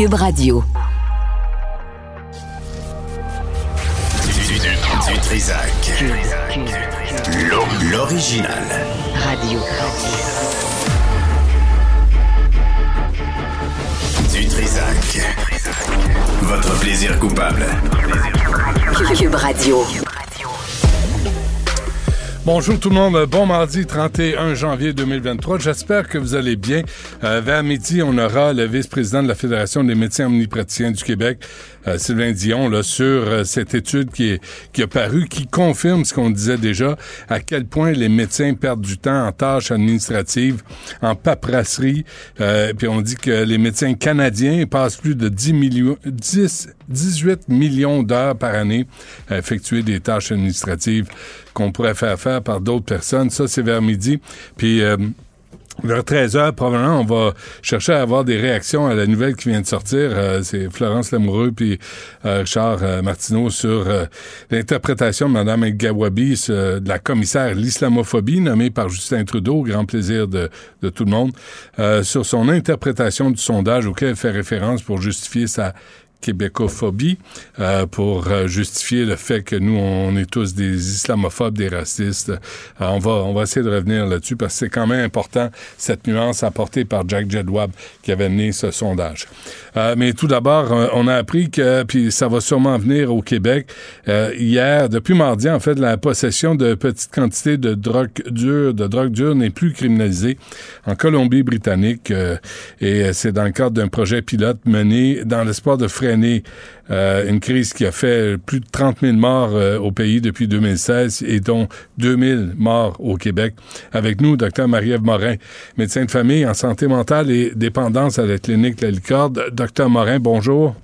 Cube Radio. Du, du, du Trisac. L'original. Radio. Du Trisac. Votre plaisir coupable. Cube Radio. Bonjour tout le monde, bon mardi 31 janvier 2023. J'espère que vous allez bien. Euh, vers midi, on aura le vice-président de la Fédération des médecins omnipraticiens du Québec, euh, Sylvain Dion, là, sur euh, cette étude qui, est, qui a paru, qui confirme ce qu'on disait déjà, à quel point les médecins perdent du temps en tâches administratives, en paperasserie. Euh, puis on dit que les médecins canadiens passent plus de 10 millions, 10, 18 millions d'heures par année à effectuer des tâches administratives qu'on pourrait faire faire par d'autres personnes. Ça, c'est vers midi. Puis... Euh, vers 13 heures, probablement, on va chercher à avoir des réactions à la nouvelle qui vient de sortir. Euh, c'est Florence Lamoureux puis euh, Richard Martineau sur l'interprétation de Mme Gawabi de la commissaire l'islamophobie nommée par Justin Trudeau, au grand plaisir de, tout le monde, sur son interprétation du sondage auquel elle fait référence pour justifier sa québécophobie euh, pour euh, justifier le fait que nous on est tous des islamophobes, des racistes. Alors, on va on va essayer de revenir là-dessus parce que c'est quand même important cette nuance apportée par Jack Jedwab qui avait mené ce sondage. Euh, mais tout d'abord, euh, on a appris que puis ça va sûrement venir au Québec euh, hier depuis mardi en fait la possession de petites quantités de drogue dure de drogue dure n'est plus criminalisée en Colombie-Britannique euh, et c'est dans le cadre d'un projet pilote mené dans l'espoir de freiner euh, une crise qui a fait plus de 30 000 morts euh, au pays depuis 2016 et dont 2 000 morts au Québec. Avec nous, Dr Marie-Ève Morin, médecin de famille en santé mentale et dépendance à la clinique La Licorde. Dr Morin, bonjour.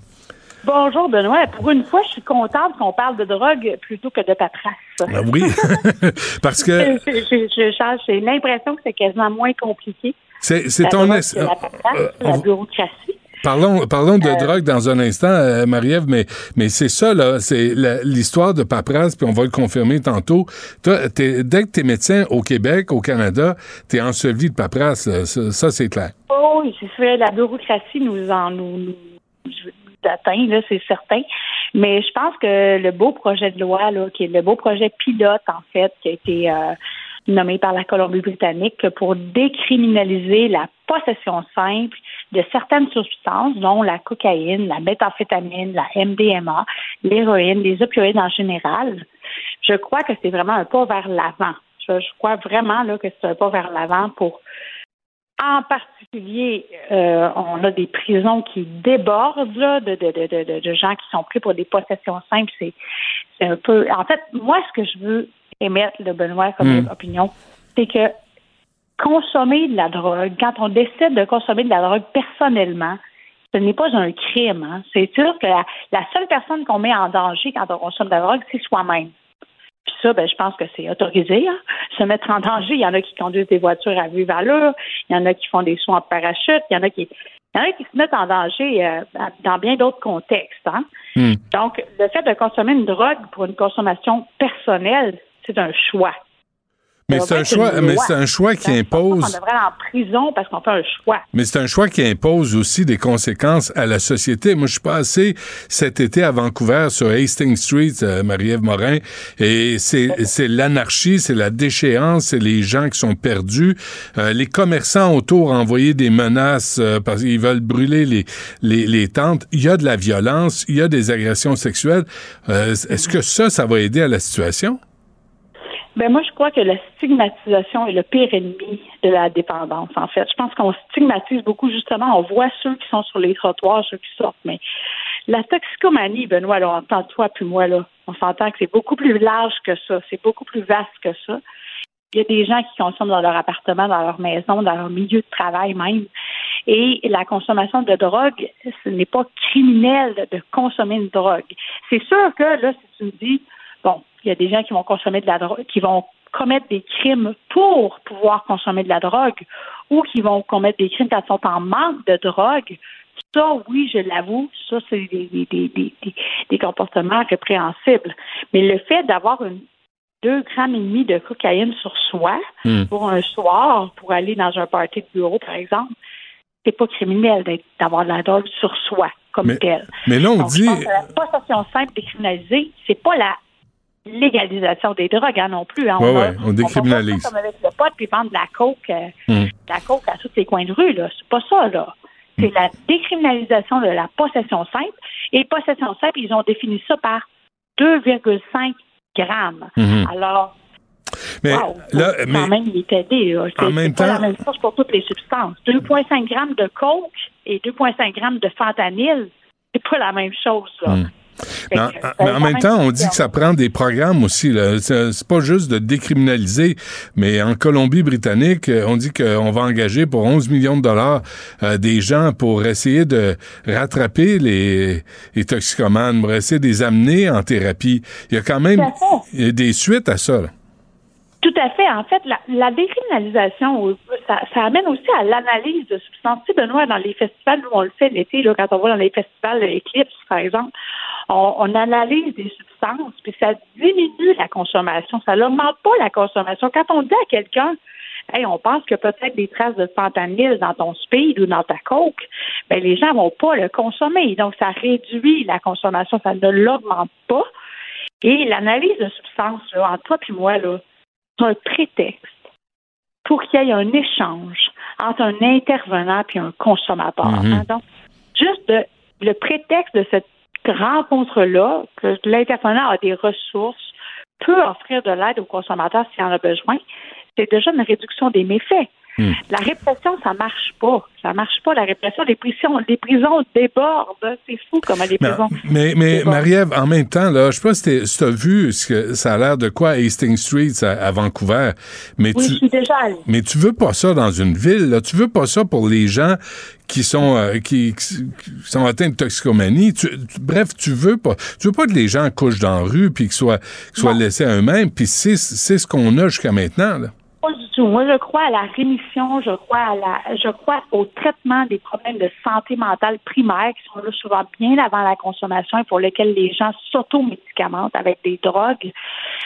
Bonjour Benoît. Pour une fois, je suis contente qu'on parle de drogue plutôt que de paperasse. Ah oui, parce que J'ai- l'impression que c'est quasiment moins compliqué. c'est ton... es- la paperasse, euh, la bureaucratie. Parlons, parlons de Euh, drogue dans un instant, euh, Marie-Ève, mais, mais c'est ça, là, c'est l'histoire de paperasse, puis on va le confirmer tantôt. Toi, dès que tu es médecin au Québec, au Canada, tu es enseveli de paperasse, là. ça, ça, c'est clair. Oh, oui, c'est fait. La bureaucratie nous en nous, nous, nous atteint, là, c'est certain. Mais je pense que le beau projet de loi, là, qui est le beau projet pilote, en fait, qui a été euh, nommé par la Colombie-Britannique pour décriminaliser la possession simple de certaines substances, dont la cocaïne, la méthamphétamine, la MDMA, l'héroïne, les opioïdes en général. Je crois que c'est vraiment un pas vers l'avant. Je, je crois vraiment là, que c'est un pas vers l'avant pour en particulier, euh, on a des prisons qui débordent là, de, de, de, de, de gens qui sont pris pour des possessions simples. C'est, c'est un peu. En fait, moi, ce que je veux émettre, le Benoît, comme Mm. opinion, c'est que consommer de la drogue, quand on décide de consommer de la drogue personnellement, ce n'est pas un crime. Hein. C'est sûr que la, la seule personne qu'on met en danger quand on consomme de la drogue, c'est soi-même. Puis ça, ben, je pense que c'est autorisé. Hein. Se mettre en danger, il y en a qui conduisent des voitures à vive allure, il y en a qui font des sauts en parachute, il y en a qui, il y en a qui se mettent en danger euh, dans bien d'autres contextes. Hein. Hmm. Donc, le fait de consommer une drogue pour une consommation personnelle, c'est un choix. Mais c'est un choix, mais c'est un choix qui Ben, impose. qu'on devrait aller en prison parce qu'on fait un choix. Mais c'est un choix qui impose aussi des conséquences à la société. Moi, je suis passé cet été à Vancouver sur Hastings Street, euh, Marie-Ève Morin, et c'est c'est l'anarchie, c'est la déchéance, c'est les gens qui sont perdus. Euh, les commerçants autour ont envoyé des menaces euh, parce qu'ils veulent brûler les, les, les tentes. Il y a de la violence, il y a des agressions sexuelles. Euh, Est-ce que ça, ça va aider à la situation? Ben moi, je crois que la stigmatisation est le pire ennemi de la dépendance, en fait. Je pense qu'on stigmatise beaucoup, justement. On voit ceux qui sont sur les trottoirs, ceux qui sortent, mais la toxicomanie, Benoît, là, on entend toi puis moi, là, on s'entend que c'est beaucoup plus large que ça, c'est beaucoup plus vaste que ça. Il y a des gens qui consomment dans leur appartement, dans leur maison, dans leur milieu de travail même. Et la consommation de drogue, ce n'est pas criminel de consommer une drogue. C'est sûr que là, si tu me dis, il y a des gens qui vont consommer de la drogue, qui vont commettre des crimes pour pouvoir consommer de la drogue ou qui vont commettre des crimes quand ils sont en manque de drogue, ça, oui, je l'avoue, ça, c'est des, des, des, des, comportements répréhensibles. Mais le fait d'avoir une deux grammes et demi de cocaïne sur soi Hmm. pour un soir, pour aller dans un party de bureau, par exemple, c'est pas criminel d'avoir de la drogue sur soi comme Mais- tel. Mais là, on Donc, je dit. pense que la possession simple décriminalisée, c'est pas la légalisation des drogues hein, non plus. Hein. Ouais, va- ouais, on décriminalise. faire comme avec le pot puis vendre de la coke, euh, Hmm. de la coke à tous les coins de rue. là. C'est pas ça là. C'est la décriminalisation de la possession simple. Et possession simple, ils ont défini ça par 2,5 grammes. Mhm. Alors, Mais wow, là, quand mais même, il est aidé. là. C'est- En même pas temps- la même chose pour toutes les substances. 2,5 grammes de coke et 2,5 grammes de fentanyl, c'est pas la même chose. Là. Hmm. Mais en, mais quand même temps, on dit que ça prend des programmes aussi. C'est pas juste de décriminaliser, mais en Colombie-Britannique, euh, on dit qu'on va engager pour 11 millions de dollars euh, des gens pour essayer de rattraper les, les toxicomanes, pour essayer de les amener en thérapie. Il y a quand même a des suites à ça. là. Tout à fait. En fait, la, la décriminalisation, euh, ça, ça amène aussi à l'analyse de substances. Tu sais, Benoît, dans les festivals, nous, on le fait l'été, quand on va dans les festivals Eclipse, par exemple, on, on analyse des substances, puis ça diminue la consommation. Ça n'augmente pas la consommation. Quand on dit à quelqu'un, Hey, on pense que peut-être des traces de fentanyl dans ton speed ou dans ta coke, ben les gens vont pas le consommer. Donc, ça réduit la consommation, ça ne l'augmente pas. Et l'analyse de substances, là, entre toi et moi, là, c'est un prétexte pour qu'il y ait un échange entre un intervenant et un consommateur. Mhm. hein. Donc, juste de- le prétexte de cette rencontre-là, que l'intervenant a des ressources, peut offrir de l'aide au consommateur s'il en a besoin, c'est déjà une réduction des méfaits. Hmm. La répression, ça marche pas. Ça marche pas, la répression. Les prisons, les prisons débordent. C'est fou comment les prisons. mais, mais. Marie-Ève, en même temps, là, je sais pas si tu as vu ce que ça a l'air de quoi à Hastings Street à, à Vancouver, mais Oui, tu, je suis déjà allée. Mais tu veux pas ça dans une ville, là. Tu veux pas ça pour les gens qui sont euh, qui, qui sont atteints de toxicomanie. Tu- tu- bref, tu veux pas. Tu veux pas que les gens couchent dans la rue puis qu'ils soient, qu'ils soient laissés à eux-mêmes. Puis c'est c'est ce qu'on a jusqu'à maintenant. Là. Du tout. Moi, je crois à la rémission, je crois à la, je crois au traitement des problèmes de santé mentale primaires qui sont là souvent bien avant la consommation et pour lesquels les gens s'automédicamentent avec des drogues.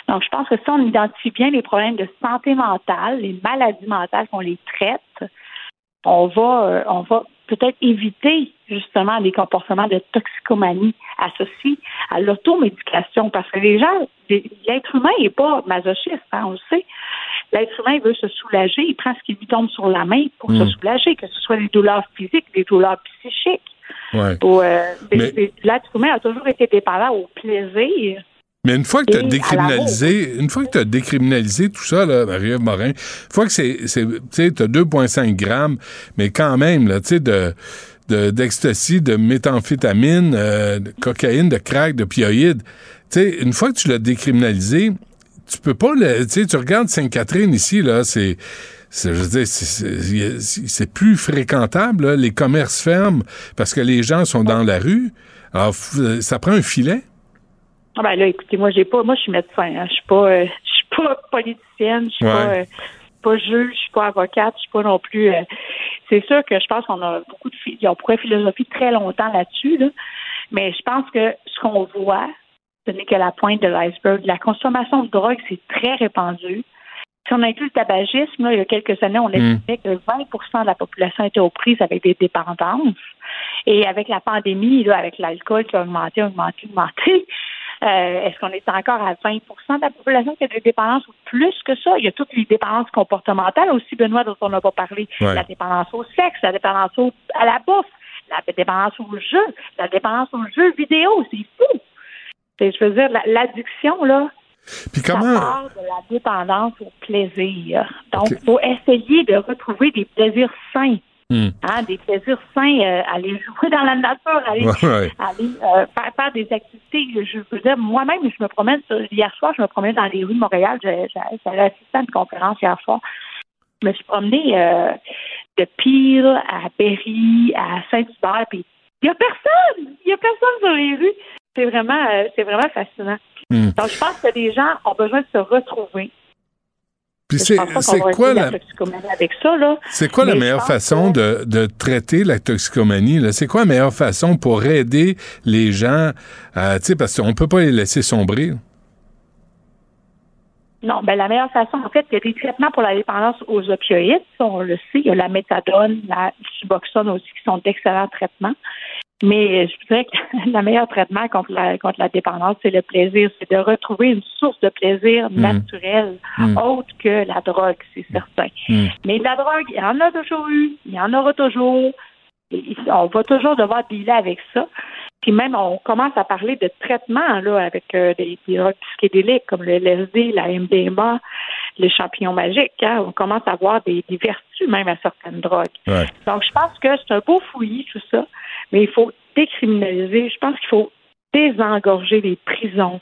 Donc, je pense que si on identifie bien les problèmes de santé mentale, les maladies mentales, qu'on les traite, on va, euh, on va peut-être éviter justement des comportements de toxicomanie associés à l'automédication parce que les gens, l'être humain n'est pas masochiste, hein, on le sait. L'être humain veut se soulager, il prend ce qui lui tombe sur la main pour se soulager, que ce soit des douleurs physiques, des douleurs psychiques. Ouais. Ou, euh, Mais- L'être humain a toujours été dépendant au plaisir. Mais une fois que tu as décriminalisé, une fois que tu as décriminalisé tout ça, là, Marie-Ève Morin, une fois que c'est, tu sais, t'as 2,5 grammes, mais quand même, là, tu sais, de, de, d'ecstasy, de méthamphétamine, euh, de cocaïne, de crack, de pioïdes, tu sais, une fois que tu l'as décriminalisé, tu peux pas le, tu sais, tu regardes Sainte-Catherine ici, là, c'est, c'est, je veux dire, c'est, plus fréquentable, là, les commerces ferment parce que les gens sont dans la rue. Alors, f- ça prend un filet. Ah ben là, écoutez, moi j'ai pas, moi je suis médecin, hein. je suis pas, euh, je suis pas politicienne, je suis Ouais. pas, euh, pas juge, je suis pas avocate, je suis pas non plus. euh, c'est sûr que je pense qu'on a beaucoup de, on pourrait philosopher très longtemps là-dessus, là, mais je pense que ce qu'on voit, ce n'est que la pointe de l'iceberg. La consommation de drogue, c'est très répandu. Si on inclut le tabagisme, là, il y a quelques années, on estimait que 20% de la population était aux prises avec des dépendances. Et avec la pandémie, là, avec l'alcool qui a augmenté, augmenté, augmenté, euh, est-ce qu'on est encore à 20% de la population qui a des dépendances ou plus que ça? Il y a toutes les dépendances comportementales aussi, Benoît, dont on n'a pas parlé. Ouais. La dépendance au sexe, la dépendance au- à la bouffe, la dépendance au jeu, la dépendance aux jeux vidéo, c'est fou. C'est- Je veux dire, la- l'addiction, là, Puis ça comment... part de la dépendance au plaisir. Donc, il faut essayer de retrouver des plaisirs sains. Hmm. Hein, des plaisirs sains, euh, aller jouer dans la nature, aller, Ouais, ouais. aller euh, faire, faire des activités. Je veux dire, moi-même, je me promène, sur- hier soir, je me promène dans les rues de Montréal. J'avais assisté à une conférence hier soir. Je me suis promenée euh, de Peel à Berry, à Saint-Hubert, puis il n'y a personne! Il n'y a personne sur les rues. C'est vraiment, euh, c'est vraiment fascinant. Hmm. Donc, je pense que les gens ont besoin de se retrouver. Puis c'est quoi la c'est quoi la meilleure façon que- de, de traiter la toxicomanie là? C'est quoi la meilleure façon pour aider les gens sais parce qu'on peut pas les laisser sombrer? Non, ben la meilleure façon, en fait, il y a des traitements pour la dépendance aux opioïdes, on le sait. Il y a la méthadone, la suboxone aussi, qui sont d'excellents traitements. Mais je dirais que le meilleur traitement contre la, contre la dépendance, c'est le plaisir. C'est de retrouver une source de plaisir naturel, Mm. autre que la drogue, c'est certain. Mm. Mais de la drogue, il y en a toujours eu, il y en aura toujours. Et on va toujours devoir dealer avec ça. Puis même, on commence à parler de traitement là, avec euh, des, des drogues psychédéliques comme le LSD, la MDMA, les champignons magiques. Hein. On commence à voir des, des vertus même à certaines drogues. Ouais. Donc, je pense que c'est un beau fouillis, tout ça, mais il faut décriminaliser. Je pense qu'il faut désengorger les prisons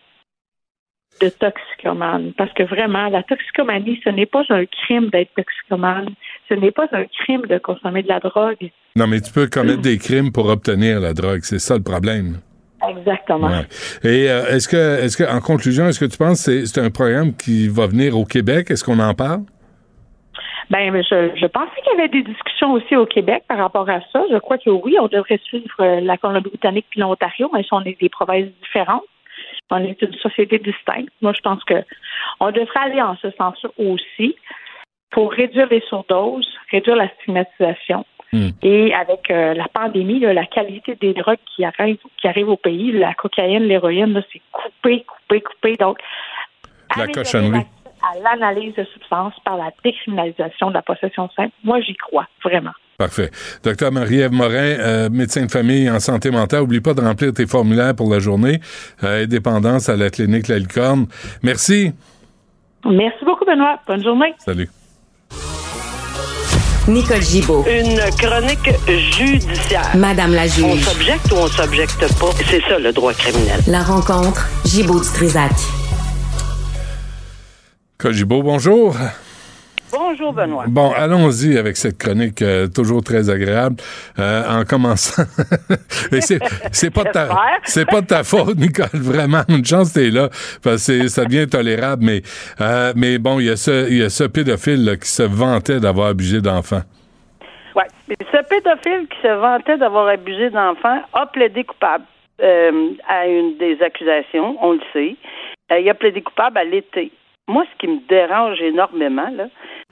de toxicomanes. Parce que vraiment, la toxicomanie, ce n'est pas un crime d'être toxicomane. Ce n'est pas un crime de consommer de la drogue. Non mais tu peux commettre des crimes pour obtenir la drogue, c'est ça le problème. Exactement. Ouais. Et euh, est-ce que est-ce que en conclusion, est-ce que tu penses que c'est un programme qui va venir au Québec? Est-ce qu'on en parle? Ben, je, je pensais qu'il y avait des discussions aussi au Québec par rapport à ça. Je crois que oui, on devrait suivre euh, la Colombie-Britannique puis l'Ontario, mais on est des provinces différentes. On est une société distincte. Moi, je pense que on devrait aller en ce sens aussi pour réduire les surdoses, réduire la stigmatisation. Hmm. Et avec euh, la pandémie, là, la qualité des drogues qui arrivent, qui arrivent au pays, la cocaïne, l'héroïne, c'est coupé, coupé, coupé. Donc, La cochonnerie. À l'analyse de substances par la décriminalisation de la possession simple, moi, j'y crois, vraiment. Parfait. Docteur Marie-Ève Morin, euh, médecin de famille en santé mentale, oublie pas de remplir tes formulaires pour la journée. Euh, dépendance à la clinique La Licorne. Merci. Merci beaucoup, Benoît. Bonne journée. Salut. Nicole Gibaud. Une chronique judiciaire. Madame la On juge. s'objecte ou on s'objecte pas? C'est ça le droit criminel. La rencontre. Gibaud du Trisac. Cogibo, bonjour. Bonjour, Benoît. Bon, allons-y avec cette chronique euh, toujours très agréable. Euh, en commençant, c'est c'est pas de ta c'est pas ta faute, Nicole. Vraiment, une chance t'es là parce que ça devient tolérable. Mais euh, mais bon, il y a ce il y a ce pédophile là, qui se vantait d'avoir abusé d'enfants. Et Ce pédophile qui se vantait d'avoir abusé d'enfants a plaidé coupable à une des accusations, on le sait. Il a plaidé coupable à l'été. Moi, ce qui me dérange énormément, là,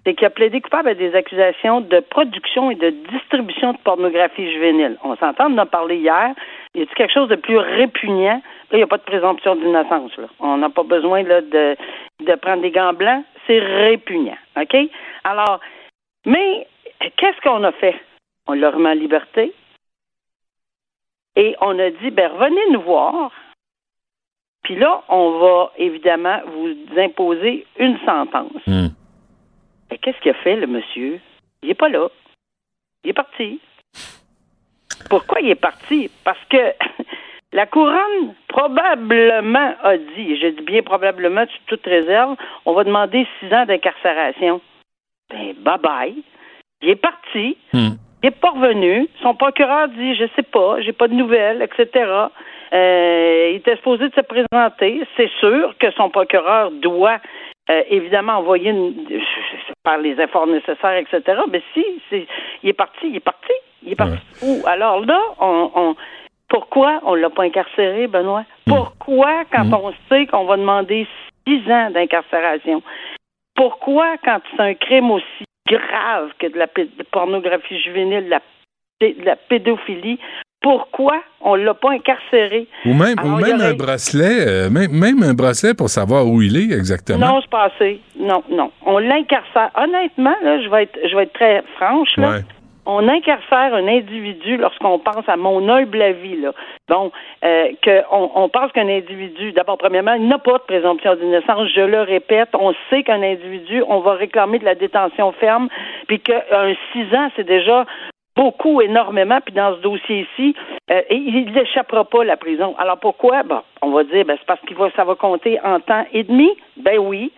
c'est qu'il a plaidé coupable à des accusations de production et de distribution de pornographie juvénile. On s'entend, on en a parlé hier. Y a quelque chose de plus répugnant? Là, il n'y a pas de présomption d'innocence. là. On n'a pas besoin de, de prendre des gants blancs. C'est répugnant. OK? Alors, mais qu'est-ce qu'on a fait? On l'a remis en liberté. Et on a dit, ben, revenez nous voir. Puis là, on va évidemment vous imposer une sentence. Hmm. Mais qu'est-ce qu'il a fait, le monsieur? Il n'est pas là. Il est parti. Pourquoi il est parti? Parce que la couronne probablement a dit, et je dis bien probablement, sur toute réserve, on va demander six ans d'incarcération. Ben, bye bye. Il est parti. Hmm. Il n'est pas revenu. Son procureur dit Je sais pas, j'ai pas de nouvelles, etc. Euh, il était supposé de se présenter. C'est sûr que son procureur doit euh, évidemment envoyer une, par les efforts nécessaires, etc. Mais si, il est parti, il est parti. Il est parti où? Alors là, on, on pourquoi on l'a pas incarcéré, Benoît? Pourquoi, quand on sait qu'on va demander six ans d'incarcération, pourquoi, quand c'est un crime aussi grave que de la pornographie juvénile, la, de la pédophilie, pourquoi on l'a pas incarcéré? Ou même Alors, ou il y même aurait- un bracelet, euh, même même un bracelet pour savoir où il est exactement. Non, c'est pas assez. Non, non. On l'incarcère. Honnêtement, là, je vais être, je vais être très franche, là. Ouais. On incarcère un individu lorsqu'on pense à mon humble avis, là. Bon, euh, que on, on pense qu'un individu, d'abord, premièrement, il n'a pas de présomption d'innocence. Je le répète, on sait qu'un individu, on va réclamer de la détention ferme, puis qu'un six ans, c'est déjà beaucoup, énormément, puis dans ce dossier-ci, euh, il n'échappera pas à la prison. Alors pourquoi? Bon, on va dire, ben, c'est parce qu'il va, ça va compter en temps et demi. Ben oui.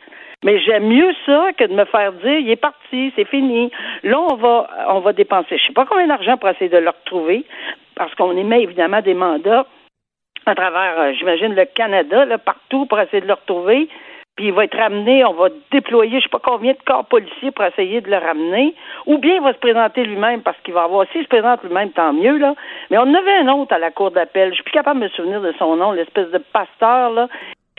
Mais j'aime mieux ça que de me faire dire, il est parti, c'est fini. Là, on va, on va dépenser, je sais pas combien d'argent pour essayer de le retrouver, parce qu'on émet évidemment des mandats à travers, euh, j'imagine, le Canada, là, partout pour essayer de le retrouver puis il va être ramené, on va déployer je sais pas combien de corps policiers pour essayer de le ramener, ou bien il va se présenter lui-même parce qu'il va avoir, s'il se présente lui-même, tant mieux, là. Mais on avait un autre à la cour d'appel, je suis plus capable de me souvenir de son nom, l'espèce de pasteur, là,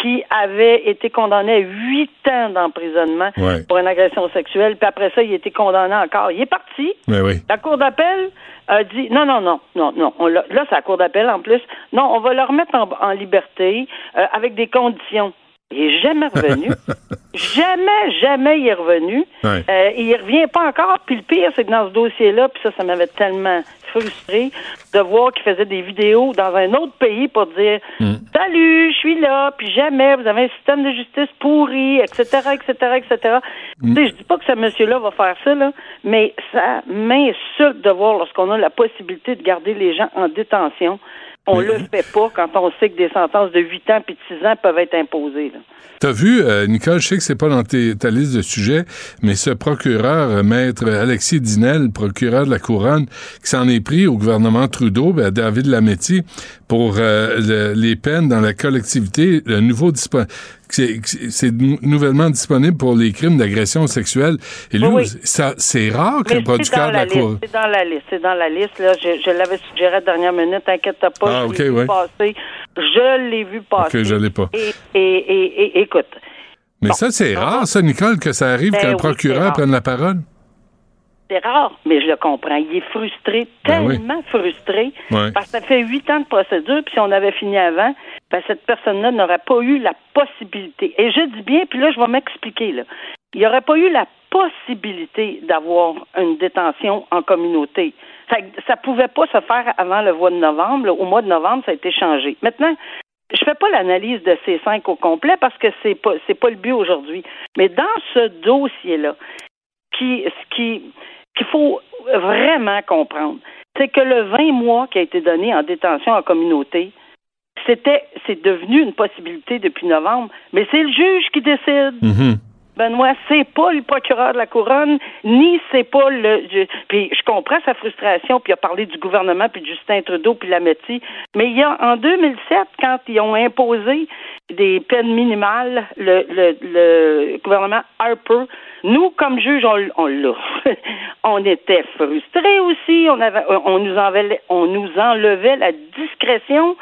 qui avait été condamné à huit ans d'emprisonnement Ouais. pour une agression sexuelle, puis après ça, il a été condamné encore. Il est parti. Oui. La cour d'appel a dit non, non, non, non, non. On là, c'est la cour d'appel en plus. Non, on va le remettre en, en liberté euh, avec des conditions. Il est jamais revenu. jamais, jamais il est revenu. Ouais. Euh, il revient pas encore. Puis le pire, c'est que dans ce dossier-là, puis ça, ça m'avait tellement frustré de voir qu'il faisait des vidéos dans un autre pays pour dire Mm. Salut, je suis là, puis jamais, vous avez un système de justice pourri, etc., etc., etc. Mm. Tu sais, je dis pas que ce monsieur-là va faire ça, là, mais ça m'insulte de voir lorsqu'on a la possibilité de garder les gens en détention. On le fait pas quand on sait que des sentences de 8 ans puis de 6 ans peuvent être imposées. T'as vu, euh, Nicole, je sais que c'est pas dans tes- ta liste de sujets, mais ce procureur, euh, maître Alexis Dinel, procureur de la Couronne, qui s'en est pris au gouvernement Trudeau, ben, David Lametti, pour euh, le- les peines dans la collectivité, le nouveau dispo- c'est c'est nou- nouvellement disponible pour les crimes d'agression sexuelle. Et lui, Oui, ça, c'est rare qu'un producteur de la, la Cour... C'est dans la liste. C'est dans la liste. Là. Je, je l'avais suggéré à la dernière minute. T'inquiète pas. Ah, je l'ai vu ouais. passer. Je l'ai vu passer. Ok, je l'ai pas. Et, et, et, et- écoute, Mais Bon. ça, c'est Non. rare, ça, Nicole, que ça arrive Ben qu'un oui, procureur prenne la parole? C'est rare, mais je le comprends. Il est frustré, Ben oui. tellement frustré, Ouais. parce que ça fait huit ans de procédure, puis si on avait fini avant, ben, cette personne-là n'aurait pas eu la possibilité. Et je dis bien, puis là, je vais m'expliquer. Là. Il n'y aurait pas eu la possibilité d'avoir une détention en communauté. Ça ne pouvait pas se faire avant le mois de novembre. là. Au mois de novembre, ça a été changé. Maintenant, je fais pas l'analyse de ces cinq au complet parce que c'est pas c'est pas le but aujourd'hui. Mais dans ce dossier-là, qui ce qui qu'il faut vraiment comprendre, c'est que le 20 mois qui a été donné en détention en communauté, c'était c'est devenu une possibilité depuis novembre, mais c'est le juge qui décide. Mhm. Benoît, c'est pas le procureur de la couronne, ni c'est pas le. puis je comprends sa frustration, puis il a parlé du gouvernement, puis de Justin Trudeau, puis Lametti. Mais il y a en 2007, quand ils ont imposé des peines minimales, le, le, le gouvernement Harper, nous comme juges, on, l'a. on était frustrés aussi. On avait, on nous enlevait, on nous enlevait la discrétion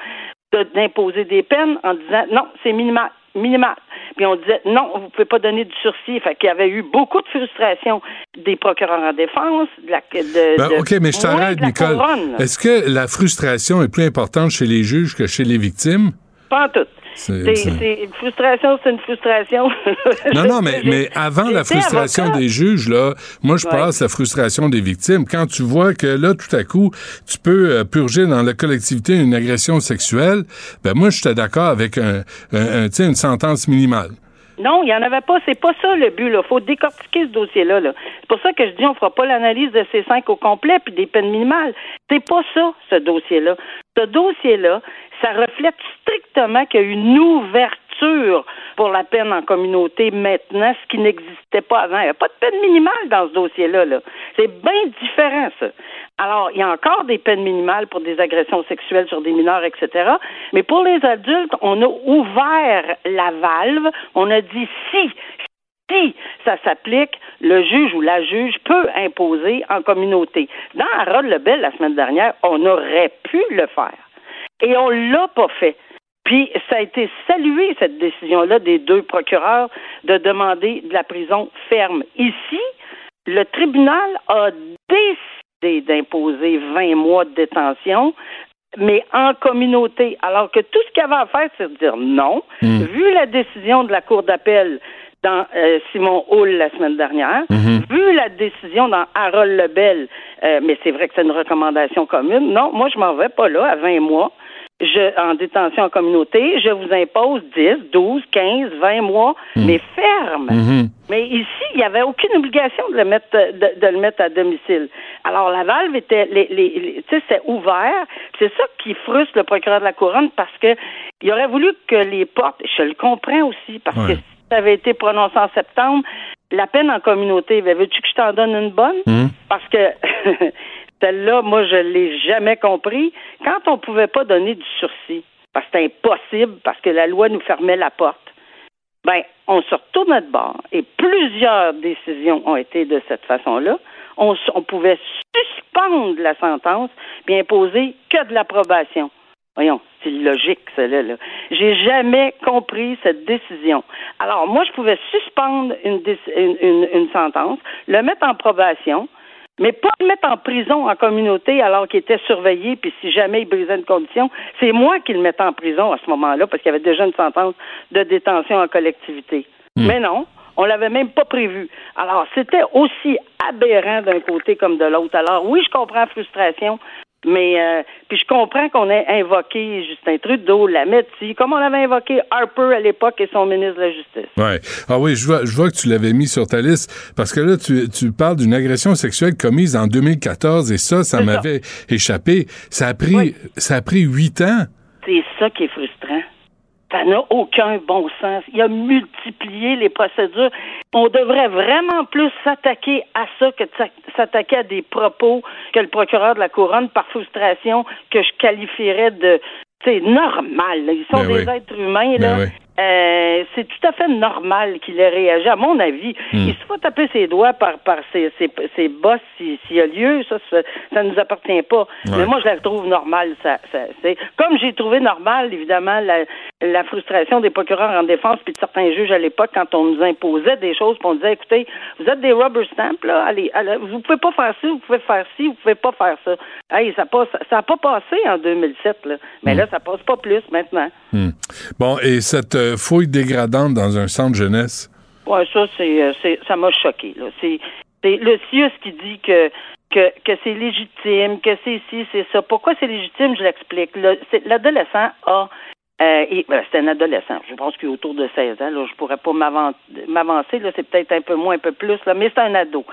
d'imposer des peines en disant non, c'est minimal, minimal. Puis on disait non, vous pouvez pas donner du sursis. Fait qu'il y avait eu beaucoup de frustration des procureurs en défense, de la de, Ben, de- OK, mais je t'arrête, Nicole. Est-ce que la frustration est plus importante chez les juges que chez les victimes? Pas en tout. C'est- une frustration, c'est une frustration. Non, non, mais, mais avant la frustration avocat. des juges, là, moi, je Ouais. passe la frustration des victimes. Quand tu vois que là, tout à coup, tu peux euh, purger dans la collectivité une agression sexuelle, ben moi, j'étais d'accord avec un, un- une sentence minimale. Non, il n'y en avait pas. C'est pas ça le but. Il faut décortiquer ce dossier-là. Là. C'est pour ça que je dis on fera pas l'analyse de ces cinq au complet puis des peines minimales. C'est pas ça, ce dossier-là. Ce dossier-là, ça reflète strictement qu'il y a une ouverture pour la peine en communauté maintenant, ce qui n'existait pas avant. Il n'y a pas de peine minimale dans ce dossier-là. -là, C'est bien différent, ça. Alors, il y a encore des peines minimales pour des agressions sexuelles sur des mineurs, etc. Mais pour les adultes, on a ouvert la valve. On a dit si, si ça s'applique, le juge ou la juge peut imposer en communauté. Dans Harold Lebel, la semaine dernière, on aurait pu le faire. Et on l'a pas fait. Puis ça a été salué, cette décision-là, des deux procureurs de demander de la prison ferme. Ici, le tribunal a décidé d'imposer 20 mois de détention, mais en communauté. Alors que tout ce qu'il y avait à faire, c'est de dire non. Mm. Vu la décision de la Cour d'appel dans euh, Simon Hull la semaine dernière, Mhm. vu la décision dans Harold Lebel, euh, mais c'est vrai que c'est une recommandation commune. Non, moi, je m'en vais pas là à 20 mois. je, en détention en communauté, je vous impose 10, 12, 15, 20 mois, mais ferme. Mhm. Mais ici, il n'y avait aucune obligation de le mettre de, de le mettre à domicile. Alors la valve était les, les, les- tu sais, c'était ouvert. C'est ça qui frustre le procureur de la couronne parce que il aurait voulu que les portes, je le comprends aussi, parce Ouais. que ça avait été prononcé en septembre, la peine en communauté, ben, veux-tu que je t'en donne une bonne? Mhm. Parce que celle-là, moi, je l'ai jamais compris. Quand on pouvait pas donner du sursis, parce que c'était impossible, parce que la loi nous fermait la porte, ben, on se retournait de bord et plusieurs décisions ont été de cette façon-là. On pouvait suspendre la sentence puis imposer que de l'approbation. Voyons, c'est logique, cela. Là. J'ai jamais compris cette décision. Alors, moi, je pouvais suspendre une, une, une- une sentence, le mettre en probation, mais pas le mettre en prison en communauté alors qu'il était surveillé, puis si jamais il brisait une condition, c'est moi qui le mettais en prison à ce moment-là, parce qu'il y avait déjà une sentence de détention en collectivité. Mais non, on l'avait même pas prévu. Alors, c'était aussi aberrant d'un côté comme de l'autre. Alors, oui, je comprends la frustration, mais euh, puis je comprends qu'on ait invoqué Justin Trudeau, Lametti, comme on avait invoqué Harper à l'époque et son ministre de la Justice. Ouais. Ah oui, je vois, je vois que tu l'avais mis sur ta liste parce que là, tu, tu parles d'une agression sexuelle commise en 2014 et ça, ça m'avait échappé. Ça a pris, Oui. ça a pris huit ans. C'est ça qui est frustrant. Ça n'a aucun bon sens. Il a multiplié les procédures. On devrait vraiment plus s'attaquer à ça que de s'a- s'attaquer à des propos que le procureur de la couronne, par frustration, que je qualifierais de c'est normal. là. Ils sont Ben des oui. êtres humains. Ben Là. oui. Euh, c'est tout à fait normal qu'il ait réagi. À mon avis, Hmm. il se faut taper ses doigts par, par ses, ses, si- s'il y a lieu. Ça, ça, ça ne nous appartient pas. Ouais. Mais moi, je la trouve normale. Ça, ça, c'est comme j'ai trouvé normal, évidemment, la, la frustration des procureurs en défense puis de certains juges à l'époque quand on nous imposait des choses, puis on disait, écoutez, vous êtes des rubber stamps, là, allez, allez, vous pouvez pas faire ci, vous pouvez faire ci, vous pouvez pas faire ça. Hey, ça passe, ça a pas passé en 2007, là. Mais là, ça passe pas plus maintenant. Hmm. Bon, et cette euh, fouille dégradante dans un centre jeunesse. Ouais, ça, c'est, euh, c'est, ça m'a choqué. C'est, le CIUS qui dit que que, c'est légitime, que c'est ci, c'est ça. Pourquoi c'est légitime, je l'explique. L'adolescent a euh, ben, c'est un adolescent. Je pense qu'il est autour de 16 ans. Là, je pourrais pas m'avan- m'avancer. C'est peut-être un peu moins, un peu plus. Là, mais c'est un ado.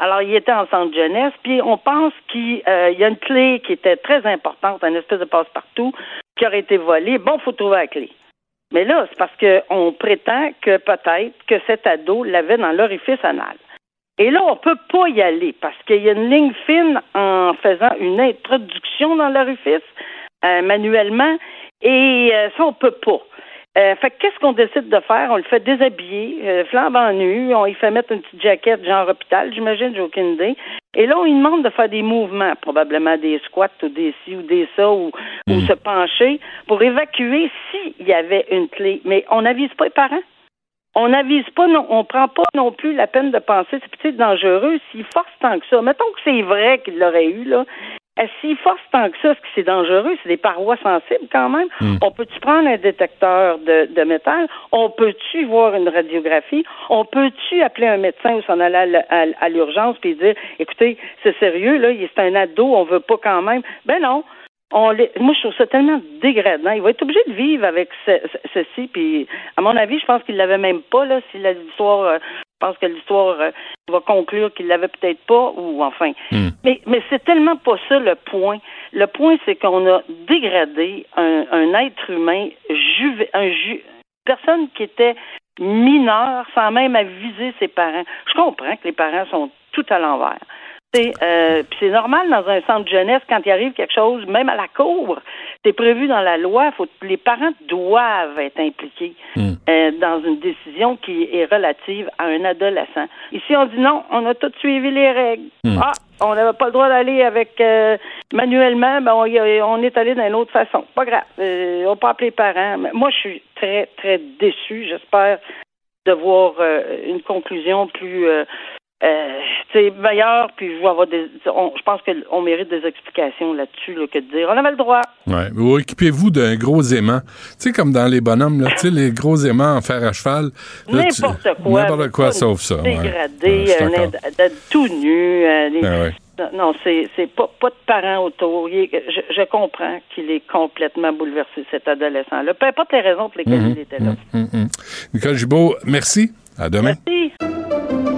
Alors, il était en centre jeunesse, puis on pense qu'il euh, y a une clé qui était très importante, un espèce de passe-partout, qui aurait été volée. Bon, faut trouver la clé. Mais là, c'est parce qu'on prétend que peut-être que cet ado l'avait dans l'orifice anal. Et là, on peut pas y aller parce qu'il y a une ligne fine en faisant une introduction dans l'orifice euh, manuellement et euh, ça, on peut pas. Euh, fait que qu'est-ce qu'on décide de faire? On le fait déshabiller, euh, flambant nu, on lui fait mettre une petite jaquette genre hôpital, j'imagine, j'ai aucune idée. Et là, on lui demande de faire des mouvements, probablement des squats ou des ci ou des ça, ou, ou se pencher pour évacuer s'il y avait une clé. Mais on n'avise pas les parents. On n'avise pas, non, on prend pas non plus la peine de penser, c'est peut-être dangereux s'il force tant que ça. Mettons que c'est vrai qu'il l'aurait eu, là. Euh, S'il force tant que ça, est-ce que c'est dangereux? C'est des parois sensibles quand même. On peut-tu prendre un détecteur de, de métal? On peut-tu voir une radiographie? On peut-tu appeler un médecin ou s'en aller à, à à l'urgence puis dire, écoutez, c'est sérieux, là, c'est un ado, on veut pas quand même. Ben non. On les- moi, je trouve ça tellement dégradant. Il va être obligé de vivre avec ce- ce- ceci. Puis, à mon avis, je pense qu'il l'avait même pas. Là, si l'histoire, euh, je pense que l'histoire euh, va conclure qu'il l'avait peut-être pas, ou enfin. Mais, mais c'est tellement pas ça le point. Le point, c'est qu'on a dégradé un, un être humain, juve, un ju, personne qui était mineur, sans même aviser ses parents. Je comprends que les parents sont tout à l'envers. C'est euh, puis c'est normal dans un centre de jeunesse quand il arrive quelque chose, même à la cour, c'est prévu dans la loi. Faut, les parents doivent être impliqués euh, dans une décision qui est relative à un adolescent. Ici, on dit non, on a tout suivi les règles. Ah, on n'avait pas le droit d'aller avec euh, manuellement, ben on, on est allé d'une autre façon. Pas grave, euh, on peut appeler les parents. Mais moi, je suis très très déçue. J'espère de voir une conclusion plus euh, euh, c'est meilleure, puis avoir des, on- je pense qu'on mérite des explications là-dessus, là, que de dire on avait le droit. Ouais. Ou équipez-vous d'un gros aimant. Tu sais, comme dans les bonhommes, là, les gros aimants en fer à cheval. N'importe quoi. N'importe quoi sauf ça. Dégradé, Ouais, euh, tout nu. euh, les- ouais. Non, c'est c'est pas, pas de parents autour. Est- je, je comprends qu'il est complètement bouleversé, cet adolescent-là. Peu importe les raisons pour lesquelles il était là. Hum, hum. Nicole Gibault, merci. À demain. Merci.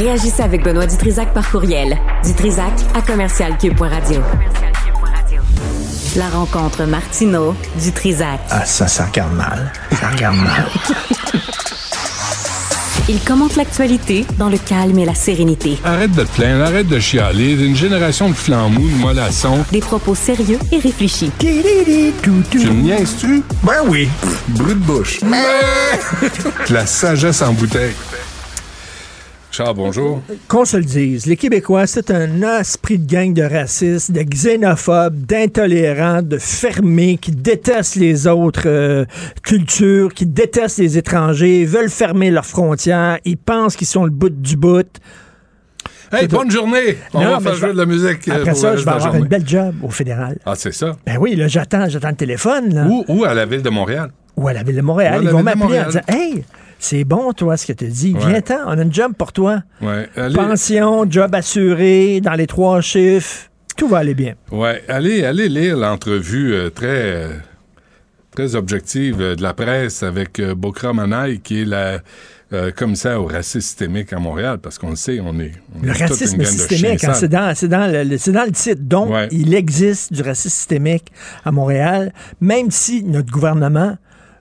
Réagissez avec Benoît Dutrisac par courriel. Dutrisac à commercialcube.radio. La rencontre Martino Dutrisac. Ah, ça, ça regarde mal. Ça regarde mal. Il commente l'actualité dans le calme et la sérénité. Arrête de te plaindre, arrête de chialer. Une génération de flambous, de mollassons. Des propos sérieux et réfléchis. Tididi, tout, tout. Tu me niaises-tu? Ben oui. Brut de bouche. La sagesse en bouteille. Bonjour. Qu'on se le dise, les Québécois, c'est un esprit de gang de racistes, de xénophobes, d'intolérants, de fermés, qui détestent les autres euh, cultures, qui détestent les étrangers, veulent fermer leurs frontières, ils pensent qu'ils sont le bout du bout. Hey, bonne journée! On Non, va faire jouer vais- de la musique. euh, Après pour ça, je vais avoir journée. une belle job au fédéral. Ah, c'est ça? Ben oui, là, j'attends, j'attends le téléphone, là. Ou, ou à la ville de Montréal. Ou à la ville de Montréal. Ils vont m'appeler en disant Hey, c'est bon, toi, ce que tu dis. Ouais. Viens-t'en, on a une job pour toi. Ouais. Allez, Pension, job assuré, dans les trois chiffres. Tout va aller bien. ouais, allez, allez lire l'entrevue euh, très, euh, très objective euh, de la presse avec euh, Bokra Manaï, qui est la euh, commissaire au racisme systémique à Montréal, parce qu'on le sait, on est. on Le est racisme systémique, hein, c'est dans, le, le- c'est dans le titre. Donc, Ouais. il existe du racisme systémique à Montréal, même si notre gouvernement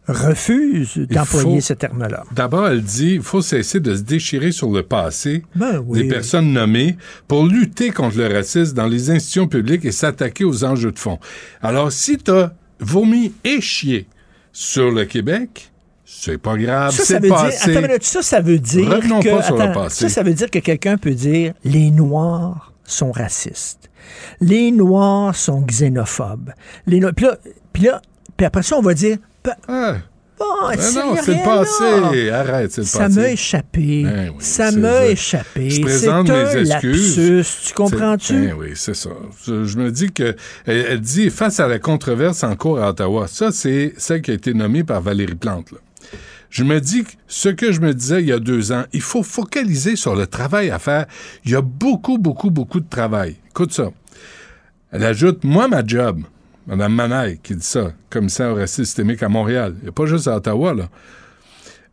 refuse d'employer ce terme-là. D'abord, elle dit il faut cesser de se déchirer sur le passé Ben oui. des personnes nommées pour lutter contre le racisme dans les institutions publiques et s'attaquer aux enjeux de fond. Alors, si tu as vomi et chié sur le Québec, c'est pas grave, c'est veut dire, passé. attends ça, ça veut dire Revenons que, pas sur le attends, passé. ça, ça veut dire que quelqu'un peut dire les Noirs sont racistes. Les Noirs sont xénophobes. Les puis là, puis là, puis après ça, on va dire, Ah, bon, ben non, c'est le là. passé. Arrête, c'est le Ça passé. m'a échappé. Ben oui, ça m'a ça. échappé. Je présente un mes excuses. lapsus. Tu comprends-tu? Ben oui, c'est ça. Je, je me dis que elle, elle dit face à la controverse en cours à Ottawa. Ça, c'est celle qui a été nommée par Valérie Plante. là. Je me dis que ce que je me disais il y a deux ans, il faut focaliser sur le travail à faire. Il y a beaucoup, beaucoup, beaucoup de travail. Écoute ça. Elle ajoute, moi, ma job, Mme Manaille qui dit ça, commissaire au racisme systémique à Montréal. Il n'y a pas juste à Ottawa, là.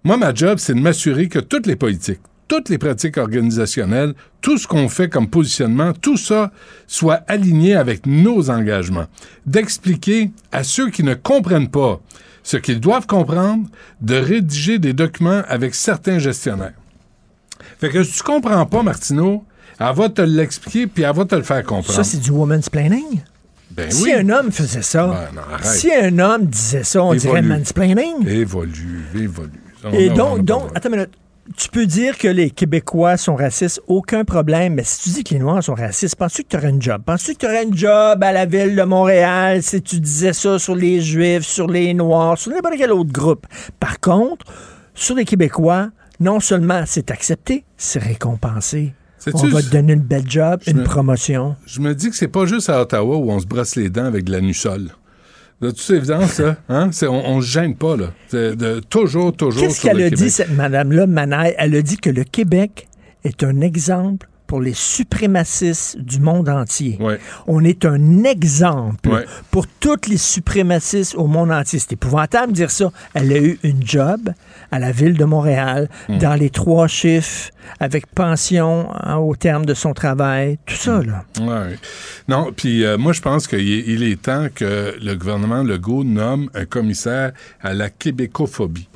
Moi, ma job, c'est de m'assurer que toutes les politiques, toutes les pratiques organisationnelles, tout ce qu'on fait comme positionnement, tout ça soit aligné avec nos engagements. D'expliquer à ceux qui ne comprennent pas ce qu'ils doivent comprendre, de rédiger des documents avec certains gestionnaires. Fait que si tu comprends pas, Martineau, elle va te l'expliquer puis elle va te le faire comprendre. Ça, c'est du woman's planning? Ben Si oui. un homme faisait ça, Ben non, si un homme disait ça, on dirait Évolue. mansplaining. Évolue, évolue. On Et donc, donc attends une minute. Tu peux dire que les Québécois sont racistes, aucun problème, mais si tu dis que les Noirs sont racistes, penses-tu que tu aurais une job? Penses-tu que tu aurais une job à la ville de Montréal si tu disais ça sur les Juifs, sur les Noirs, sur n'importe quel autre groupe? Par contre, sur les Québécois, non seulement c'est accepté, c'est récompensé. On va te donner une belle job, une me- promotion. Je me dis que c'est pas juste à Ottawa où on se brosse les dents avec de la nussole. De toute évidence, ça, hein? C'est- on, on se gêne pas, là. De, toujours, toujours. Qu'est-ce qu'elle le a dit, cette madame-là, Manaille? Elle a dit que le Québec est un exemple pour les suprémacistes du monde entier. Ouais. On est un exemple Ouais. pour tous les suprémacistes au monde entier. C'est épouvantable de dire ça. Elle a eu une job à la ville de Montréal, Hmm. dans les trois chiffres, avec pension hein, au terme de son travail, tout ça, là. Ouais. Non, puis euh, moi, je pense qu'il est, il est temps que le gouvernement Legault nomme un commissaire à la québécophobie.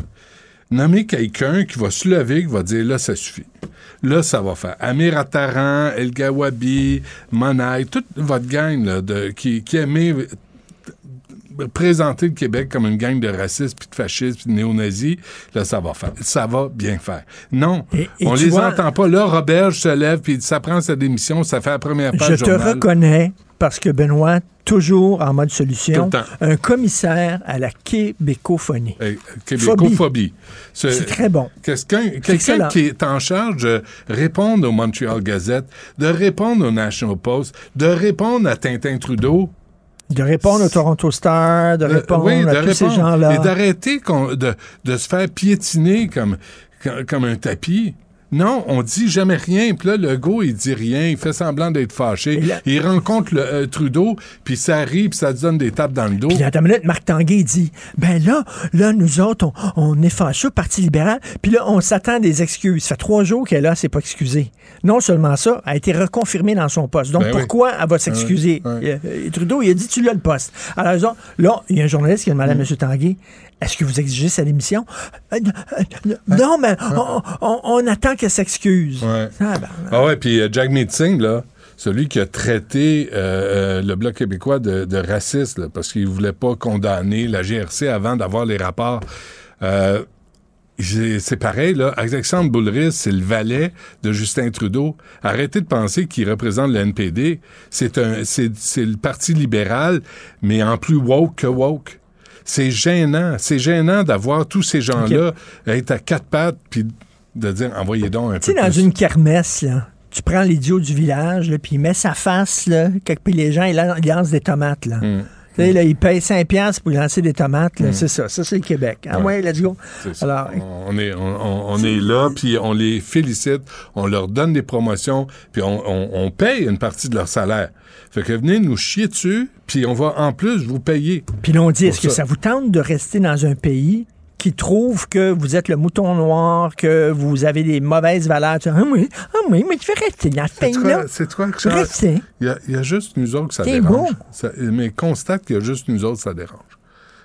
Nommer quelqu'un qui va se lever, qui va dire là, ça suffit. Là, ça va faire. Amir Attaran, El Gawabi, Monaï, toute votre gang là, de, qui, qui aimait présenter le Québec comme une gang de racistes, puis de fascistes, puis de néo-nazis, là, ça va faire. Ça va bien faire. Non, Et- et on les vois- entend pas. Là, Robert se lève, puis ça prend sa démission, ça fait la première page Je te journal. reconnais parce que Benoît, toujours en mode solution, un commissaire à la québécophonie. Hey, Québécophobie. C'est très bon. Quelqu'un qui est en charge de répondre au Montreal Gazette, de répondre au National Post, de répondre à Tintin Trudeau. De répondre au Toronto Star, de De- répondre oui, à tous ces gens-là. Et d'arrêter de, de se faire piétiner comme, comme un tapis. Non, on dit jamais rien. Puis là, le go, il dit rien. Il fait semblant d'être fâché. Là- Il rencontre le, euh, Trudeau, puis ça rit, puis ça donne des tapes dans le dos. Puis dans ta minute, Marc Tanguay dit Ben là, là, nous autres, on, on est fâcheux, Parti libéral, puis là, on s'attend à des excuses. Ça fait trois jours qu'elle là, c'est pas excusée. Non seulement ça, elle a été reconfirmée dans son poste. Donc Ben oui. pourquoi elle va s'excuser? Ouais, ouais. Euh, euh, Trudeau, il a dit Tu l'as le poste. Alors, là, il y a un journaliste qui a demandé Mm. à M. Tanguay Est-ce que vous exigez sa démission? Euh, euh, euh, non, mais on, on- on attend qu'elle s'excuse. Ouais. Ah, ben, Ah ouais, puis euh, Jack Singh, là, celui qui a traité euh, le Bloc québécois de, de raciste, là, parce qu'il voulait pas condamner la GRC avant d'avoir les rapports. Euh, c'est pareil, là. Alexandre Boulris, c'est le valet de Justin Trudeau. Arrêtez de penser qu'il représente le NPD. C'est un, c'est, c'est le Parti libéral, mais en plus woke que woke. C'est gênant. C'est gênant d'avoir tous ces gens-là être à quatre pattes puis de dire envoyez donc un Tu sais, peu dans plus. une kermesse, là, tu prends l'idiot du village, puis il met sa face, là, puis les gens, ils lancent des tomates, là. Mm. Tu sais, là, il paye 5 piastres pour lancer des tomates, là, c'est ça. Ça, c'est le Québec. Ah ouais, let's go. C'est ça. Alors, on est, on, est là, puis on les félicite, on leur donne des promotions, puis on, on- on paye une partie de leur salaire. Fait que venez nous chier dessus, puis on va en plus vous payer. puis là, on dit, est-ce que ça vous tente de rester dans un pays qui trouve que vous êtes le mouton noir, que vous avez des mauvaises valeurs? Tu dis, Ah oui, ah oui, mais tu fais rester dans ce C'est pays-là. quoi, c'est quoi que ça-. Il y, a, il y a juste nous autres que ça dérange. Ça- mais constate qu'il y a juste nous autres que ça dérange.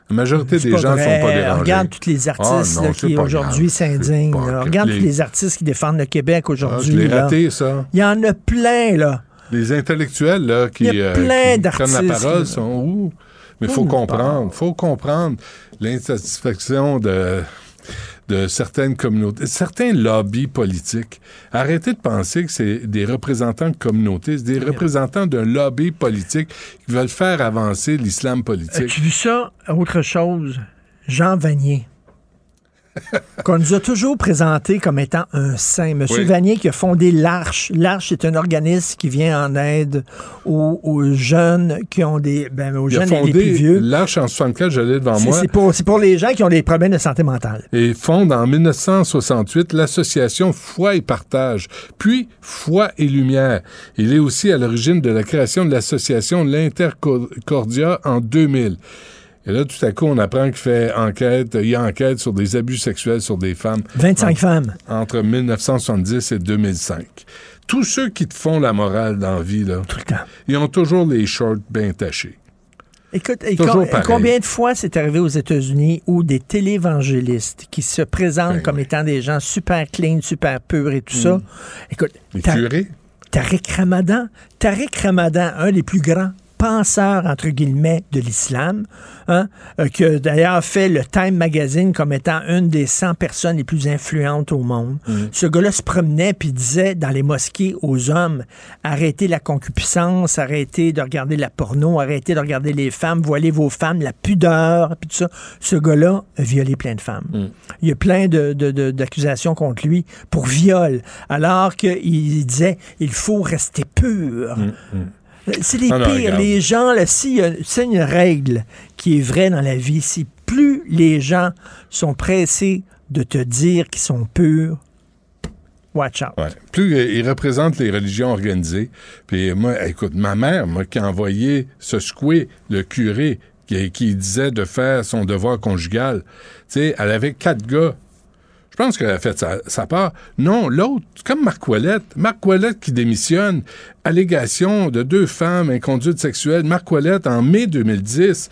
La majorité des gens ne sont pas dérangés. Regarde tous les artistes Ah, non, là, c'est qui aujourd'hui s'indignent. là. Regarde les- tous les artistes qui défendent le Québec Ah, aujourd'hui. là. raté, ça. Il y en a plein, là. Les intellectuels là, qui, Il y a euh, plein qui prennent la parole là. sont où? Mais il faut comprendre, faut comprendre l'insatisfaction de, de certaines communautés, certains lobbies politiques. Arrêtez de penser que c'est des représentants de communautés, c'est des représentants d'un lobby politique qui veulent faire avancer l'islam politique. As-tu vu ça? Autre chose. Jean Vanier. Qu'on nous a toujours présenté comme étant un saint. Monsieur Oui. Vanier qui a fondé l'Arche. L'Arche, c'est un organisme qui vient en aide aux, aux jeunes qui ont des... Ben, aux Il a jeunes et les plus fondé vieux. l'Arche en 64, je l'ai devant moi. c'est pour, pour les gens qui ont des problèmes de santé mentale. et fonde en 1968 l'association Foi et Partage, puis Foi et Lumière. Il est aussi à l'origine de la création de l'association L'Intercordia en 2000. Et là, tout à coup, on apprend qu'il fait enquête, il y a enquête sur des abus sexuels sur des femmes 25 femmes. entre 1970 et 2005. Tous ceux qui te font la morale dans la vie, là, Tout le temps. ils ont toujours les shorts bien tachés. Écoute, et Toujours com- pareil. combien de fois c'est arrivé aux États-Unis où des télévangélistes qui se présentent Ben comme oui. étant des gens super clean, super purs et tout ça, écoute, Les Tariq Ramadan, Tariq Ramadan, un des plus grands penseurs, entre guillemets, de l'islam, hein, euh, qui a d'ailleurs fait le Time Magazine comme étant une des 100 personnes les plus influentes au monde. Ce gars-là se promenait puis disait dans les mosquées aux hommes, arrêtez la concupiscence, arrêtez de regarder la porno, arrêtez de regarder les femmes, voilez vos femmes, la pudeur, puis tout ça. Ce gars-là a violé plein de femmes. Il y a plein de- de- de- d'accusations contre lui pour viol, alors qu'il disait, il faut rester pur. C'est les non, pires. regarde. les gens, là, si, c'est une règle qui est vraie dans la vie, si plus les gens sont pressés de te dire qu'ils sont purs, watch out. Ouais. Plus euh, il représente les religions organisées. Puis moi, écoute, ma mère, moi, qui a envoyé se secouer le curé qui, qui disait de faire son devoir conjugal, tu sais, elle avait quatre gars. Je pense qu'elle a fait sa, sa part. Non, l'autre, comme Marc Ouellette. Marc Ouellette qui démissionne. Allégation de deux femmes, inconduite sexuelle. Marc Ouellette, en mai 2010,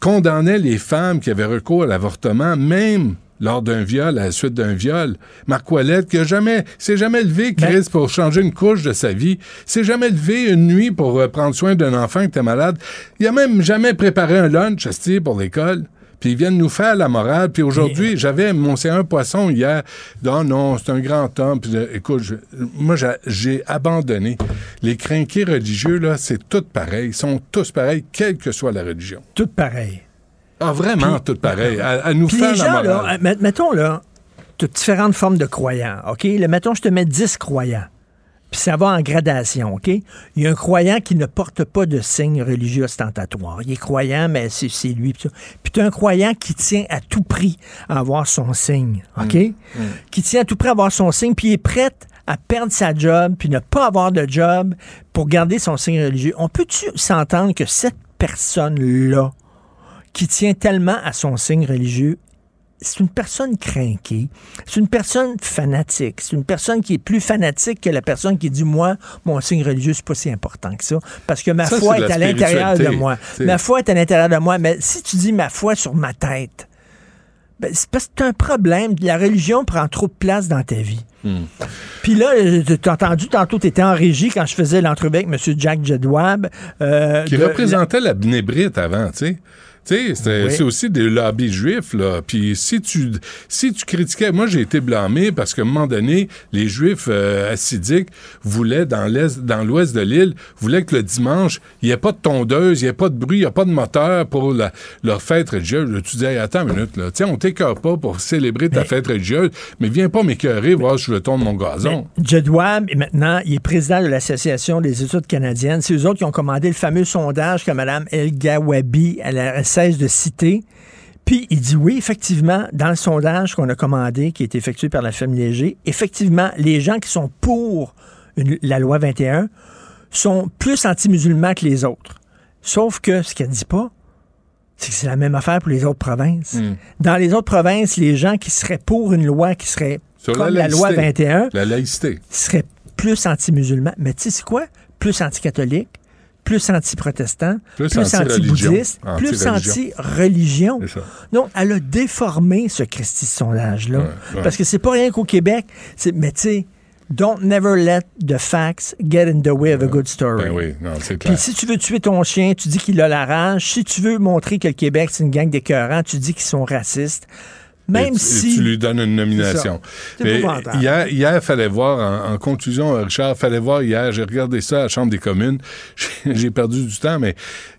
condamnait les femmes qui avaient recours à l'avortement, même lors d'un viol, à la suite d'un viol. Marc Ouellette, qui a jamais, s'est jamais levé, Ben Chris, pour changer une couche de sa vie. S'est jamais levé une nuit pour euh, prendre soin d'un enfant qui était malade. Il a même jamais préparé un lunch, pour l'école. Puis ils viennent nous faire la morale. Puis aujourd'hui, j'avais mon c'est un poisson hier. Non, non, c'est un grand homme. Puis euh, écoute, je- moi, j'ai- j'ai abandonné. Les crinqués religieux, là, c'est tout pareil. Ils sont tous pareils, quelle que soit la religion. Tout pareil. Ah, vraiment, tout pareil. À, à nous faire les la gens, morale. là, euh, met- mettons, là, tu différentes formes de croyants, OK? Là, mettons, je te mets 10 croyants. Puis ça va en gradation, OK? Il y a un croyant qui ne porte pas de signe religieux ostentatoire. Il est croyant, mais c'est lui. Puis tu as un croyant qui tient à tout prix à avoir son signe, OK? Qui tient à tout prix à avoir son signe, puis il est prêt à perdre sa job, puis ne pas avoir de job pour garder son signe religieux. On peut-tu s'entendre que cette personne-là, qui tient tellement à son signe religieux, c'est une personne crainquée, c'est une personne fanatique, c'est une personne qui est plus fanatique que la personne qui dit moi mon signe religieux c'est pas si important que ça parce que ma Ça, foi c'est est la à l'intérieur de moi. t'sais. Ma foi est à l'intérieur de moi, mais si tu dis ma foi sur ma tête, ben, c'est parce que t'as un problème, la religion prend trop de place dans ta vie. Hmm. Puis là, t'as entendu tantôt, tu étais en régie quand je faisais l'entrevue avec M. Jack Jedwab. euh, qui de- représentait la Bnébrite avant, tu sais. Tu sais, Oui. c'est aussi des lobbies juifs, là. Puis si tu, si tu critiquais... Moi, j'ai été blâmé parce qu'à un moment donné, les Juifs euh, assidiques voulaient, dans l'est, dans l'ouest de l'île, voulaient que le dimanche, il n'y ait pas de tondeuse, il n'y ait pas de bruit, il n'y a pas de moteur pour la- leur fête religieuse. Tu dis, Hey, attends une minute, là. Tiens, on t'écœure pas pour célébrer ta fête religieuse, mais viens pas m'écœurer, voir si je veux tondre mon gazon. Jedwab, maintenant, il est président de l'Association des études canadiennes. C'est eux autres qui ont commandé le fameux sondage que Mme El Gawabi elle, elle cesse de citer. Puis il dit oui, effectivement, dans le sondage qu'on a commandé, qui est effectué par la famille Léger, effectivement, les gens qui sont pour une- la loi 21 sont plus anti-musulmans que les autres. Sauf que ce qu'elle dit pas, c'est que c'est la même affaire pour les autres provinces. Hmm. Dans les autres provinces, les gens qui seraient pour une loi qui serait Sur comme la, loi laïcité. 21 La laïcité. seraient plus anti-musulmans. Mais tu sais, c'est quoi? Plus anti-catholique, plus anti-protestant, Plus anti-bouddhiste, plus Anti-religion. Donc, elle a déformé ce Christie sondage-là. Ouais, ouais. Parce que c'est pas rien qu'au Québec. c'est- Mais tu sais, don't never let the facts get in the way of a good story. Ben oui, non, c'est clair. Puis si tu veux tuer ton chien, tu dis qu'il a la rage. Si tu veux montrer que le Québec, c'est une gang d'écœurants, tu dis qu'ils sont racistes. Même Et tu, si... et tu lui donnes une nomination. Mais hier, hier, fallait voir, en, en conclusion, euh, Richard, fallait voir hier, j'ai regardé ça à la Chambre des communes, j'ai perdu du temps, mais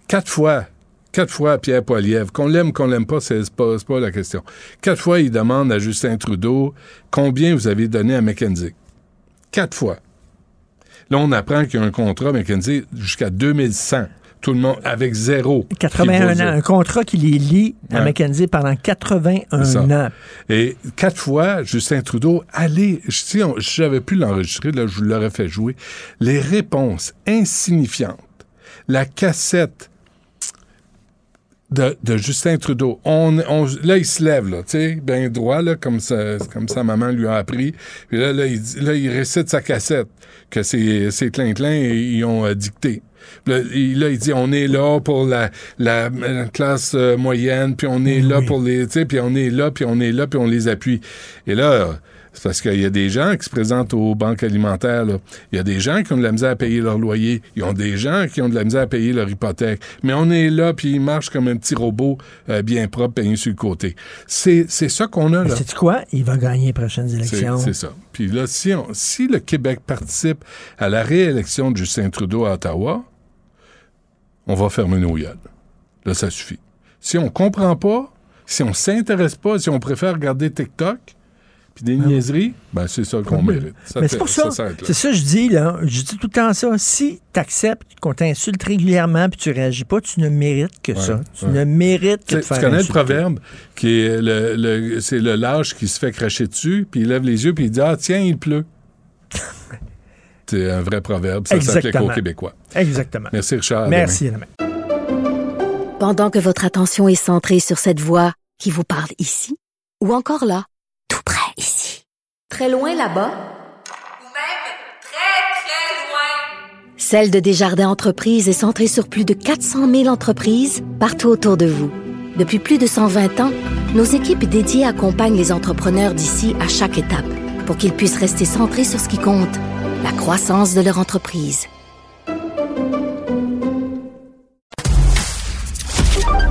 quatre fois, quatre fois Pierre Poilievre, qu'on l'aime, qu'on l'aime pas, c'est pas, pas la question. Quatre fois, il demande à Justin Trudeau combien vous avez donné à McKenzie. Quatre fois. Là, on apprend qu'il y a un contrat McKenzie jusqu'à 2100. Tout le monde, avec zéro. 81 Qui ans, un contrat qui les lie à Ouais. Mackenzie pendant 81 C'est ça. ans. Et quatre fois, Justin Trudeau, allez, si j'avais pu l'enregistrer, là, je vous l'aurais fait jouer. Les réponses insignifiantes, la cassette de, de Justin Trudeau, on, on- là, il se lève, là, tu sais, bien droit, là, comme, sa, comme sa maman lui a appris. Puis là, là, il, là, il récite sa cassette que ses, ses clin-clin, ils ont euh, dicté. Là il, là, il dit on est là pour la, la, la classe euh, moyenne, puis on est là pour les, tu sais, puis on est là, puis on est là, puis on les appuie. Et là, c'est parce qu'il y a des gens qui se présentent aux banques alimentaires. Il y a des gens qui ont de la misère à payer leur loyer. Ils ont des gens qui ont de la misère à payer leur hypothèque. Mais on est là, puis ils marchent comme un petit robot euh, bien propre, peigné sur le côté. C'est c'est ça qu'on a là. sais-tu quoi? Il va gagner les prochaines C'est élections. c'est ça. Puis là, si, on- si le Québec participe à la réélection de Justin Trudeau à Ottawa, on va fermer nos gueules. Là, ça suffit. Si on comprend pas, si on s'intéresse pas, si on préfère regarder TikTok, puis des niaiseries, ben c'est ça qu'on mérite. Mais c'est pour ça, c'est ça que je dis, là. Je dis tout le temps ça. Si tu acceptes qu'on t'insulte régulièrement puis tu réagis pas, tu ne mérites que ça. Tu ouais. ne mérites que Tu de faire tu connais le proverbe qui est le, le- c'est le lâche qui se fait cracher dessus, puis il lève les yeux, puis il dit Ah, tiens, il pleut. c'est un vrai proverbe. Ça s'applique Exactement. aux Québécois. Exactement. Merci, Richard. À Merci, Alain. Pendant que votre attention est centrée sur cette voix qui vous parle ici, ou encore là, très loin là-bas, Ou même très, très loin. Celle de Desjardins Entreprises est centrée sur plus de 400 000 entreprises partout autour de vous. Depuis plus de 120 ans, nos équipes dédiées accompagnent les entrepreneurs d'ici à chaque étape pour qu'ils puissent rester centrés sur ce qui compte, la croissance de leur entreprise.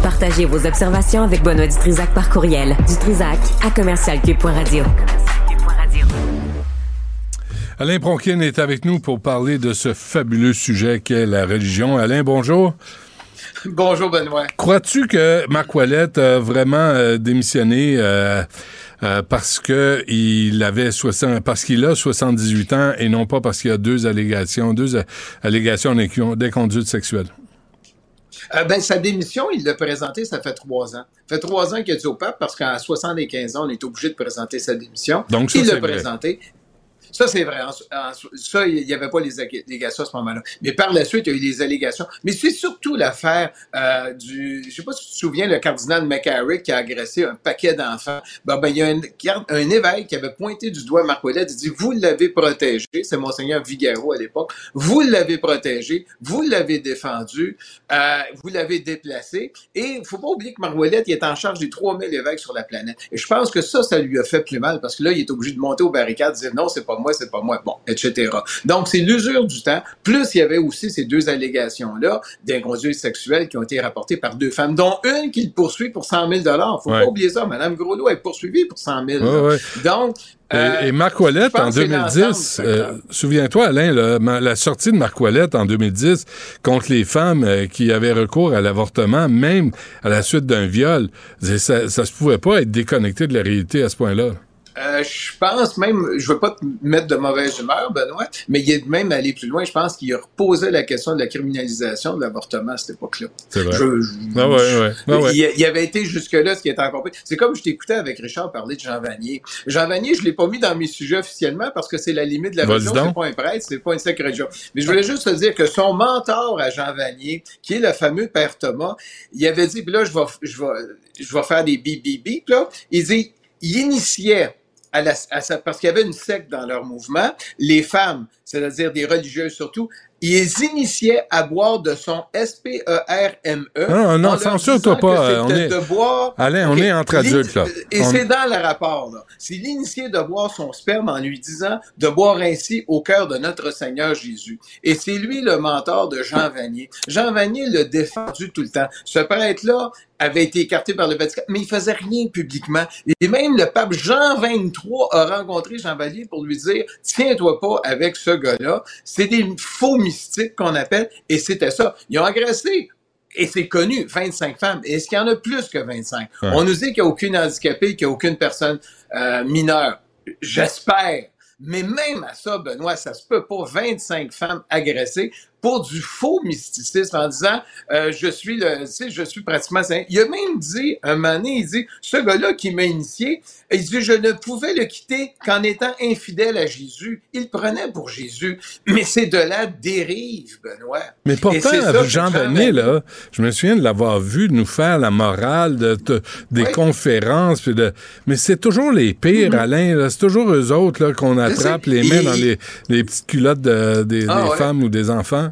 Partagez vos observations avec Benoît Dutrisac par courriel. Dutrisac à commercialcube.radio. Alain Pronkin est avec nous pour parler de ce fabuleux sujet qu'est la religion. Alain, bonjour. Bonjour, Benoît. Crois-tu que Marc Ouellet a vraiment euh, démissionné euh, euh, parce que il avait 60, parce qu'il a 78 ans et non pas parce qu'il y a deux allégations, deux allégations d'inconduite sexuelle? Euh, ben, sa démission, il l'a présentée, ça fait trois ans. Ça fait trois ans qu'il a dit au pape, parce qu'à 75 ans, on est obligé de présenter sa démission. Donc, ça, il l'a vrai. Ça, c'est vrai. Ça, il n'y avait pas les allégations à ce moment-là. Mais par la suite, il y a eu des allégations. Mais c'est surtout l'affaire euh, du... Je sais pas si tu te souviens, le cardinal McCarrick qui a agressé un paquet d'enfants. Ben, ben, il y a un, évêque qui avait pointé du doigt Marc Ouellet. Il dit, vous l'avez protégé. C'est Monseigneur Vigaro à l'époque. Vous l'avez protégé. Vous l'avez défendu. euh, vous l'avez déplacé. Et il faut pas oublier que Marc Ouellet, est en charge des 3000 évêques sur la planète. Et je pense que ça, ça lui a fait plus mal parce que là, il est obligé de monter aux barricades, dire non, c'est pas moi, c'est pas moi, bon, etc. Donc, c'est l'usure du temps. Plus, il y avait aussi ces deux allégations-là d'inconduite sexuelle qui ont été rapportées par deux femmes, dont une qui le poursuit pour 100 000 Faut Ouais. pas oublier ça. Madame Groslot est poursuivie pour 100 000 Ouais, ouais. Donc, Et, euh, et Marc Ouellet, je pense en que c'est 2010, l'ensemble, euh, souviens-toi, Alain, ma- la sortie de Marc Ouellet en 2010 contre les femmes euh, qui avaient recours à l'avortement, même à la suite d'un viol, ça, ça se pouvait pas être déconnecté de la réalité à ce point-là. Euh, je pense même, je veux pas te mettre de mauvaise humeur, Benoît, mais il est même allé plus loin. Je pense qu'il a reposé la question de la criminalisation de l'avortement à cette époque-là. C'est vrai. Je- je- Ah ouais, ouais. Ah ouais. Il, il avait été jusque-là, ce qui était encore pire. C'est comme je t'écoutais avec Richard parler de Jean Vanier. Jean Vanier, je l'ai pas mis dans mes sujets officiellement parce que c'est la limite de la religion. C'est pas un prêtre, c'est pas une sacrée religion. Mais je voulais juste te dire que son mentor à Jean Vanier, qui est le fameux père Thomas, il avait dit, puis là, je vais, je vais, je vais faire des bip, là. Il dit, il initiait à la, à sa- parce qu'il y avait une secte dans leur mouvement, les femmes, c'est-à-dire des religieuses surtout, ils les initiaient à boire de son S-P-E-R-M-E. Non, non, censure-toi pas, euh, on c'était est- de boire. Alain, on est entre adultes, là. Et On- c'est dans le rapport, là. C'est l'initié de boire son sperme en lui disant de boire ainsi au cœur de notre Seigneur Jésus. Et c'est lui le mentor de Jean Vanier. Jean Vanier l'a défendu tout le temps. Ce prêtre-là avait été écarté par le Vatican, mais il faisait rien publiquement. Et même le pape Jean XXIII a rencontré Jean Vanier pour lui dire, tiens-toi pas avec ce gars-là. C'est des faux qu'on appelle, et c'était ça. Ils ont agressé et c'est connu, 25 femmes. Est-ce qu'il y en a plus que 25? Ouais. On nous dit qu'il n'y a aucune handicapée, qu'il n'y a aucune personne euh, mineure. J'espère. Mais même à ça, Benoît, ça se peut pas. 25 femmes agressées pour du faux mysticisme en disant euh, je suis le, tu sais, je suis pratiquement saint. Il a même dit, un moment donné, il dit, ce gars-là qui m'a initié, il dit, je ne pouvais le quitter qu'en étant infidèle à Jésus. Il prenait pour Jésus. Mais c'est de la dérive, Benoît. Mais pourtant, ça Jean Vanier, là, je me souviens de l'avoir vu nous faire la morale de, de- des Oui. conférences. puis de, mais c'est toujours les pires, Alain. là. C'est toujours eux autres là, qu'on attrape, les Et- dans les, les petites culottes de- des, Ah des ouais. femmes ou des enfants.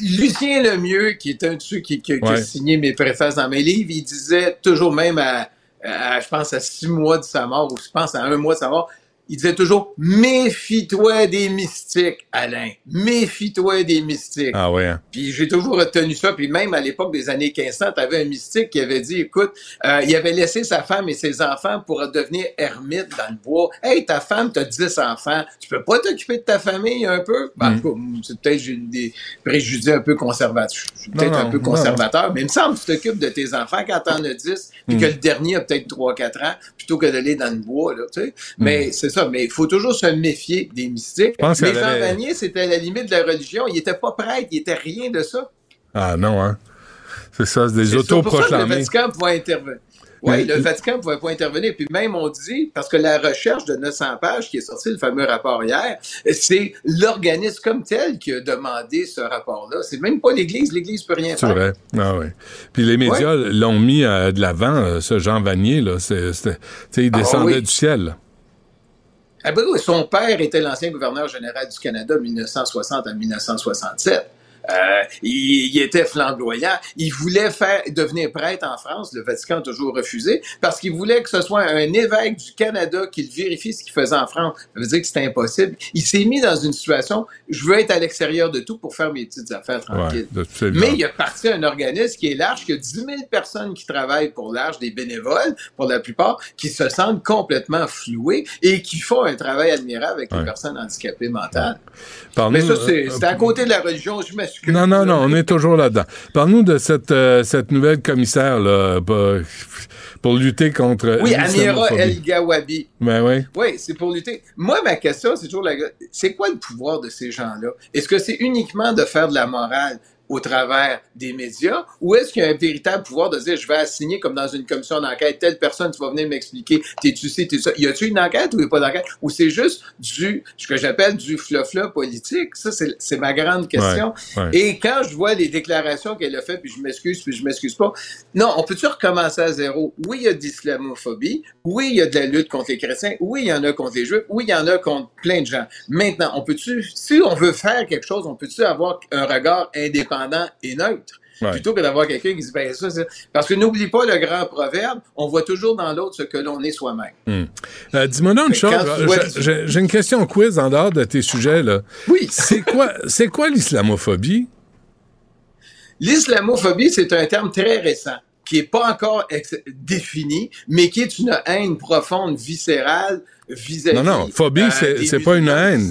Lucien Lemieux, qui est un de ceux qui, qui- qui a signé mes préfaces dans mes livres, il disait toujours même à, à- je pense, à six mois de sa mort, ou je pense à un mois de sa mort, il disait toujours, méfie-toi des mystiques, Alain. Méfie-toi des mystiques. Ah ouais. hein. Puis j'ai toujours retenu ça. Puis même à l'époque des années 1500, tu avais un mystique qui avait dit, écoute, euh, il avait laissé sa femme et ses enfants pour devenir ermite dans le bois. Hey, ta femme, t'as 10 enfants. Tu peux pas t'occuper de ta famille un peu? Ben, cas, c'est peut-être des préjugés un peu conservateurs. Je suis peut-être un peu non. conservateur, mais il me semble que tu t'occupes de tes enfants quand t'en as 10, puis Mm. que le dernier a peut-être 3-4 ans, plutôt que d'aller dans le bois, là, tu sais. Mais c'est ça. Mais il faut toujours se méfier des mystiques. Mais Jean avait- Vanier, c'était à la limite de la religion. Il était pas prêtre, il était rien de ça. Ah non, hein. C'est ça, c'est des C'est ça, pour ça que le autoproclamés. Vatican pouvait intervenir. Oui, Mais- le Vatican ne pouvait pas intervenir. Puis même, on dit, parce que la recherche de 900 pages qui est sortie, le fameux rapport hier, c'est l'organisme comme tel qui a demandé ce rapport-là. C'est même pas l'Église. L'Église peut rien C'est faire. vrai. Ah. Puis les médias l'ont mis euh, de l'avant, euh, ce Jean Vanier, là. C'est- il Ah descendait oui. du ciel. Ah ben son père était l'ancien gouverneur général du Canada de 1960 à 1967. Euh, il, il était flamboyant. Il voulait faire devenir prêtre en France. Le Vatican a toujours refusé parce qu'il voulait que ce soit un évêque du Canada qui vérifie ce qu'il faisait en France. Ça veut dire que c'était impossible. Il s'est mis dans une situation, je veux être à l'extérieur de tout pour faire mes petites affaires tranquilles. Ouais. Mais il a parti un organisme qui est large, qui a 10 000 personnes qui travaillent pour large, des bénévoles pour la plupart, qui se sentent complètement floués et qui font un travail admirable avec les personnes handicapées mentales. Mais ça, c'est euh, c'est à côté de la religion, je Non, non, non, on est toujours là-dedans. Parle-nous de cette, euh, cette nouvelle commissaire là, pour, pour lutter contre Oui, Amira. El Gawabi. Ben oui. Oui, c'est pour lutter. Moi, ma question, c'est toujours la... c'est quoi le pouvoir de ces gens-là? Est-ce que c'est uniquement de faire de la morale? Au travers des médias ou est-ce qu'il y a un véritable pouvoir de dire je vais assigner comme dans une commission d'enquête telle personne tu vas venir m'expliquer t'es-tu ci, t'es ça. Y a-tu une enquête ou y a pas d'enquête? Ou c'est juste du ce que j'appelle du flofla politique? Ça c'est c'est ma grande question. Ouais, ouais. et quand je vois les déclarations qu'elle a faites puis je m'excuse puis je m'excuse pas non on peut-tu recommencer à zéro? Oui il y a de l'islamophobie. Oui il y a de la lutte contre les chrétiens. Oui il y en a contre les juifs. Oui il y en a contre plein de gens. Maintenant on peut-tu si on veut faire quelque chose on peut-tu avoir un regard indépendant et neutre Ouais. plutôt que d'avoir quelqu'un qui dit ben ça parce que n'oublie pas le grand proverbe on voit toujours dans l'autre ce que l'on est soi-même Hum. Euh, Dis-moi donc une chose. tu vois- J'ai- une question quiz en dehors de tes sujets. là. oui C'est quoi, quoi l'islamophobie? L'islamophobie, c'est un terme très récent qui est pas encore défini, mais qui est une haine profonde, viscérale, vis-à-vis. Non, non, phobie, euh, c'est pas une haine.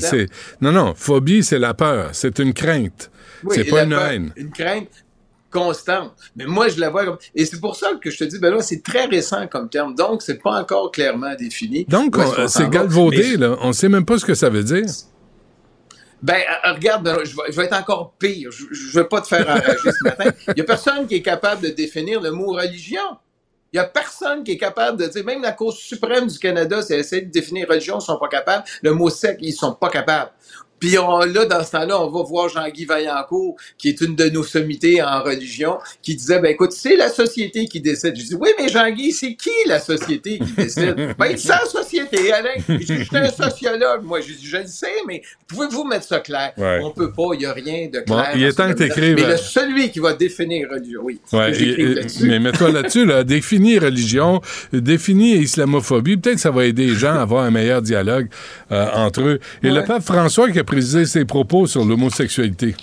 Non, non, phobie, c'est la peur. C'est une crainte. Oui, c'est pas une haine. Une crainte constante. Mais moi, je la vois comme... Et c'est pour ça que je te dis, ben là, c'est très récent comme terme, donc c'est pas encore clairement défini. Donc, qu'on c'est galvaudé, là. On sait même pas ce que ça veut dire. Ben, euh, regarde, ben, je, vais, je vais être encore pire. Je, je veux pas te faire enrager ce matin. Il y a personne qui est capable de définir le mot religion. Il y a personne qui est capable de dire, même la Cour suprême du Canada, c'est essayer de définir religion, ils sont pas capables. Le mot sec, ils sont pas capables. Puis on, là, dans ce temps-là, on va voir Jean-Guy Vaillancourt, qui est une de nos sommités en religion, qui disait, ben écoute, c'est la société qui décide. Je dis, oui, mais Jean-Guy, c'est qui la société qui décide? ben, c'est la société, Alain. Je suis un sociologue, moi. Je dis, je le sais, mais pouvez-vous mettre ça clair? Ouais. On peut pas, il y a rien de clair. Bon, il est temps que t'écrives, Mais euh, le, celui qui va définir religion, oui. Ouais, et- mais mets-toi là-dessus, là, définis religion, définis islamophobie. Peut-être que ça va aider les gens à avoir un meilleur dialogue euh, entre eux. Et le pape François qui a précisé ses propos sur l'homosexualité.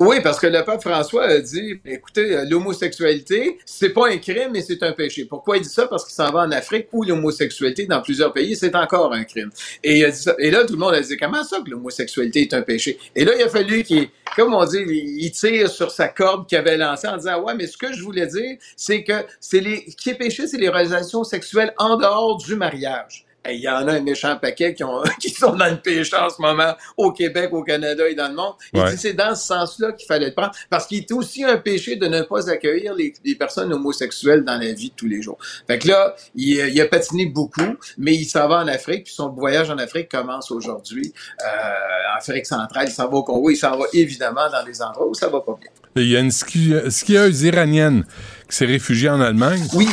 Oui, parce que le pape François a dit, écoutez, euh, l'homosexualité, c'est pas un crime, mais c'est un péché. Pourquoi il dit ça? Parce qu'il s'en va en Afrique où l'homosexualité, dans plusieurs pays, c'est encore un crime. Et, là, tout le monde a dit, comment ça que l'homosexualité est un péché? Et là, il a fallu qu'il, comme on dit, il tire sur sa corde qu'il avait lancée en disant, ouais, mais ce que je voulais dire, c'est que c'est les, qui est péché, c'est les relations sexuelles en dehors du mariage. Il y en a un méchant paquet qui, ont, qui sont dans le péché en ce moment au Québec, au Canada et dans le monde. Il Ouais. dit c'est dans ce sens-là qu'il fallait le prendre parce qu'il est aussi un péché de ne pas accueillir les, les personnes homosexuelles dans la vie de tous les jours. Fait que là, il, il a patiné beaucoup, mais il s'en va en Afrique, puis son voyage en Afrique commence aujourd'hui. Euh, en Afrique centrale, il s'en va au Congo, il s'en va évidemment dans des endroits où ça va pas bien. Il y a une ski- skieuse iranienne qui s'est réfugiée en Allemagne. Oui.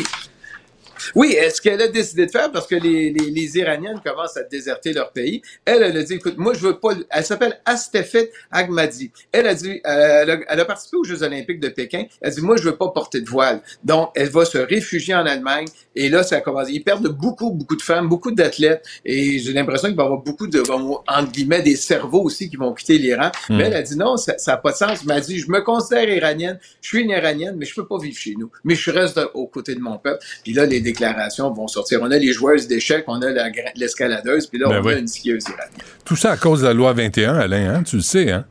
Oui, est-ce qu'elle a décidé de faire? Parce que les, les, les Iraniennes commencent à déserter leur pays? Elle, elle a dit, écoute, moi, je veux pas. Elle s'appelle Astefet Agmadi. Elle a dit, euh, elle, a, elle a participé aux Jeux Olympiques de Pékin. Elle a dit, moi, je veux pas porter de voile. Donc, elle va se réfugier en Allemagne. Et là, ça commence. Ils perdent beaucoup, beaucoup de femmes, beaucoup d'athlètes. Et j'ai l'impression qu'il va y avoir beaucoup de, entre guillemets, des cerveaux aussi qui vont quitter l'Iran. Mm. Mais elle a dit, non, ça n'a pas de sens. Elle m'a dit, je me considère iranienne. Je suis une iranienne, mais je peux pas vivre chez nous. Mais je reste aux côtés de mon peuple. Puis là, les déclarations vont sortir. On a les joueuses d'échecs, on a l'escaladeuse, puis là, Ben on oui. a une skieuse iranienne. Tout ça à cause de la loi 21, Alain, hein? Tu le sais, hein?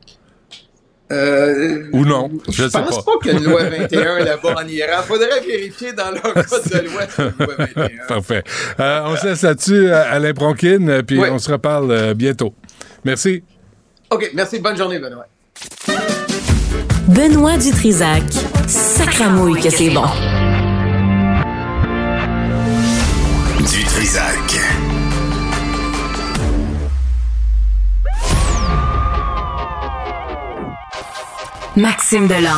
Euh, Ou non, je sais pense pas. pas, qu'il y a une loi 21 là-bas en Iran. Faudrait vérifier dans leur code de loi une loi 21. Parfait. Euh, on se laisse là-dessus, euh, Alain Bronquin, euh, puis Oui. on se reparle bientôt. Merci. OK, merci. Bonne journée, Benoît. Benoît Dutrisac. Sacramouille que c'est bon. Trisac. Maxime Delan.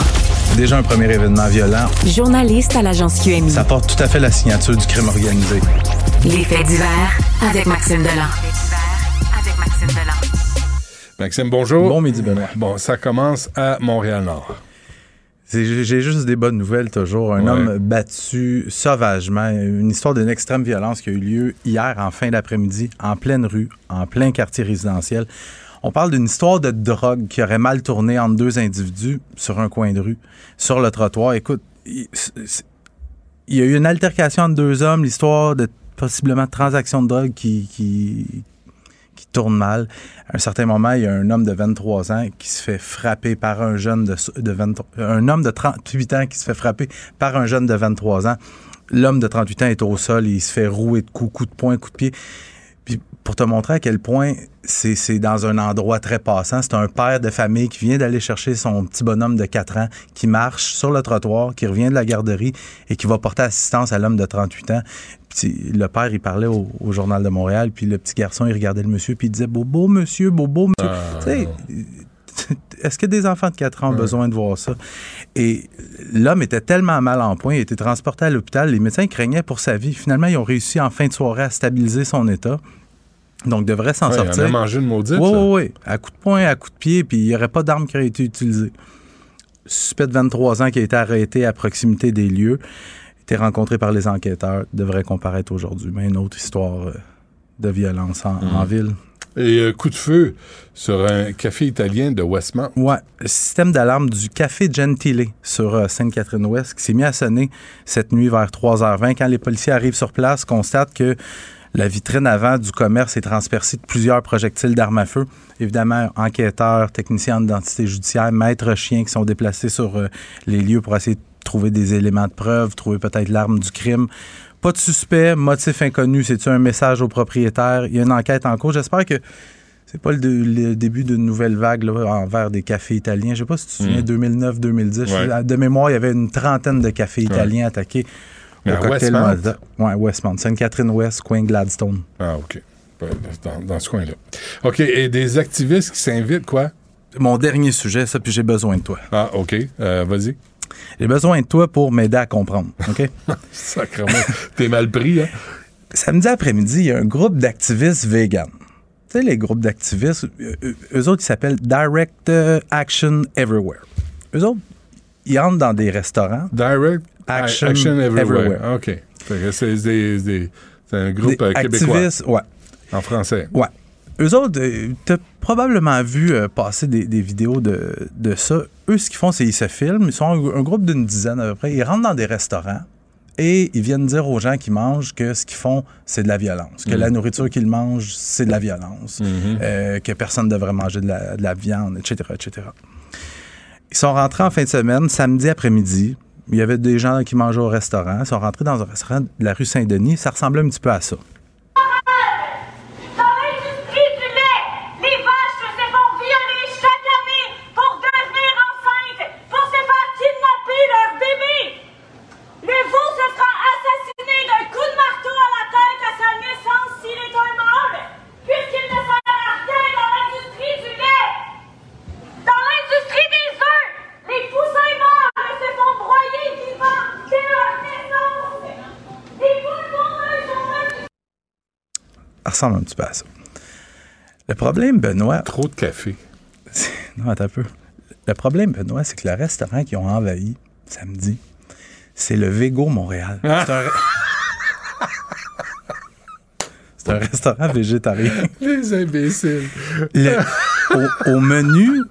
Déjà un premier événement violent. Journaliste à l'agence QMI. Ça porte tout à fait la signature du crime organisé. Les faits divers avec Maxime Delan. avec Maxime Delan. Maxime, bonjour. Bon midi, Benoît. Bon, ça commence à Montréal-Nord. J'ai juste des bonnes nouvelles toujours. Un Ouais. homme battu sauvagement. Une histoire d'une extrême violence qui a eu lieu hier en fin d'après-midi, en pleine rue, en plein quartier résidentiel. On parle d'une histoire de drogue qui aurait mal tourné entre deux individus sur un coin de rue, sur le trottoir. Écoute, il y a eu une altercation entre deux hommes, l'histoire de possiblement de transaction de drogue qui, qui tourne mal. À un certain moment, il y a un homme de 23 ans qui se fait frapper par un jeune de, de 23 un homme de 38 ans qui se fait frapper par un jeune de 23 ans. L'homme de 38 ans est au sol, il se fait rouer de coups, coups de poing, coups de pied. Puis pour te montrer à quel point c'est dans un endroit très passant, c'est un père de famille qui vient d'aller chercher son petit bonhomme de 4 ans, qui marche sur le trottoir, qui revient de la garderie et qui va porter assistance à l'homme de 38 ans. Puis le père, il parlait au, au Journal de Montréal, puis le petit garçon, il regardait le monsieur, puis il disait « Bobo, monsieur, bobo, monsieur Tu sais, est-ce que des enfants de 4 ans ont besoin de voir ça? Et l'homme était tellement mal en point, il a été transporté à l'hôpital. Les médecins craignaient pour sa vie. Finalement, ils ont réussi en fin de soirée à stabiliser son état. Donc, devrait s'en Ouais, il sortir. a mangé une maudite, Oui, oui, oui. À coup de poing, à coup de pied, puis il n'y aurait pas d'arme qui aurait été utilisée. Suspect de 23 ans qui a été arrêté à proximité des lieux, a été rencontré par les enquêteurs, devrait comparaître aujourd'hui. Mais une autre histoire euh, de violence en, Mhm. en ville. Et euh, coup de feu sur un café italien de Westmount. Ouais, système d'alarme du Café Gentile sur euh, Sainte-Catherine-Ouest qui s'est mis à sonner cette nuit vers 3h20. Quand les policiers arrivent sur place, constatent que la vitrine avant du commerce est transpercée de plusieurs projectiles d'armes à feu. Évidemment, enquêteurs, techniciens en identité judiciaire, maîtres chiens qui sont déplacés sur euh, les lieux pour essayer de trouver des éléments de preuve, trouver peut-être l'arme du crime. Pas de suspect, motif inconnu. C'est-tu un message au propriétaire? Il y a une enquête en cours. J'espère que c'est pas le, début d'une nouvelle vague là, envers des cafés italiens. Je sais pas si tu te souviens, Mm. 2009-2010. Ouais. De mémoire, il y avait une trentaine de cafés Ouais. italiens attaqués Mais au à Westmount? Molotov. Ouais, Westmount. Sainte-Catherine-Ouest, Queen Gladstone. Ah, OK. Dans, dans ce coin-là. OK. Et des activistes qui s'invitent, quoi? Mon dernier sujet, ça, puis j'ai besoin de toi. Ah, OK. Euh, Vas-y. J'ai besoin de toi pour m'aider à comprendre, OK? Sacrement. T'es mal pris, hein? Samedi après-midi, il y a un groupe d'activistes vegan. Tu sais, les groupes d'activistes, euh, euh, eux autres, ils s'appellent Direct Action Everywhere. Eux autres, ils entrent dans des restaurants. Direct? Action, Everywhere. Everywhere. OK. C'est des- des- un groupe Des euh, québécois. activistes, ouais. En français. Ouais. Eux autres, euh, t'as probablement vu euh, passer des, des vidéos de, de ça. Eux, ce qu'ils font, c'est qu'ils se filment. Ils sont un, un groupe d'une dizaine à peu près. Ils rentrent dans des restaurants et ils viennent dire aux gens qui mangent que ce qu'ils font, c'est de la violence. Que Mhm. la nourriture qu'ils mangent, c'est de la violence. Mhm. Euh, que personne ne devrait manger de la, de la viande, etc., etc. Ils sont rentrés en fin de semaine, samedi après-midi. Il y avait des gens qui mangeaient au restaurant. Ils sont rentrés dans un restaurant de la rue Saint-Denis. Ça ressemblait un petit peu à ça. Dans l'industrie du lait, les vaches se font violer chaque année pour devenir enceintes, pour se faire kidnapper leur bébé. Le veau se fera assassiner d'un coup de marteau à la tête à sa naissance s'il est un mâle, puisqu'il ne sert à rien dans l'industrie du lait. Dans l'industrie des œufs, les poussins mâles se font broyer vivants dès leur naissance. Les poules pondeuses sont même Ça ressemble un petit peu à ça. Le problème, Benoît. Trop de café. Non, attends un peu. Le problème, Benoît, c'est que le restaurant qu'ils ont envahi samedi, c'est le Vego Montréal. Ah! C'est un... c'est un restaurant végétarien. Les imbéciles. Le- au, au menu.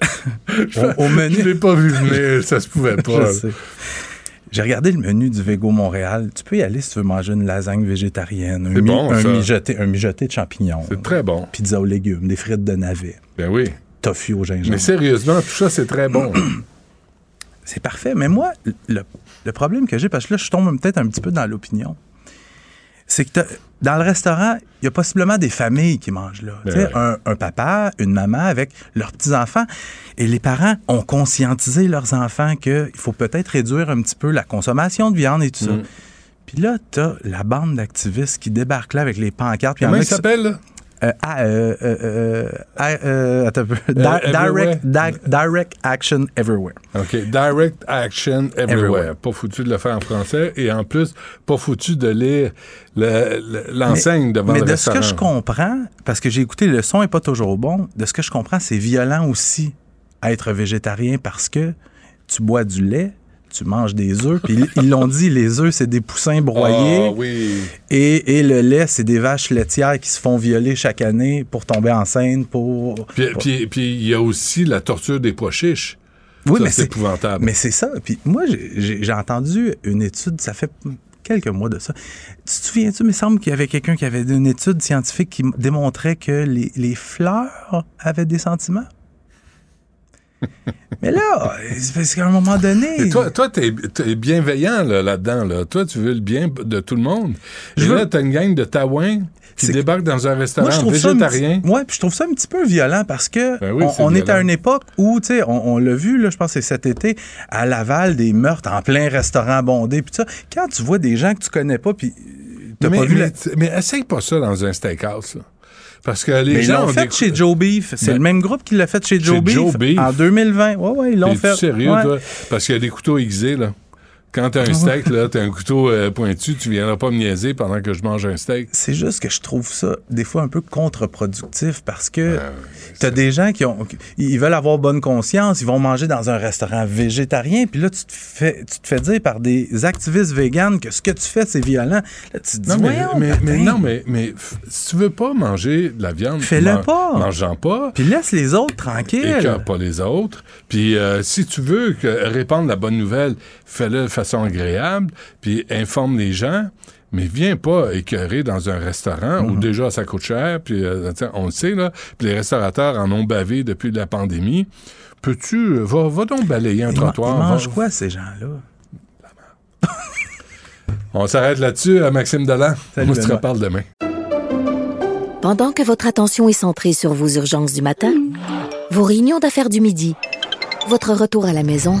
au, au menu. Je l'ai pas vu venir, ça se pouvait pas. Je sais. J'ai regardé le menu du Vego Montréal. Tu peux y aller si tu veux manger une lasagne végétarienne, un, bon, mijoté, un mijoté de champignons. C'est très bon. Pizza aux légumes, des frites de navet. Ben oui. Tofu au gingembre. Mais sérieusement, tout ça, c'est très bon. C'est parfait. Mais moi, le, le problème que j'ai, parce que là, je tombe peut-être un petit peu dans l'opinion, c'est que dans le restaurant, il y a possiblement des familles qui mangent là. Ben Tu sais, ouais. un, un papa, une maman avec leurs petits-enfants. Et les parents ont conscientisé leurs enfants qu'il faut peut-être réduire un petit peu la consommation de viande et tout ça. Mm. Puis là, t'as la bande d'activistes qui débarquent là avec les pancartes. Comment il s'appelle? Euh, euh, euh, attends un peu. Di- everywhere? direct, di- direct Action Everywhere. OK. Direct Action Everywhere. Everywhere. Pas foutu de le faire en français et en plus, pas foutu de lire le- le- l'enseigne devant Mais le de ce restaurant. que je comprends, parce que j'ai écouté, le son est pas toujours bon, de ce que je comprends, c'est violent aussi être végétarien parce que tu bois du lait, tu manges des œufs, puis ils- l'ont dit, les œufs, c'est des poussins broyés. Ah oui. Et, et le lait, c'est des vaches laitières qui se font violer chaque année pour tomber enceinte, pour... Puis pour- puis- puis il y a aussi la torture des pois chiches. Oui, Ça, mais c'est épouvantable. Mais c'est ça. Puis moi, j'ai- entendu une étude, ça fait quelques mois de ça. Tu te souviens-tu, il me semble qu'il y avait quelqu'un qui avait une étude scientifique qui démontrait que les, les fleurs avaient des sentiments? Mais là, c'est parce qu'à un moment donné... Et toi, toi, t'es, t'es bienveillant là, là-dedans. Là. Toi, tu veux le bien de tout le monde. Je Et veux- là, t'as une gang de taouins qui débarquent dans un restaurant Moi, végétarien. petit- ouais, puis je trouve ça un petit peu violent parce que Ben oui, on, est à une époque où, tu sais, on, on l'a vu, là, je pense que c'est cet été, à Laval, des meurtres en plein restaurant bondé, puis ça. Quand tu vois des gens que tu connais pas, puis t'as mais, pas vu mais, la... mais essaye pas ça dans un steakhouse. là. Parce que les Mais ils gens l'ont ont fait chez Joe Beef. C'est Ben, le même groupe qui l'a fait chez chez Joe Beef, Joe Beef. en 2020. Ouais, ouais, ils l'ont fait. sérieux, Ouais. toi? Parce qu'il y a des couteaux aiguisés, là. Quand t'as un steak, là, t'as un couteau euh, pointu, tu viendras pas me niaiser pendant que je mange un steak. C'est juste que je trouve ça des fois un peu contre-productif parce que t'as des gens qui ont ils veulent avoir bonne conscience, ils vont manger dans un restaurant végétarien, puis là tu te fais tu te fais dire par des activistes véganes que ce que tu fais c'est violent. Là tu te dis Non, mais, voyons, mais, non, mais, si tu veux pas manger de la viande, Fais-le man- pas. Mange-en pas. Puis laisse les autres tranquilles. Écœure pas les autres. Puis euh, si tu veux que, répandre la bonne nouvelle, fais-le façon agréable, puis informe les gens. Mais viens pas écœurer dans un restaurant où déjà ça coûte cher, puis euh, on le sait, là, puis les restaurateurs en ont bavé depuis la pandémie. Peux-tu, va, va donc balayer un Ils, trottoir. ils va- mangent quoi ces gens-là? On s'arrête là-dessus, à Maxime Delan. Salut, On se reparle demain. Pendant que votre attention est centrée sur vos urgences du matin, vos réunions d'affaires du midi, votre retour à la maison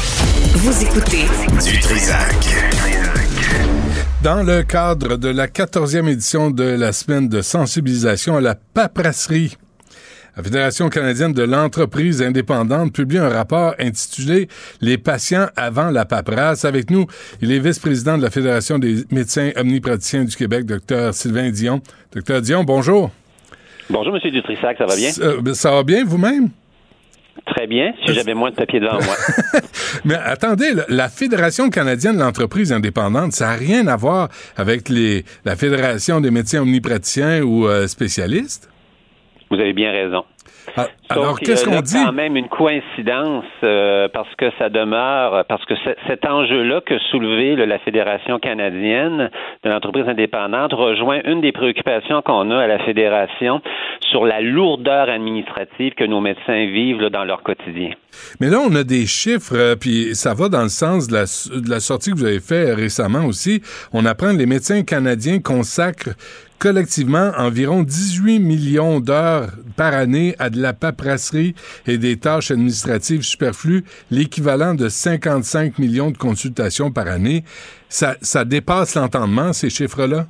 Vous écoutez Du Trisac. Dans le cadre de la 14e édition de la semaine de sensibilisation à la paperasserie, la Fédération canadienne de l'entreprise indépendante publie un rapport intitulé Les patients avant la paperasse. Avec nous, il est vice-président de la Fédération des médecins omnipraticiens du Québec, Dr Sylvain Dion. Dr Dion, bonjour. Bonjour, Monsieur Dutrissac, ça va bien? Euh, ça va bien vous-même? Très bien, si j'avais moins de papier devant moi. Mais attendez, la- Fédération canadienne de l'entreprise indépendante, ça n'a rien à voir avec les, la Fédération des médecins omnipraticiens ou euh, spécialistes? Vous avez bien raison. Ah, alors, qu'est-ce qu'on dit? quand même une coïncidence euh, parce que ça demeure, parce que ce- cet enjeu-là que soulevait là, la Fédération canadienne de l'entreprise indépendante rejoint une des préoccupations qu'on a à la Fédération sur la lourdeur administrative que nos médecins vivent là, dans leur quotidien. Mais là, on a des chiffres, euh, puis ça va dans le sens de la, de la sortie que vous avez fait récemment aussi. On apprend que les médecins canadiens consacrent collectivement environ 18 millions d'heures par année à de la paperasserie et des tâches administratives superflues, l'équivalent de 55 millions de consultations par année. Ça, ça dépasse l'entendement, ces chiffres-là?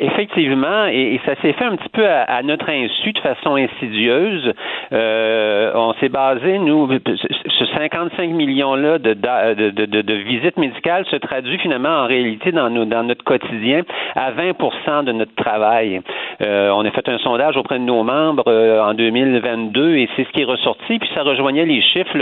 Euh, effectivement, et, et ça s'est fait un petit peu à, à notre insu, de façon insidieuse. Euh, on s'est basé, nous, ce 55 millions-là de, de, de, de, visites médicales se traduit finalement en réalité dans, nos, dans notre quotidien à 20% de notre travail. Euh, on a fait un sondage auprès de nos membres euh, en 2022 et c'est ce qui est ressorti, puis ça rejoignait les chiffres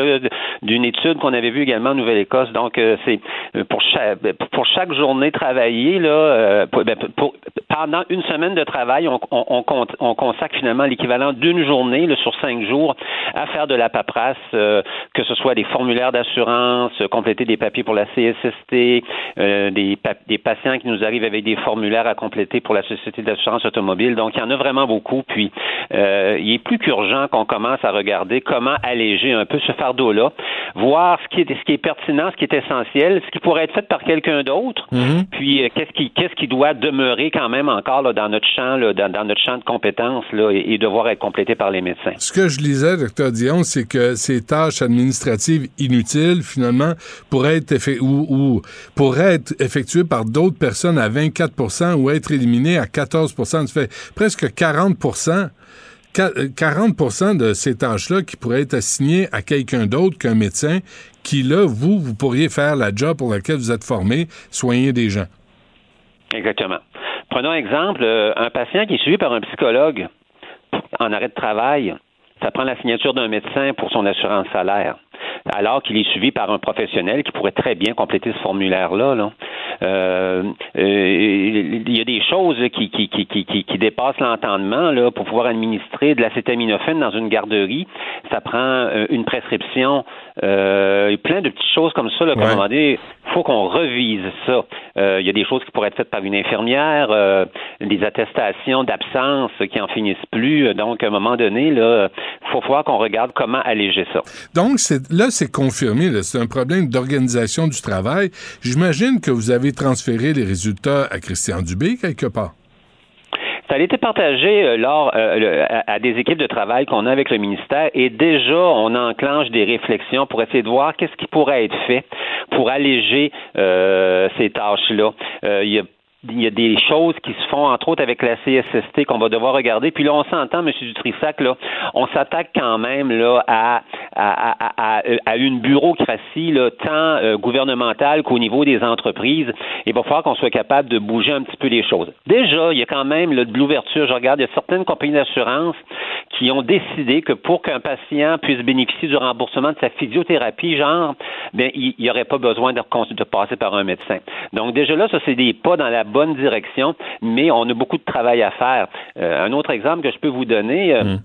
d'une étude qu'on avait vue également en Nouvelle-Écosse. Donc, euh, c'est pour chaque, pour chaque journée travaillée, là, euh, ben, pour, pendant une semaine de travail, on, on, on, compte- on consacre finalement l'équivalent d'une journée là, sur cinq jours à faire de la paperasse, euh, que ce soit des formulaires d'assurance, euh, compléter des papiers pour la CSST, euh, des, des patients qui nous arrivent avec des formulaires à compléter pour la Société d'assurance automobile. Donc, il y en a vraiment beaucoup. Puis, euh, il est plus qu'urgent qu'on commence à regarder comment alléger un peu ce fardeau-là, voir ce qui est, ce qui est pertinent, ce qui est essentiel, ce qui pourrait être fait par quelqu'un d'autre, puis euh, qu'est-ce qui, qu'est-ce qui doit demeurer quand même encore là, dans notre champ, là, dans, dans notre champ de compétences là, et, et devoir être complété par les médecins. Ce que je lisais, docteur Dion, c'est que ces tâches administratives inutiles, finalement, pourraient être, effe- ou, ou pourraient être effectuées par d'autres personnes à 24% ou être éliminées à 14% Ça fait presque 40 Qua- euh, 40 de ces tâches-là qui pourraient être assignées à quelqu'un d'autre qu'un médecin qui, là, vous, vous pourriez faire la job pour laquelle vous êtes formé, soigner des gens. Exactement. Prenons exemple, euh, un patient qui est suivi par un psychologue en arrêt de travail, ça prend la signature d'un médecin pour son assurance salaire, alors qu'il est suivi par un professionnel qui pourrait très bien compléter ce formulaire-là. là. Euh, euh, il y a des choses qui, qui, qui, qui, qui- qui dépassent l'entendement là, pour pouvoir administrer de l'acétaminophène dans une garderie. Ça prend euh, une prescription, euh, et plein de petites choses comme ça. Là, Ouais. moment donné, faut qu'on revise ça. Euh, il y a des choses qui pourraient être faites par une infirmière, des attestations d'absence qui en finissent plus. Donc, à un moment donné, là, faut voir qu'on regarde comment alléger ça. Donc, c'est, là, c'est confirmé. C'est un problème d'organisation du travail. J'imagine que vous avez transféré les résultats à Christian Dubé quelque part. Ça a été partagé euh, lors euh, à des équipes de travail qu'on a avec le ministère et déjà on enclenche des réflexions pour essayer de voir qu'est-ce qui pourrait être fait pour alléger euh, ces tâches-là. Euh, il y a il y a des choses qui se font, entre autres, avec la CSST qu'on va devoir regarder. Puis là, on s'entend, M. Dutrissac, là, on s'attaque quand même là, à, à, une bureaucratie là, tant euh, gouvernementale qu'au niveau des entreprises. Il va falloir qu'on soit capable de bouger un petit peu les choses. Déjà, il y a quand même là, de l'ouverture. Je regarde, il y a certaines compagnies d'assurance qui ont décidé que pour qu'un patient puisse bénéficier du remboursement de sa physiothérapie, genre, ben, il n'y aurait pas besoin de, passer par un médecin. Donc déjà là, ça c'est des pas dans la direction, mais on a beaucoup de travail à faire. Euh, un autre exemple que je peux vous donner. euh,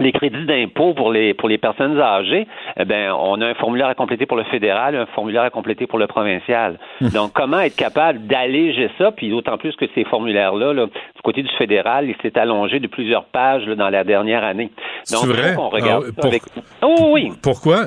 Les crédits d'impôt pour les pour les personnes âgées, eh ben on a un formulaire à compléter pour le fédéral, un formulaire à compléter pour le provincial. Donc comment être capable d'alléger ça, puis d'autant plus que ces formulaires-là, là, du côté du fédéral, il s'est allongé de plusieurs pages là, dans la dernière année. Donc vrai? qu'on regarde Ah oui, ça pour- avec. Oh oui. Pourquoi?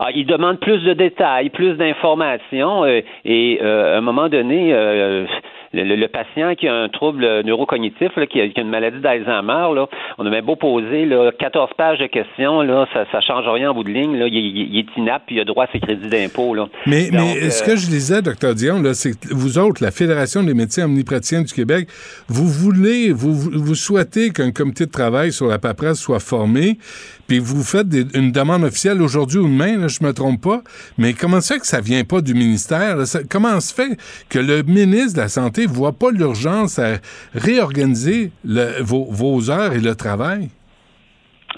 Ah, il demande plus de détails, plus d'informations euh, et euh, à un moment donné, euh, le, le- le patient qui a un trouble neurocognitif, là, qui, a, qui a une maladie d'Alzheimer, là, on a même beau poser là, 14 pages de questions, là, ça ne change rien en bout de ligne. Là, il, il- il est inapte puis il a droit à ses crédits d'impôt. là. Mais, Donc, mais ce euh, que je lisais, docteur Dion, là, c'est que vous autres, la Fédération des médecins omnipraticiens du Québec, vous voulez, vous, vous souhaitez qu'un comité de travail sur la paperasse soit formé, puis vous faites des- une demande officielle aujourd'hui ou demain, là, je me trompe pas, mais comment ça fait que ça vient pas du ministère? là? Ça- comment se fait que le ministre de la Santé voit pas l'urgence à réorganiser vos, vos heures et le travail?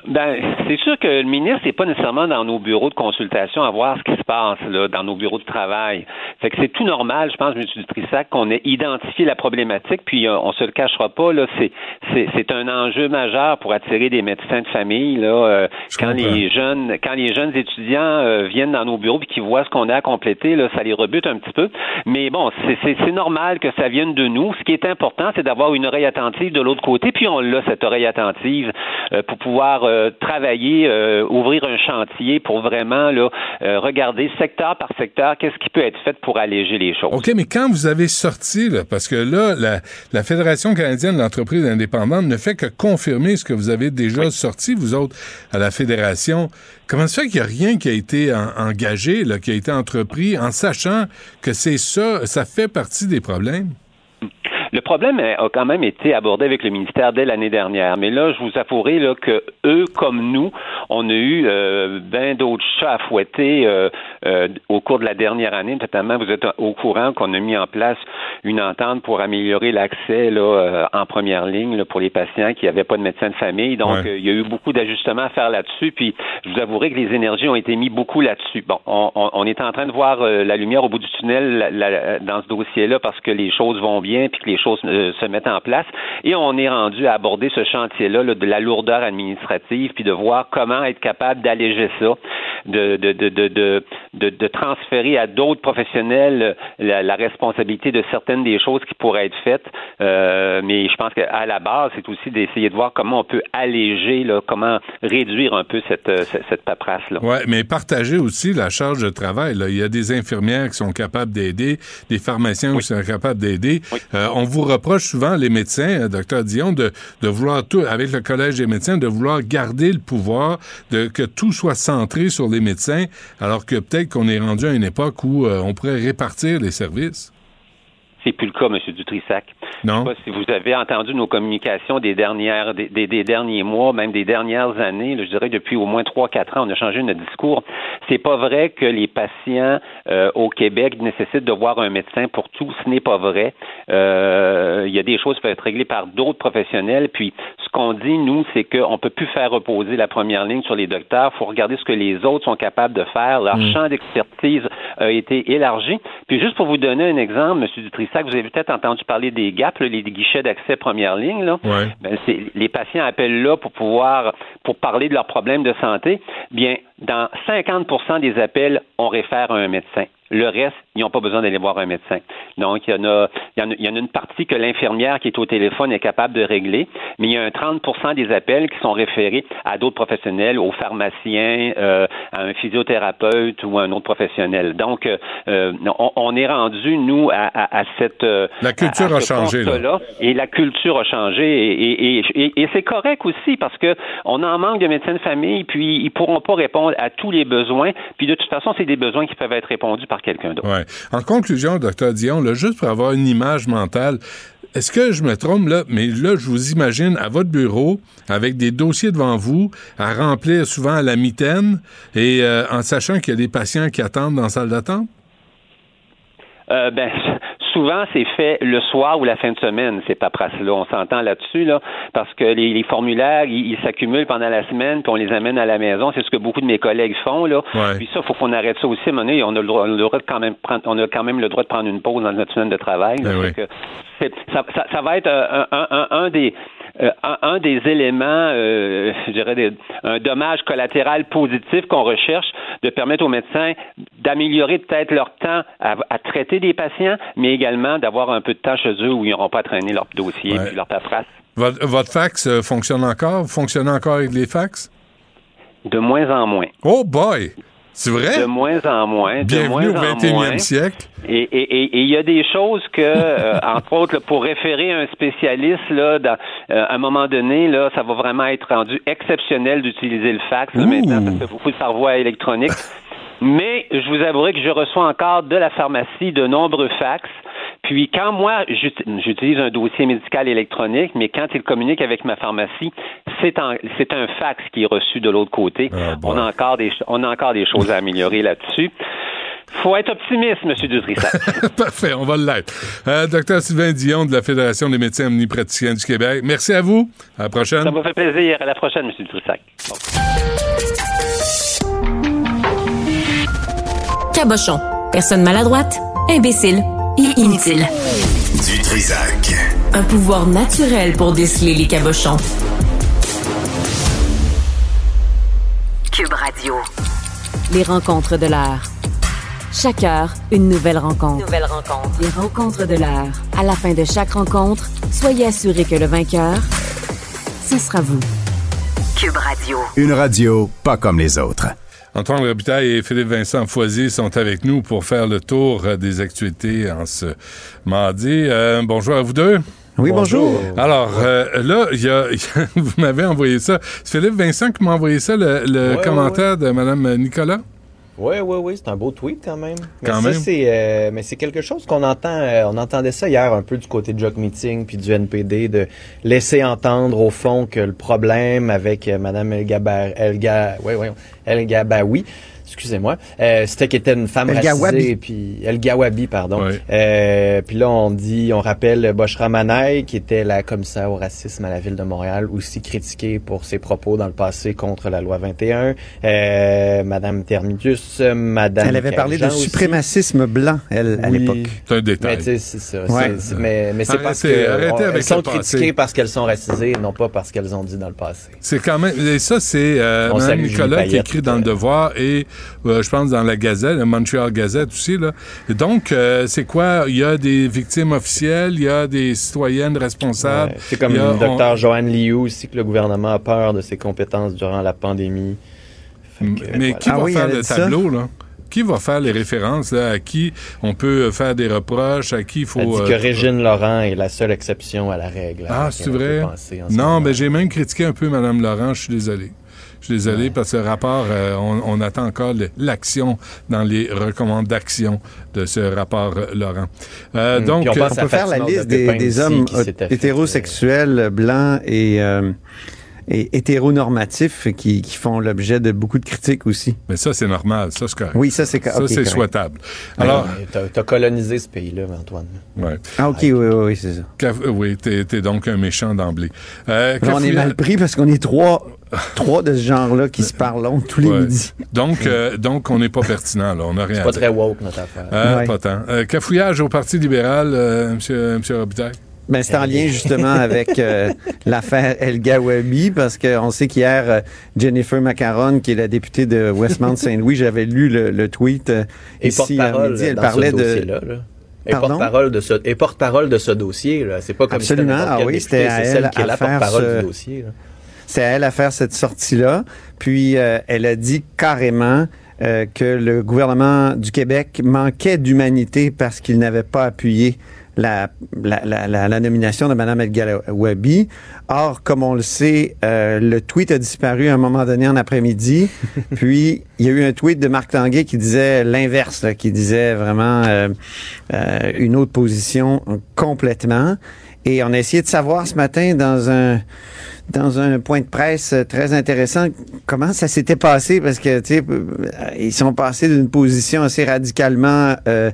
Ben, c'est sûr que le ministre n'est pas nécessairement dans nos bureaux de consultation à voir ce qui se passe là, dans nos bureaux de travail. Fait que c'est tout normal, je pense, M. Dutrissac, qu'on ait identifié la problématique, puis euh, on se le cachera pas, là, c'est, c'est, c'est un enjeu majeur pour attirer des médecins de famille. Là, euh, quand les jeunes, quand les jeunes étudiants euh, viennent dans nos bureaux et qu'ils voient ce qu'on a à compléter, là, ça les rebute un petit peu. Mais bon, c'est, c'est, c'est normal que ça vienne de nous. Ce qui est important, c'est d'avoir une oreille attentive de l'autre côté, puis on l'a cette oreille attentive pour pouvoir euh, travailler, euh, ouvrir un chantier pour vraiment là, euh, regarder secteur par secteur qu'est-ce qui peut être fait pour alléger les choses. OK, mais quand vous avez sorti, là, parce que là, la, la Fédération canadienne de l'entreprise indépendante ne fait que confirmer ce que vous avez déjà sorti, vous autres, à la Fédération. Comment ça fait qu'il n'y a rien qui a été en- engagé, là, qui a été entrepris, en sachant que c'est ça, ça fait partie des problèmes? Le problème a quand même été abordé avec le ministère dès l'année dernière. Mais là, je vous avouerai là, que eux, comme nous, on a eu euh, bien d'autres chats à fouetter euh, euh, au cours de la dernière année. Notamment, vous êtes au courant qu'on a mis en place une entente pour améliorer l'accès là, euh, en première ligne là, pour les patients qui n'avaient pas de médecin de famille. Donc, Ouais. euh, il y a eu beaucoup d'ajustements à faire là-dessus. Puis, je vous avouerai que les énergies ont été mis beaucoup là-dessus. Bon, on, on- on est en train de voir euh, la lumière au bout du tunnel la- la- dans ce dossier-là parce que les choses vont bien puis que les choses euh, se mettent en place. Et on est rendu à aborder ce chantier-là là, de la lourdeur administrative puis de voir comment être capable d'alléger ça, de, de, de, de, de, transférer à d'autres professionnels euh, la, la responsabilité de certaines des choses qui pourraient être faites. Euh, mais je pense qu'à la base, c'est aussi d'essayer de voir comment on peut alléger, là, comment réduire un peu cette, cette, cette paperasse-là. Ouais, mais partager aussi la charge de travail. Là. Il y a des infirmières qui sont capables d'aider, des pharmaciens qui sont capables d'aider. Euh, on vous reproche souvent, les médecins, euh, docteur Dion, de, de vouloir tout, avec le Collège des médecins, de vouloir garder le pouvoir, de que tout soit centré sur les médecins, alors que peut-être qu'on est rendu à une époque où euh, on pourrait répartir les services. C'est plus le cas, M. Dutrissac. Non. Je sais pas si vous avez entendu nos communications des dernières, des, des- des derniers mois, même des dernières années. là, je dirais depuis au moins trois, quatre ans, on a changé notre discours. C'est pas vrai que les patients euh, au Québec nécessitent de voir un médecin pour tout. Ce n'est pas vrai. Euh, Il y a des choses qui peuvent être réglées par d'autres professionnels. Puis, ce qu'on dit, nous, c'est qu'on peut plus faire reposer la première ligne sur les docteurs. Il faut regarder ce que les autres sont capables de faire. Leur Mm. champ d'expertise a été élargi. Puis, juste pour vous donner un exemple, M. Dutrissac, vous avez peut-être entendu parler des GAP, là, les guichets d'accès première ligne. Là. Ouais. Ben, c'est- les patients appellent là pour pouvoir pour parler de leurs problèmes de santé. Bien, dans 50% des appels, on réfère à un médecin. Le reste, ils n'ont pas besoin d'aller voir un médecin. Donc, il y en a, il y en a, il y en a une partie que l'infirmière qui est au téléphone est capable de régler, mais il y a un 30% des appels qui sont référés à d'autres professionnels, aux pharmaciens, euh, à un physiothérapeute ou à un autre professionnel. Donc, euh, euh, on, on est rendu, nous, à, à- à cette... euh, La culture à- a changé, là. et la culture a changé et, et, et, et c'est correct aussi parce que on en manque de médecins de famille puis ils pourront pas répondre à tous les besoins puis de toute façon c'est des besoins qui peuvent être répondus par quelqu'un d'autre. Ouais. En conclusion, docteur Dion, là, juste pour avoir une image mentale, est-ce que je me trompe là? Mais là, je vous imagine à votre bureau, avec des dossiers devant vous, à remplir souvent à la mitaine, et euh, en sachant qu'il y a des patients qui attendent dans la salle d'attente? Euh, ben, souvent, c'est fait le soir ou la fin de semaine, ces paperasses-là. On s'entend là-dessus, là, parce que les, les formulaires, ils s'accumulent pendant la semaine, puis on les amène à la maison. C'est ce que beaucoup de mes collègues font, là. Ouais. Puis ça, faut qu'on arrête ça aussi. On a le droit, on a le droit de quand même prendre, on a quand même le droit de prendre une pause dans notre semaine de travail. là. Ben oui. Que ça, ça, ça va être euh, un, un, un, un des euh, un, un des éléments, euh, je dirais, des- un dommage collatéral positif qu'on recherche, de permettre aux médecins d'améliorer peut-être leur temps à, à traiter des patients, mais également d'avoir un peu de temps chez eux où ils n'auront pas à traîner leur dossier Ouais. puis leur paperasse. Votre, votre fax euh, fonctionne encore? Vous fonctionnez encore avec les fax? De moins en moins. Oh boy! C'est vrai? De moins en moins. de Bienvenue au moins en 21e moins. siècle. Et et- et- et il y a des choses que, euh, entre autres, là, pour référer un spécialiste, là, dans, euh, à un moment donné, là, ça va vraiment être rendu exceptionnel d'utiliser le fax. là, maintenant, ça se fait beaucoup par voie électronique. Mais je vous avouerai que je reçois encore de la pharmacie de nombreux fax. Puis quand moi, j'ut- j'utilise un dossier médical électronique, mais quand il communique avec ma pharmacie, c'est un fax qui est reçu de l'autre côté. on, a encore des, on a encore des choses à améliorer là-dessus. faut être optimiste, M. Dutrissac. Parfait, on va l'être. Euh, Docteur Sylvain Dion de la Fédération des médecins omnipraticiens du Québec. Merci à vous. À la prochaine. Ça m'a fait plaisir. À la prochaine, M. Dutrissac. Cabochon. Personne maladroite, imbécile et inutile. Du Trisac. Un pouvoir naturel pour déceler les cabochons. Cube Radio. Les rencontres de l'heure. Chaque heure, une nouvelle rencontre. Nouvelle rencontre. Les rencontres de l'heure. À la fin de chaque rencontre, soyez assurés que le vainqueur, ce sera vous. Cube Radio. Une radio pas comme les autres. Antoine Robitaille et Philippe Vincent Foisy sont avec nous pour faire le tour euh, des actualités en ce mardi. Euh, bonjour à vous deux. Oui, bonjour. Alors, euh, là, il y a, vous m'avez envoyé ça. C'est Philippe Vincent qui m'a envoyé ça, le, le Ouais, commentaire de Mme Nicolas? Oui, oui, oui, c'est un beau tweet quand même. Mais Quand ça, même. c'est, euh, mais c'est quelque chose qu'on entend, euh, on entendait ça hier un peu du côté de Jock Meeting puis du NPD, de laisser entendre au fond que le problème avec euh, Madame Gabar, El Ga, ouais, ouais, El Gabaoui, excusez-moi, euh, c'était qu'elle était une femme El racisée, puis El Gawabi, pardon. Ouais. Euh, puis là, on dit, on rappelle Boshra Manaï, qui était la commissaire au racisme à la ville de Montréal, aussi critiquée pour ses propos dans le passé contre la loi 21. Euh, Madame Terminus, Madame Elle avait parlé de aussi. suprémacisme blanc, elle, à Oui. l'époque. C'est un Mais détail. tu sais, c'est ça. Ouais. c'est- c'est- mais mais c'est parce Arrêtez- que arrêtez on- avec elles sont critiquées parce qu'elles sont racisées, non pas parce qu'elles ont dit dans le passé. C'est quand même. Et ça, c'est euh, On Mme Nicolas qui écrit dans Le Devoir et euh, je pense dans la Gazette, la Montreal Gazette aussi. Là. Et donc, euh, c'est quoi? Il y a des victimes officielles, il y a des citoyennes responsables. Ouais. C'est comme le docteur Joanne Liu aussi que le gouvernement a peur de ses compétences durant la pandémie. On- que, Mais voilà. qui Ah va oui, faire le tableau, là? Qui va faire les références, là? À qui on peut faire des reproches? À qui il faut. Elle dit euh, que Régine Laurent est la seule exception à la règle. Ah, c'est on vrai? ce Non, ben j'ai même critiqué un peu Mme Laurent, je suis désolé. Je suis désolé parce que le rapport, euh, on, on attend encore le- l'action dans les recommandations de ce rapport euh, Laurent. Euh, Hum, donc, on euh, On peut faire la liste de des, hommes hétérosexuels, blancs et, euh, et hétéronormatifs qui, qui font l'objet de beaucoup de critiques aussi. mais ça, c'est normal. Ça, c'est correct. Oui, ça, c'est Ça, c'est souhaitable. Alors, T'as colonisé ce pays-là, Antoine. ouais. Ah, OK, oui, oui, oui, c'est ça. Caf- euh, oui, t'es donc un méchant d'emblée. Euh, on est mal pris parce qu'on est trois, trois de ce genre-là qui se parlent tous les Ouais. midis. Donc, euh, donc, on n'est pas pertinent, là. On n'a rien C'est pas dire. très woke, notre affaire. Euh, Ouais. Pas tant. Euh, cafouillage au Parti libéral, euh, monsieur, monsieur Robitaille? Ben, c'est en lien justement avec euh, l'affaire El Gawabi parce qu'on sait qu'hier, euh, Jennifer Macaron, qui est la députée de Westmount-Saint-Louis, j'avais lu le, le tweet euh, Et ici à porte-parole midi, elle dans parlait ce de... là. Et porte-parole de ce et porte-parole de ce dossier là, c'est pas comme si Absolument. c'était n'importe Ah oui, députée, c'était à c'est elle celle qui est la porte-parole ce- du dossier. là. C'est à elle à faire cette sortie-là. Puis euh, elle a dit carrément euh, que le gouvernement du Québec manquait d'humanité parce qu'il n'avait pas appuyé la, la, la, la- nomination de Mme El Galawabi. Or, comme on le sait, euh, le tweet a disparu à un moment donné en après-midi. Puis, il y a eu un tweet de Marc Tanguay qui disait l'inverse, qui disait vraiment euh, euh, une autre position complètement. Et on a essayé de savoir ce matin dans un dans un point de presse euh, très intéressant comment ça s'était passé? Parce que tu euh, ils sont passés d'une position assez radicalement euh,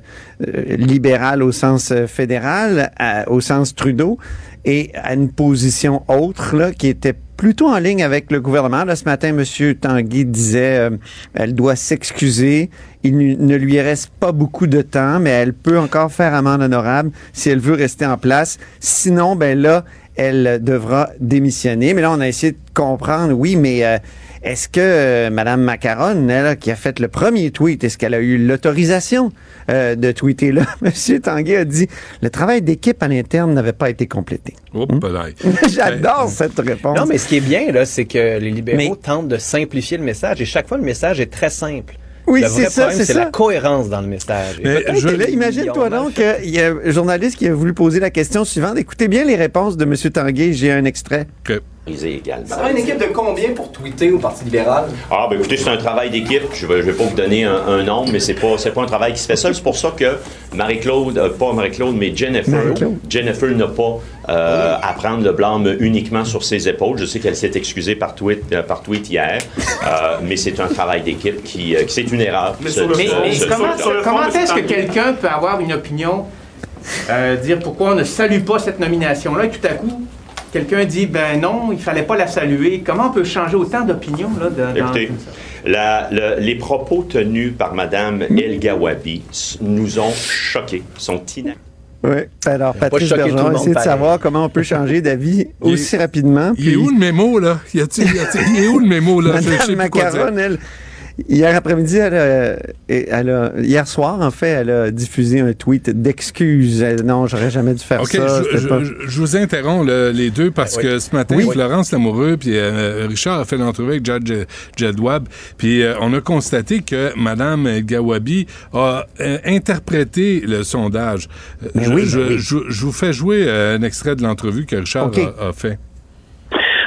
euh, libérale au sens fédéral au sens Trudeau et à une position autre là qui était plutôt en ligne avec le gouvernement. Là, ce matin, M. Tanguy disait euh, elle doit s'excuser. Il ne lui reste pas beaucoup de temps, mais elle peut encore faire amende honorable si elle veut rester en place. Sinon, ben là, elle devra démissionner. Mais là, on a essayé de comprendre, oui, mais euh, est-ce que euh, Mme Macaron, elle, qui a fait le premier tweet, est-ce qu'elle a eu l'autorisation euh, de tweeter là? M. Tanguay a dit le travail d'équipe à l'interne n'avait pas été complété. Oh, Hmm? balaye. J'adore cette réponse. Non, mais ce qui est bien, là, c'est que les libéraux Mais- tentent de simplifier le message et chaque fois, le message est très simple. Oui, c'est ça, c'est la cohérence dans le message. Mais je- là, imagine-toi donc qu'il y a un journaliste qui a voulu poser la question suivante. Écoutez bien les réponses de M. Tanguay. J'ai un extrait. Ça prend une équipe de combien pour tweeter au Parti libéral? Ah, ben écoutez, c'est un travail d'équipe. Je vais, je vais pas vous donner un, un nombre, mais c'est pas, c'est pas un travail qui se fait seul. C'est pour ça que Marie-Claude, euh, pas Marie-Claude, mais Jennifer, Marie-Claude. Jennifer n'a pas euh, à prendre le blâme uniquement sur ses épaules. Je sais qu'elle s'est excusée par tweet, euh, par tweet hier, euh, mais c'est un travail d'équipe qui, euh, qui- c'est une erreur. Mais, Ce- mais- ce- mais ce- comment, ce- comment est-ce que quelqu'un peut avoir une opinion, euh, dire pourquoi on ne salue pas cette nomination-là, et tout à coup, quelqu'un dit, ben non, il fallait pas la saluer. Comment on peut changer autant d'opinions là, de- dans- Écoutez, la- le- les propos tenus par Mme El Gawabi nous ont choqués, sont inacceptables. Oui. Alors, Patrice Bergeron a essayé de pareil. savoir comment on peut changer d'avis Il aussi rapidement. Il est où le mémo, là? Y a-t-il- y a-t-il- il est où le mémo, là? Je- je sais Madame plus quoi dire. Macaron, elle, hier après-midi, elle a, elle a- hier soir, en fait, elle a diffusé un tweet d'excuses. Non, j'aurais jamais dû faire ça. je, je- pas- je- je vous interromps là, les deux parce Oui. que ce matin, Oui. Florence Lamoureux puis euh, Richard a fait l'entrevue avec Judge Jedwab, puis euh, on a constaté que Mme Gawabi a euh, interprété le sondage. Euh, Mais je, oui, je- mais oui. je- je vous fais jouer euh, un extrait de l'entrevue que Richard a, a fait.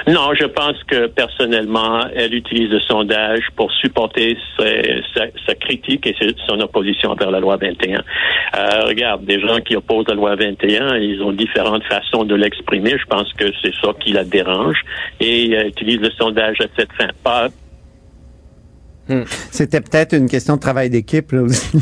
Non, je pense que personnellement, elle utilise le sondage pour supporter sa, sa critique et son opposition envers la loi 21. Euh, regarde, des gens qui opposent la loi 21, ils ont différentes façons de l'exprimer. Je pense que c'est ça qui la dérange et euh, utilise le sondage à cette fin. Pas C'était peut-être une question de travail d'équipe, là aussi.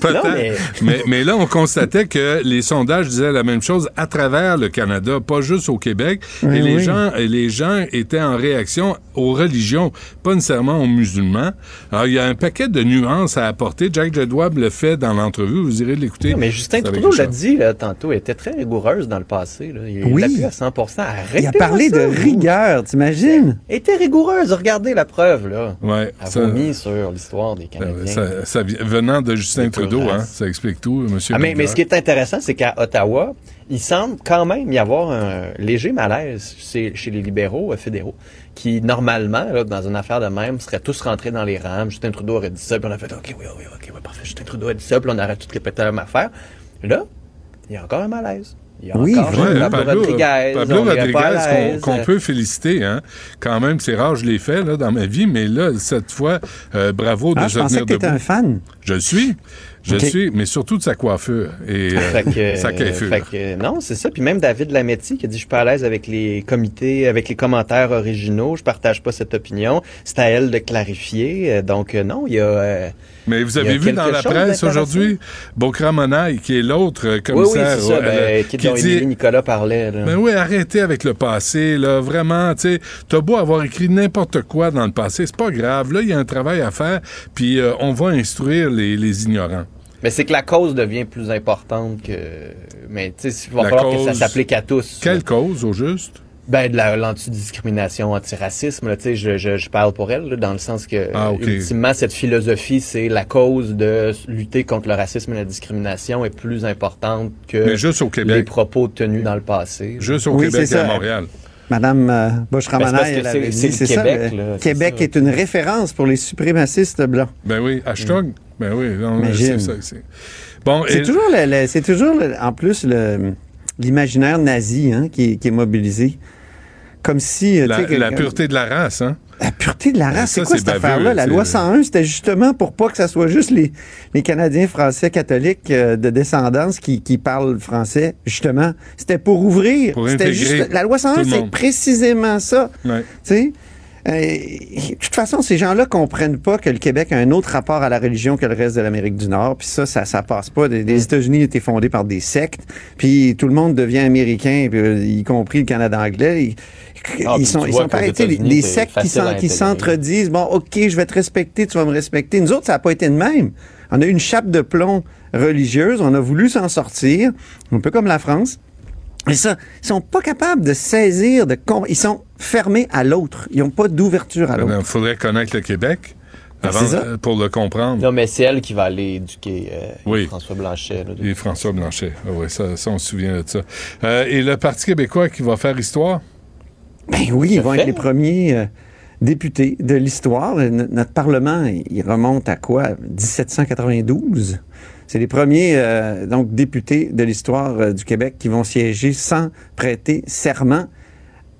Peut-être. mais... Mais, là, on constatait que les sondages disaient la même chose à travers le Canada, pas juste au Québec. Oui, et les oui. gens, et les gens étaient en réaction aux religions, pas nécessairement aux musulmans. Alors, il y a un paquet de nuances à apporter. Jack Jedwab le fait dans l'entrevue. Vous irez l'écouter. Mais Justin Trudeau l'a dit là, tantôt, elle était très rigoureuse dans le passé. Là. Il Oui. l'a à 100 Arrêtez Il a parlé de rigueur, t'imagines? Était rigoureuse. Regardez la preuve. là. Ouais, ça- vomi sur l'histoire des Canadiens. Ça, venant de Justin Trudeau, hein, ça explique tout, monsieur. Ah, mais, ce qui est intéressant, c'est qu'à Ottawa, il semble quand même y avoir un léger malaise chez, chez les libéraux euh, fédéraux, qui normalement, là, dans une affaire de même, seraient tous rentrés dans les rangs. Justin Trudeau aurait dit ça, puis on a fait OK, oui, oui, OK, oui, parfait. Justin Trudeau a dit ça, puis on aurait tout répété la même affaire. Là, il y a encore un malaise. Il y a Oui, encore Ouais, Pablo, Pablo, Rodriguez. Pablo Rodriguez, qu'on peut féliciter. Hein. Quand même, c'est rare, je l'ai fait là, dans ma vie, mais là, cette fois, euh, bravo de Ah, se je pensais tenir que t'étais debout. un fan. Je le suis. Je Ok. le suis, mais surtout de sa coiffure et euh, Fait que, sa coiffure. fait que, non, c'est ça. Puis même David Lametti qui a dit je suis pas à l'aise avec les comités, avec les commentaires originaux, je partage pas cette opinion. C'est à elle de clarifier. Euh, Donc euh, non, il y a. euh, Mais vous avez vu dans la presse aujourd'hui, Bokra Monaï, qui est l'autre euh, Oui, oui, commissaire, c'est ça. ouais, ben, euh, qui, dont dit Nicolas parlait. Là. Ben oui, arrêtez avec le passé, là. Vraiment, tu sais, t'as beau avoir écrit n'importe quoi dans le passé, c'est pas grave. Là, il y a un travail à faire, puis euh, on va instruire les, les ignorants. Mais c'est que la cause devient plus importante que. Mais tu sais, il va La falloir que ça s'applique à tous. Quelle cause, au juste? Ben, de la- l'antidiscrimination, antiracisme, là, tu sais, je, je, je parle pour elle, là, dans le sens que, Ah, ultimement, cette philosophie, c'est la cause de lutter contre le racisme et la discrimination est plus importante que Mais juste au Québec. les propos tenus dans le passé. Juste au Oui, Québec et à ça. Montréal. Madame euh, Ben, c'est c'est ça. Québec, là, Québec est une référence pour les suprémacistes blancs. Ben oui, hashtag. Ben oui, c'est ça. c'est- Bon, C'est et- toujours, le- toujours le- en plus le- l'imaginaire nazi hein, qui, qui est mobilisé. Comme si. euh, la, que- pureté de la race, hein? La pureté de la race, c'est quoi cette affaire-là? La loi 101, c'était justement pour pas que ça soit juste les, les Canadiens français catholiques euh, de descendance qui, qui parlent français, justement. C'était pour ouvrir. Pour juste, la loi 101, tout le c'est précisément ça. Ouais. Euh, de toute façon, ces gens-là comprennent pas que le Québec a un autre rapport à la religion que le reste de l'Amérique du Nord. Puis ça, ça, ça passe pas. Les, les États-Unis étaient fondés par des sectes. Puis tout le monde devient américain, euh, y compris le Canada anglais. Ils, Ah, ils sont, ils sont sais, les, sectes qui s'entredisent. Bon, OK, je vais te respecter, tu vas me respecter. Nous autres, ça n'a pas été de même. On a eu une chape de plomb religieuse. On a voulu s'en sortir. Un peu comme la France. Mais ça, ils sont pas capables de saisir, de ils sont fermés à l'autre. Ils n'ont pas d'ouverture à Il l'autre. faudrait connaître le Québec Ben, avant, ça. euh, pour le comprendre. Non, mais c'est elle qui va aller éduquer euh, Oui. François Blanchet. là, Et François Blanchet. Ah oui, ça, ça, on se souvient de ça. Euh, et le Parti québécois qui va faire histoire? Ben oui, ils vont fait. être les premiers euh, députés de l'histoire. No- Notre Parlement, il remonte à quoi? 1792. C'est les premiers euh, donc députés de l'histoire euh, du Québec qui vont siéger sans prêter serment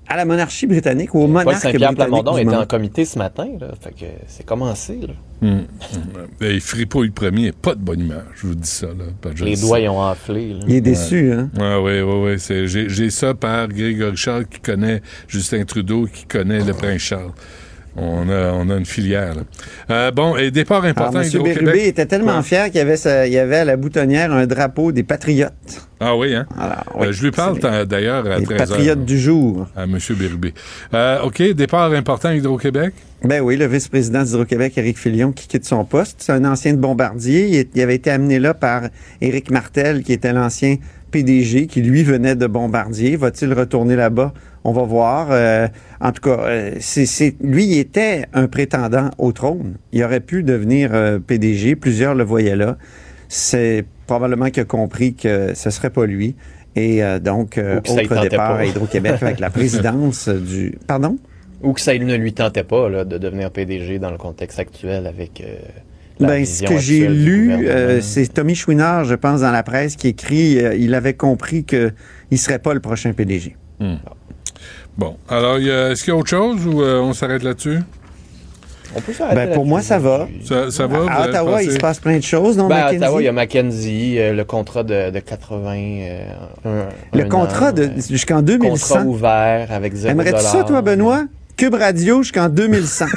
à la monarchie britannique ou au Paul monarque Saint-Pierre britannique. Plamondon était en comité ce matin, là. Fait que c'est commencé, là. Ben, il fripouille le premier, pas de bonne humeur, je vous dis ça. Là, Parce que je Les doigts, ils ont enflé, là. Il est déçu, hein? Ah oui, oui, oui. c'est- J'ai j'ai ça par Grégory Charles qui connaît Justin Trudeau, qui connaît le prince Charles. On a, on a une filière. Euh, bon, et départ Alors, important M. Bérubé était tellement Quoi? fier qu'il y avait, sa- il y avait à la boutonnière un drapeau des patriotes. Ah oui, hein? Alors, Euh, je lui parle d'ailleurs à les 13h. patriotes du jour. À M. Bérubé. Euh, OK, départ important Hydro-Québec. Ben oui, le vice-président d'Hydro-Québec, Éric Filion, qui quitte son poste. C'est un ancien de Bombardier. Il, il avait été amené là par Éric Martel, qui était l'ancien PDG, qui lui venait de Bombardier. Va-t-il retourner là-bas? On va voir. Euh, en tout cas, euh, c'est, lui, il était un prétendant au trône. Il aurait pu devenir euh, PDG. Plusieurs le voyaient là. C'est probablement qu'il a compris que ce serait pas lui. Et donc, Ou autre départ pas. à Hydro-Québec avec la présidence du... Pardon? Ou que ça ne lui tentait pas, là, de devenir PDG dans le contexte actuel avec. La Ben, ce que j'ai lu, euh, c'est Tommy Chouinard, je pense, dans la presse, qui écrit, euh, il avait compris qu'il ne serait pas le prochain PDG. Hmm. Bon, alors, est-ce qu'il y a autre chose ou euh, on s'arrête là-dessus? On peut s'arrêter Ben, pour moi, ça va. Ça, ça va? À Ottawa, passé- il se passe plein de choses, non, Ben, à Mackenzie? Ottawa, il y a Mackenzie, euh, le contrat de, de 80. euh, un- Le un contrat an, de euh, jusqu'en 2100. Contrat ouvert avec 0 Aimerais-tu ça, toi, Benoît? Cube Radio jusqu'en 2100.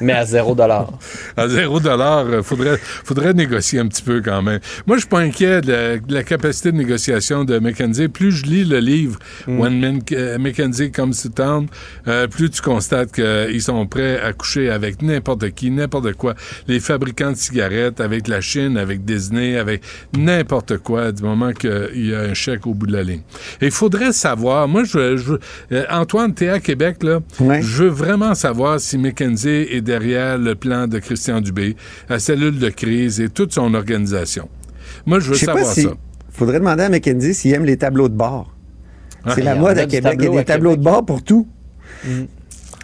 Mais à 0 À zéro dollar, euh, faudrait, faudrait négocier un petit peu quand même. Moi, je suis pas inquiet de la, de la capacité de négociation de McKenzie. Plus je lis le livre When Men- euh, McKenzie Comes to Town, euh, plus tu constates qu'ils sont prêts à coucher avec n'importe qui, n'importe quoi. Les fabricants de cigarettes, avec la Chine, avec Disney, avec n'importe quoi, du moment qu'il y a un chèque au bout de la ligne. Et il faudrait savoir, moi, je, je euh, Antoine, t'es à Québec, là. Je veux vraiment savoir si McKenzie est derrière le plan de Christian Dubé, la cellule de crise et toute son organisation. Moi, je veux Je sais pas savoir si. ça. Faudrait demander à Mackenzie s'il aime les tableaux de bord. Ah. C'est la mode à Québec. Il y a des à tableaux de bord pour tout.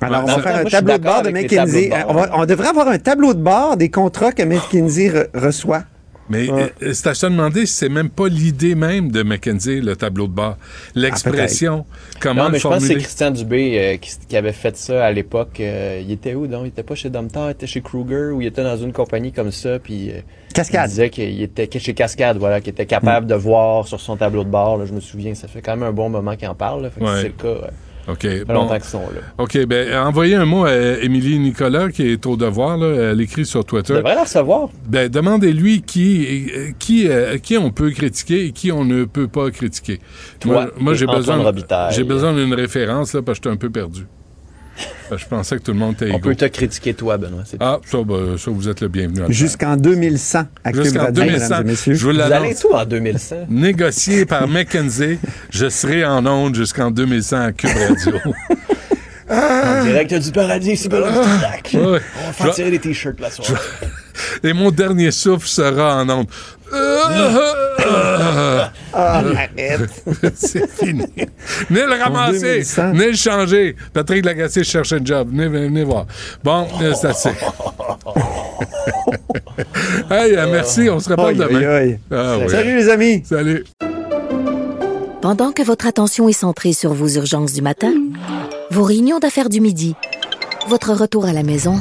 Alors, Ouais, on va faire un tableau de bord de McKinsey. On, va- on devrait avoir un tableau de bord des contrats que McKinsey re- reçoit. Mais euh, c'est à se demander si c'est même pas l'idée même de McKenzie, le tableau de bord. L'expression, comment non, le mais je pense que c'est. Christian Dubé euh, qui, qui avait fait ça à l'époque. Euh, il était où, donc? Il était pas chez Domtar, il était chez Kruger, ou il était dans une compagnie comme ça, puis... euh, Cascade. Il disait qu'il était chez Cascade, voilà, qu'il était capable de voir sur son tableau de bord, là, je me souviens, ça fait quand même un bon moment qu'il en parle, là, fait que Ouais. c'est le cas... euh, OK. bon. sont là. OK, ben envoyez un mot à Émilie Nicolas qui est au devoir, là. Elle écrit sur Twitter. devrait la recevoir. Ben, demandez-lui qui, euh, qui, euh, qui on peut critiquer et qui on ne peut pas critiquer. Toi moi, moi j'ai besoin, j'ai besoin d'une référence là parce que j'étais un peu perdu. Que je pensais que tout le monde était On égaux. peut te critiquer, toi, Benoît. c'est Ah, ça, ben, ça, vous êtes le bienvenu. Jusqu'en 2100 à Cube Jusqu'en Radio, 2100. mesdames et messieurs. Je vous Vous allez tout en 2100. Négocié par McKenzie, je serai en onde jusqu'en 2100 à Cube Radio. En direct du paradis, c'est Benoît. Ah. Ouais. On va faire tirer des t-shirts la soirée. Et mon dernier souffle sera en onde. Ah, arrête. C'est fini. Venez le ramasser. 2100. Venez le changer. Patrick Lagacé cherche un job. Venez, venez, venez voir. Bon, euh, c'est assez. hey, euh, merci. On se reparle demain. Ah, oui. Salut les amis. Salut. Pendant que votre attention est centrée sur vos urgences du matin, vos réunions d'affaires du midi, votre retour à la maison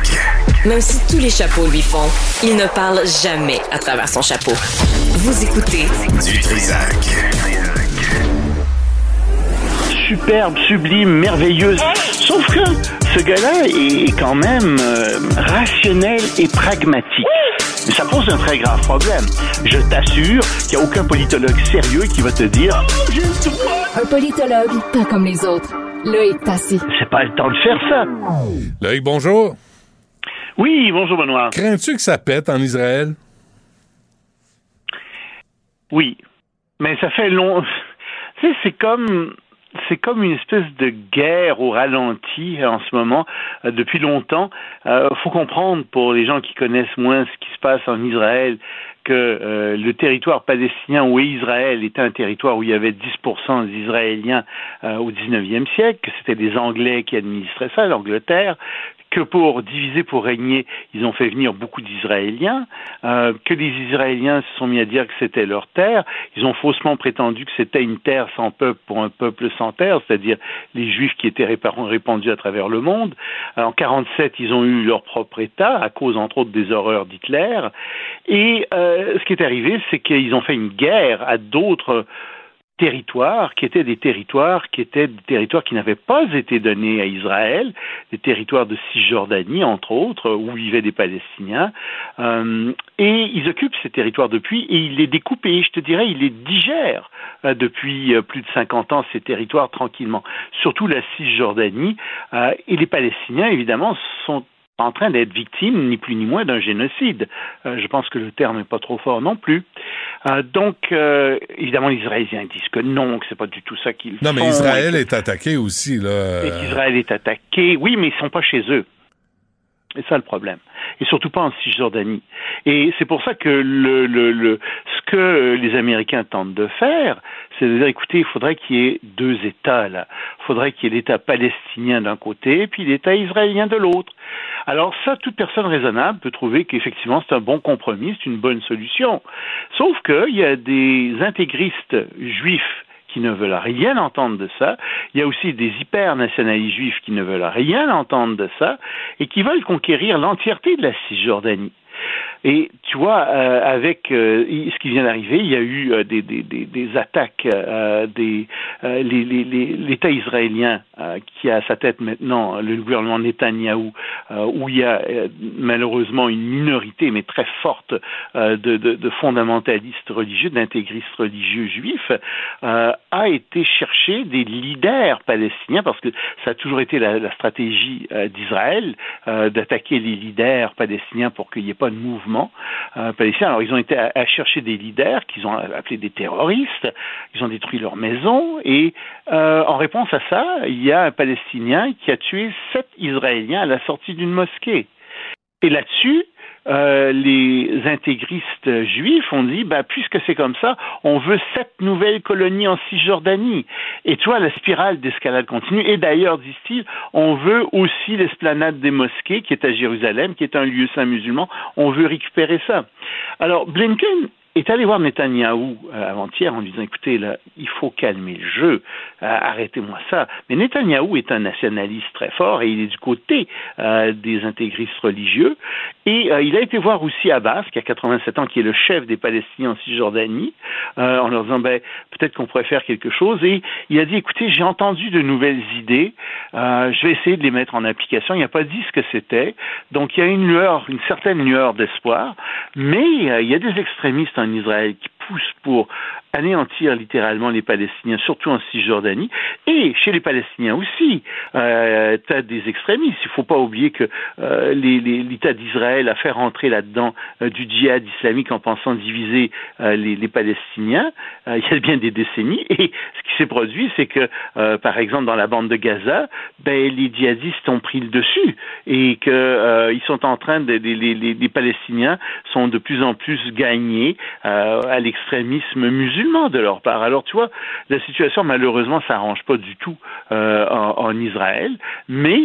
Même si tous les chapeaux lui font, il ne parle jamais à travers son chapeau. Vous écoutez Du Trisac. superbe, sublime, merveilleuse. Sauf que ce gars-là est quand même euh, rationnel et pragmatique. Mais ça pose un très grave problème. Je t'assure qu'il n'y a aucun politologue sérieux qui va te dire. Un politologue, pas comme les autres. Loïc Tassi. C'est pas le temps de faire ça. Loïc, bonjour. Oui, bonjour Benoît. Crains-tu que ça pète en Israël? Oui, mais ça fait long. Tu sais, c'est comme c'est comme une espèce de guerre au ralenti en ce moment euh, depuis longtemps. Euh, faut comprendre pour les gens qui connaissent moins ce qui se passe en Israël que euh, le territoire palestinien ou Israël était un territoire où il y avait 10% d'Israéliens au 19e siècle, que c'était les Anglais qui administraient ça, l'Angleterre, que pour diviser, pour régner, ils ont fait venir beaucoup d'Israéliens, euh, que les Israéliens se sont mis à dire que c'était leur terre, ils ont faussement prétendu que c'était une terre sans peuple pour un peuple sans terre, c'est-à-dire les Juifs qui étaient répa- répandus à travers le monde. En 47, ils ont eu leur propre État à cause entre autres des horreurs d'Hitler. Et euh, ce qui est arrivé, c'est qu'ils ont fait une guerre à d'autres territoires qui étaient des territoires qui étaient des territoires qui n'avaient pas été donnés à Israël, des territoires de Cisjordanie entre autres où vivaient des Palestiniens, Euh, et ils occupent ces territoires depuis et ils les découpent et je te dirais ils les digèrent euh, depuis euh, plus de 50 ans ces territoires tranquillement, surtout la Cisjordanie et les Palestiniens évidemment sont en train d'être victimes, ni plus ni moins, d'un génocide. Euh, je pense que le terme n'est pas trop fort non plus. Euh, donc, euh, évidemment, les Israéliens disent que non, que c'est pas du tout ça qu'ils font. Non, mais Israël est attaqué aussi, là. et qu'Israël est attaqué. Oui, mais ils sont pas chez eux. C'est ça le problème. Et surtout pas en Cisjordanie. Et c'est pour ça que le, le, le, ce que les Américains tentent de faire, c'est de dire, écoutez, il faudrait qu'il y ait deux États là. Il faudrait qu'il y ait l'État palestinien d'un côté, puis l'État israélien de l'autre. Alors ça, toute personne raisonnable peut trouver qu'effectivement c'est un bon compromis, c'est une bonne solution. Sauf qu'il y a des intégristes juifs qui ne veulent rien entendre de ça. Il y a aussi des hyper-nationalistes juifs qui ne veulent rien entendre de ça et qui veulent conquérir l'entièreté de la Cisjordanie. Et tu vois, euh, avec euh, ce qui vient d'arriver, il y a eu euh, des, des, des, des, attaques, des l'État israélien qui a à sa tête maintenant le gouvernement Netanyahou, où il y a malheureusement une minorité, mais très forte, de, de, de, fondamentalistes religieux, d'intégristes religieux juifs, a été chercher des leaders palestiniens, parce que ça a toujours été la, la stratégie d'Israël d'attaquer les leaders palestiniens pour qu'il n'y ait pas de mouvement euh, palestinien. Alors, ils ont été à, chercher des leaders qu'ils ont appelés des terroristes. Ils ont détruit leurs maisons. Et euh, en réponse à ça, il y a un Palestinien qui a tué sept Israéliens à la sortie d'une mosquée. Et là-dessus, euh, les intégristes juifs ont dit, bah, puisque c'est comme ça, on veut sept nouvelles colonies en Cisjordanie. Et tu vois, la spirale d'escalade continue. Et d'ailleurs, disent-ils, on veut aussi l'esplanade des mosquées, qui est à Jérusalem, qui est un lieu saint musulman. On veut récupérer ça. Alors, Blinken est allé voir Netanyahou euh, avant-hier en lui disant écoutez, là, il faut calmer le jeu, euh, arrêtez-moi ça. Mais Netanyahou est un nationaliste très fort et il est du côté euh, des intégristes religieux. Et il a été voir aussi Abbas, qui a 87 ans, qui est le chef des Palestiniens en Cisjordanie, en leur disant ben, peut-être qu'on pourrait faire quelque chose. Et il a dit écoutez, j'ai entendu de nouvelles idées, je vais essayer de les mettre en application. Il n'a pas dit ce que c'était. Donc il y a une lueur, une certaine lueur d'espoir, mais il y a des extrémistes en Israël qui pousse pour anéantir littéralement les Palestiniens, surtout en Cisjordanie, et chez les Palestiniens aussi. Euh, tu as des extrémistes. Il ne faut pas oublier que euh, l'État d'Israël a fait rentrer là-dedans euh, du djihad islamique en pensant diviser euh, les, les, Palestiniens il y a bien des décennies. Et ce qui s'est produit, c'est que, par exemple, dans la bande de Gaza, ben, les djihadistes ont pris le dessus et que ils sont en train de, les, Palestiniens sont de plus en plus gagnés à l'extrémisme musulman de leur part. Alors tu vois, la situation malheureusement s'arrange pas du tout euh, en, en, Israël, mais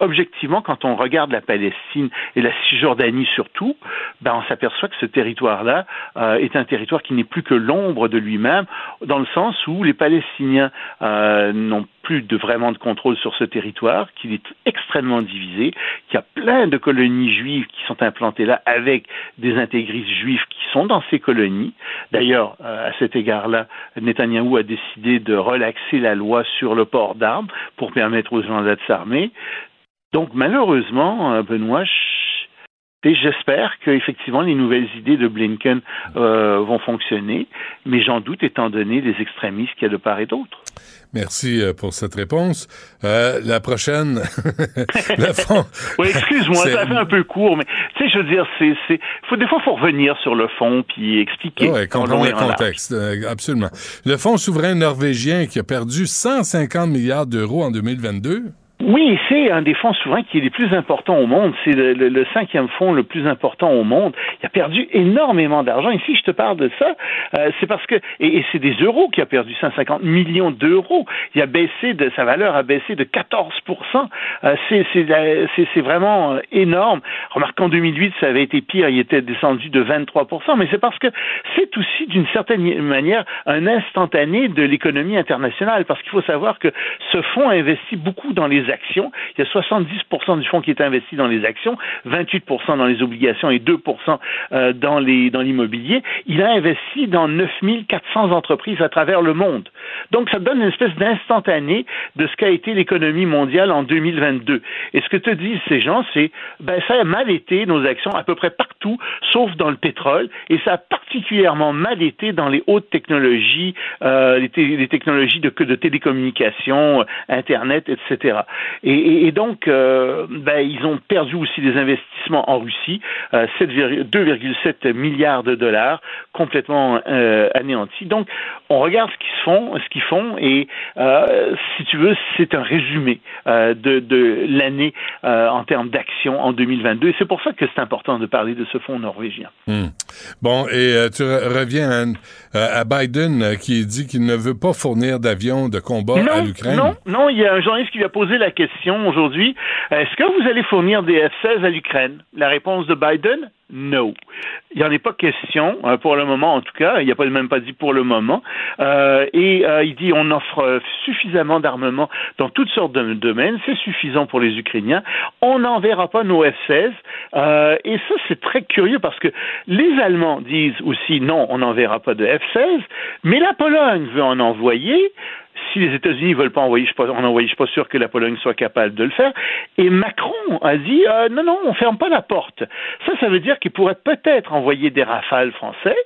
objectivement, quand on regarde la Palestine et la Cisjordanie surtout, ben on s'aperçoit que ce territoire-là euh, est un territoire qui n'est plus que l'ombre de lui-même, dans le sens où les Palestiniens euh, n'ont plus de vraiment de contrôle sur ce territoire, qu'il est extrêmement divisé, qu'il y a plein de colonies juives qui sont implantées là avec des intégristes juifs qui sont dans ces colonies. D'ailleurs, euh, à cet égard-là, Netanyahou a décidé de relaxer la loi sur le port d'armes pour permettre aux gens d'être s'armer. Donc malheureusement, euh, Benoît, et j'espère qu'effectivement les nouvelles idées de Blinken euh, vont fonctionner, mais j'en doute étant donné les extrémistes qu'il y a de part et d'autre. Merci euh, pour cette réponse. Euh, la prochaine, le fond. oui, excuse-moi, ça fait un peu court, mais tu sais, je veux dire, c'est, c'est, faut des fois, faut revenir sur le fond puis expliquer. Oui, comprendre le contexte, euh, absolument. Le fonds souverain norvégien qui a perdu 150 milliards d'euros en 2022. Oui, c'est un des fonds souverains qui est le plus important au monde. C'est le, cinquième fonds le plus important au monde. Il a perdu énormément d'argent. Ici, je te parle de ça. Euh, c'est parce que et, c'est des euros qui a perdu 150 millions d'euros. Il a baissé de sa valeur a baissé de 14 euh, C'est vraiment euh, énorme. Remarque qu'en 2008, ça avait été pire. Il était descendu de 23 Mais c'est parce que c'est aussi d'une certaine manière un instantané de l'économie internationale. Parce qu'il faut savoir que ce fonds investit beaucoup dans les Il y a 70% du fonds qui est investi dans les actions, 28% dans les obligations et 2% euh, dans les dans l'immobilier. Il a investi dans 9400 entreprises à travers le monde. Donc ça donne une espèce d'instantané de ce qu'a été l'économie mondiale en 2022. Et ce que te disent ces gens, c'est ben ça a mal été nos actions à peu près partout, sauf dans le pétrole, et ça a particulièrement mal été dans les hautes technologies, euh, les, technologies de, de télécommunications, Internet, etc. Et, et- et donc, euh, ben, ils ont perdu aussi des investissements en Russie, euh, 7,- 2,7 milliards de dollars, complètement euh, anéantis. Donc, on regarde ce qu'ils font, ce qu'ils font, et euh, si tu veux, c'est un résumé euh, de, de l'année euh, en termes d'action en 2022. Et c'est pour ça que c'est important de parler de ce fonds norvégien. Hmm. Bon, et euh, tu re- reviens à, euh, à Biden euh, qui dit qu'il ne veut pas fournir d'avions de combat à l'Ukraine. non, non, il y a un journaliste qui lui a posé la question aujourd'hui. Est-ce que vous allez fournir des F-16 à l'Ukraine? La réponse de Biden, non. Il n'y en est pas question, euh, pour le moment en tout cas. Il n'y a pas même pas dit pour le moment. Euh, et euh, il dit on offre suffisamment d'armement dans toutes sortes de domaines. C'est suffisant pour les Ukrainiens. On n'enverra pas nos F-16. Euh, et ça, c'est très curieux parce que les Allemands disent aussi non, on n'enverra pas de F-16. Mais la Pologne veut en envoyer si les États-Unis veulent pas envoyer, je suis pas, je suis pas sûr que la Pologne soit capable de le faire. Et Macron a dit euh, non, non, on ferme pas la porte. Ça, ça veut dire qu'il pourrait peut-être envoyer des rafales français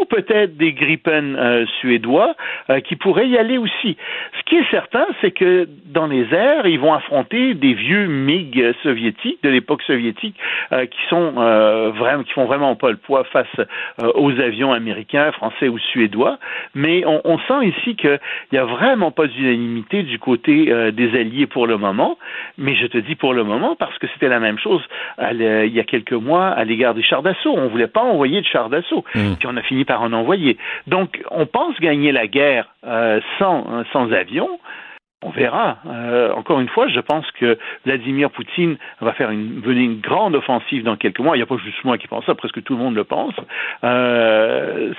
ou peut-être des Gripen euh, suédois euh, qui pourraient y aller aussi. Ce qui est certain, c'est que dans les airs, ils vont affronter des vieux MiG soviétiques de l'époque soviétique euh, qui sont vraiment, qui font vraiment pas le poids face aux avions américains, français ou suédois. Mais on, on sent ici qu'il n'y a vraiment pas d'unanimité du côté des alliés pour le moment. Mais je te dis pour le moment parce que c'était la même chose il y a quelques mois à l'égard des chars d'assaut. On voulait pas envoyer de chars d'assaut, puis on a fini par en envoyer. Donc, on pense gagner la guerre euh, sans, hein, sans avion. On verra. Euh, encore une fois, je pense que Vladimir Poutine va faire une, mener une grande offensive dans quelques mois. Il n'y a pas juste moi qui pense ça, presque tout le monde le pense. Euh,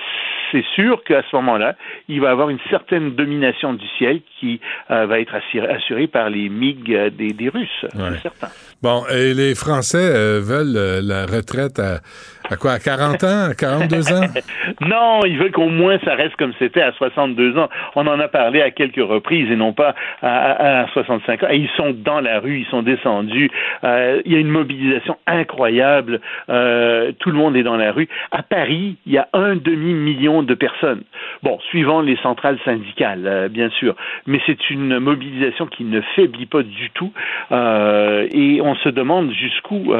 c'est sûr qu'à ce moment-là, il va avoir une certaine domination du ciel qui euh, va être assurée, assurée par les MiG des, des Russes, c'est certain. Bon, et les Français veulent la retraite à, à quoi, à 40 ans, à 42 ans? Non, ils veulent qu'au moins ça reste comme c'était à 62 ans. On en a parlé à quelques reprises et non pas à, à- à 65 ans. Et ils sont dans la rue, ils sont descendus. Euh, il y a une mobilisation incroyable. Euh, tout le monde est dans la rue. À Paris, il y a un demi-million de personnes. Bon, suivant les centrales syndicales, euh, bien sûr. Mais c'est une mobilisation qui ne faiblit pas du tout. Et on se demande jusqu'où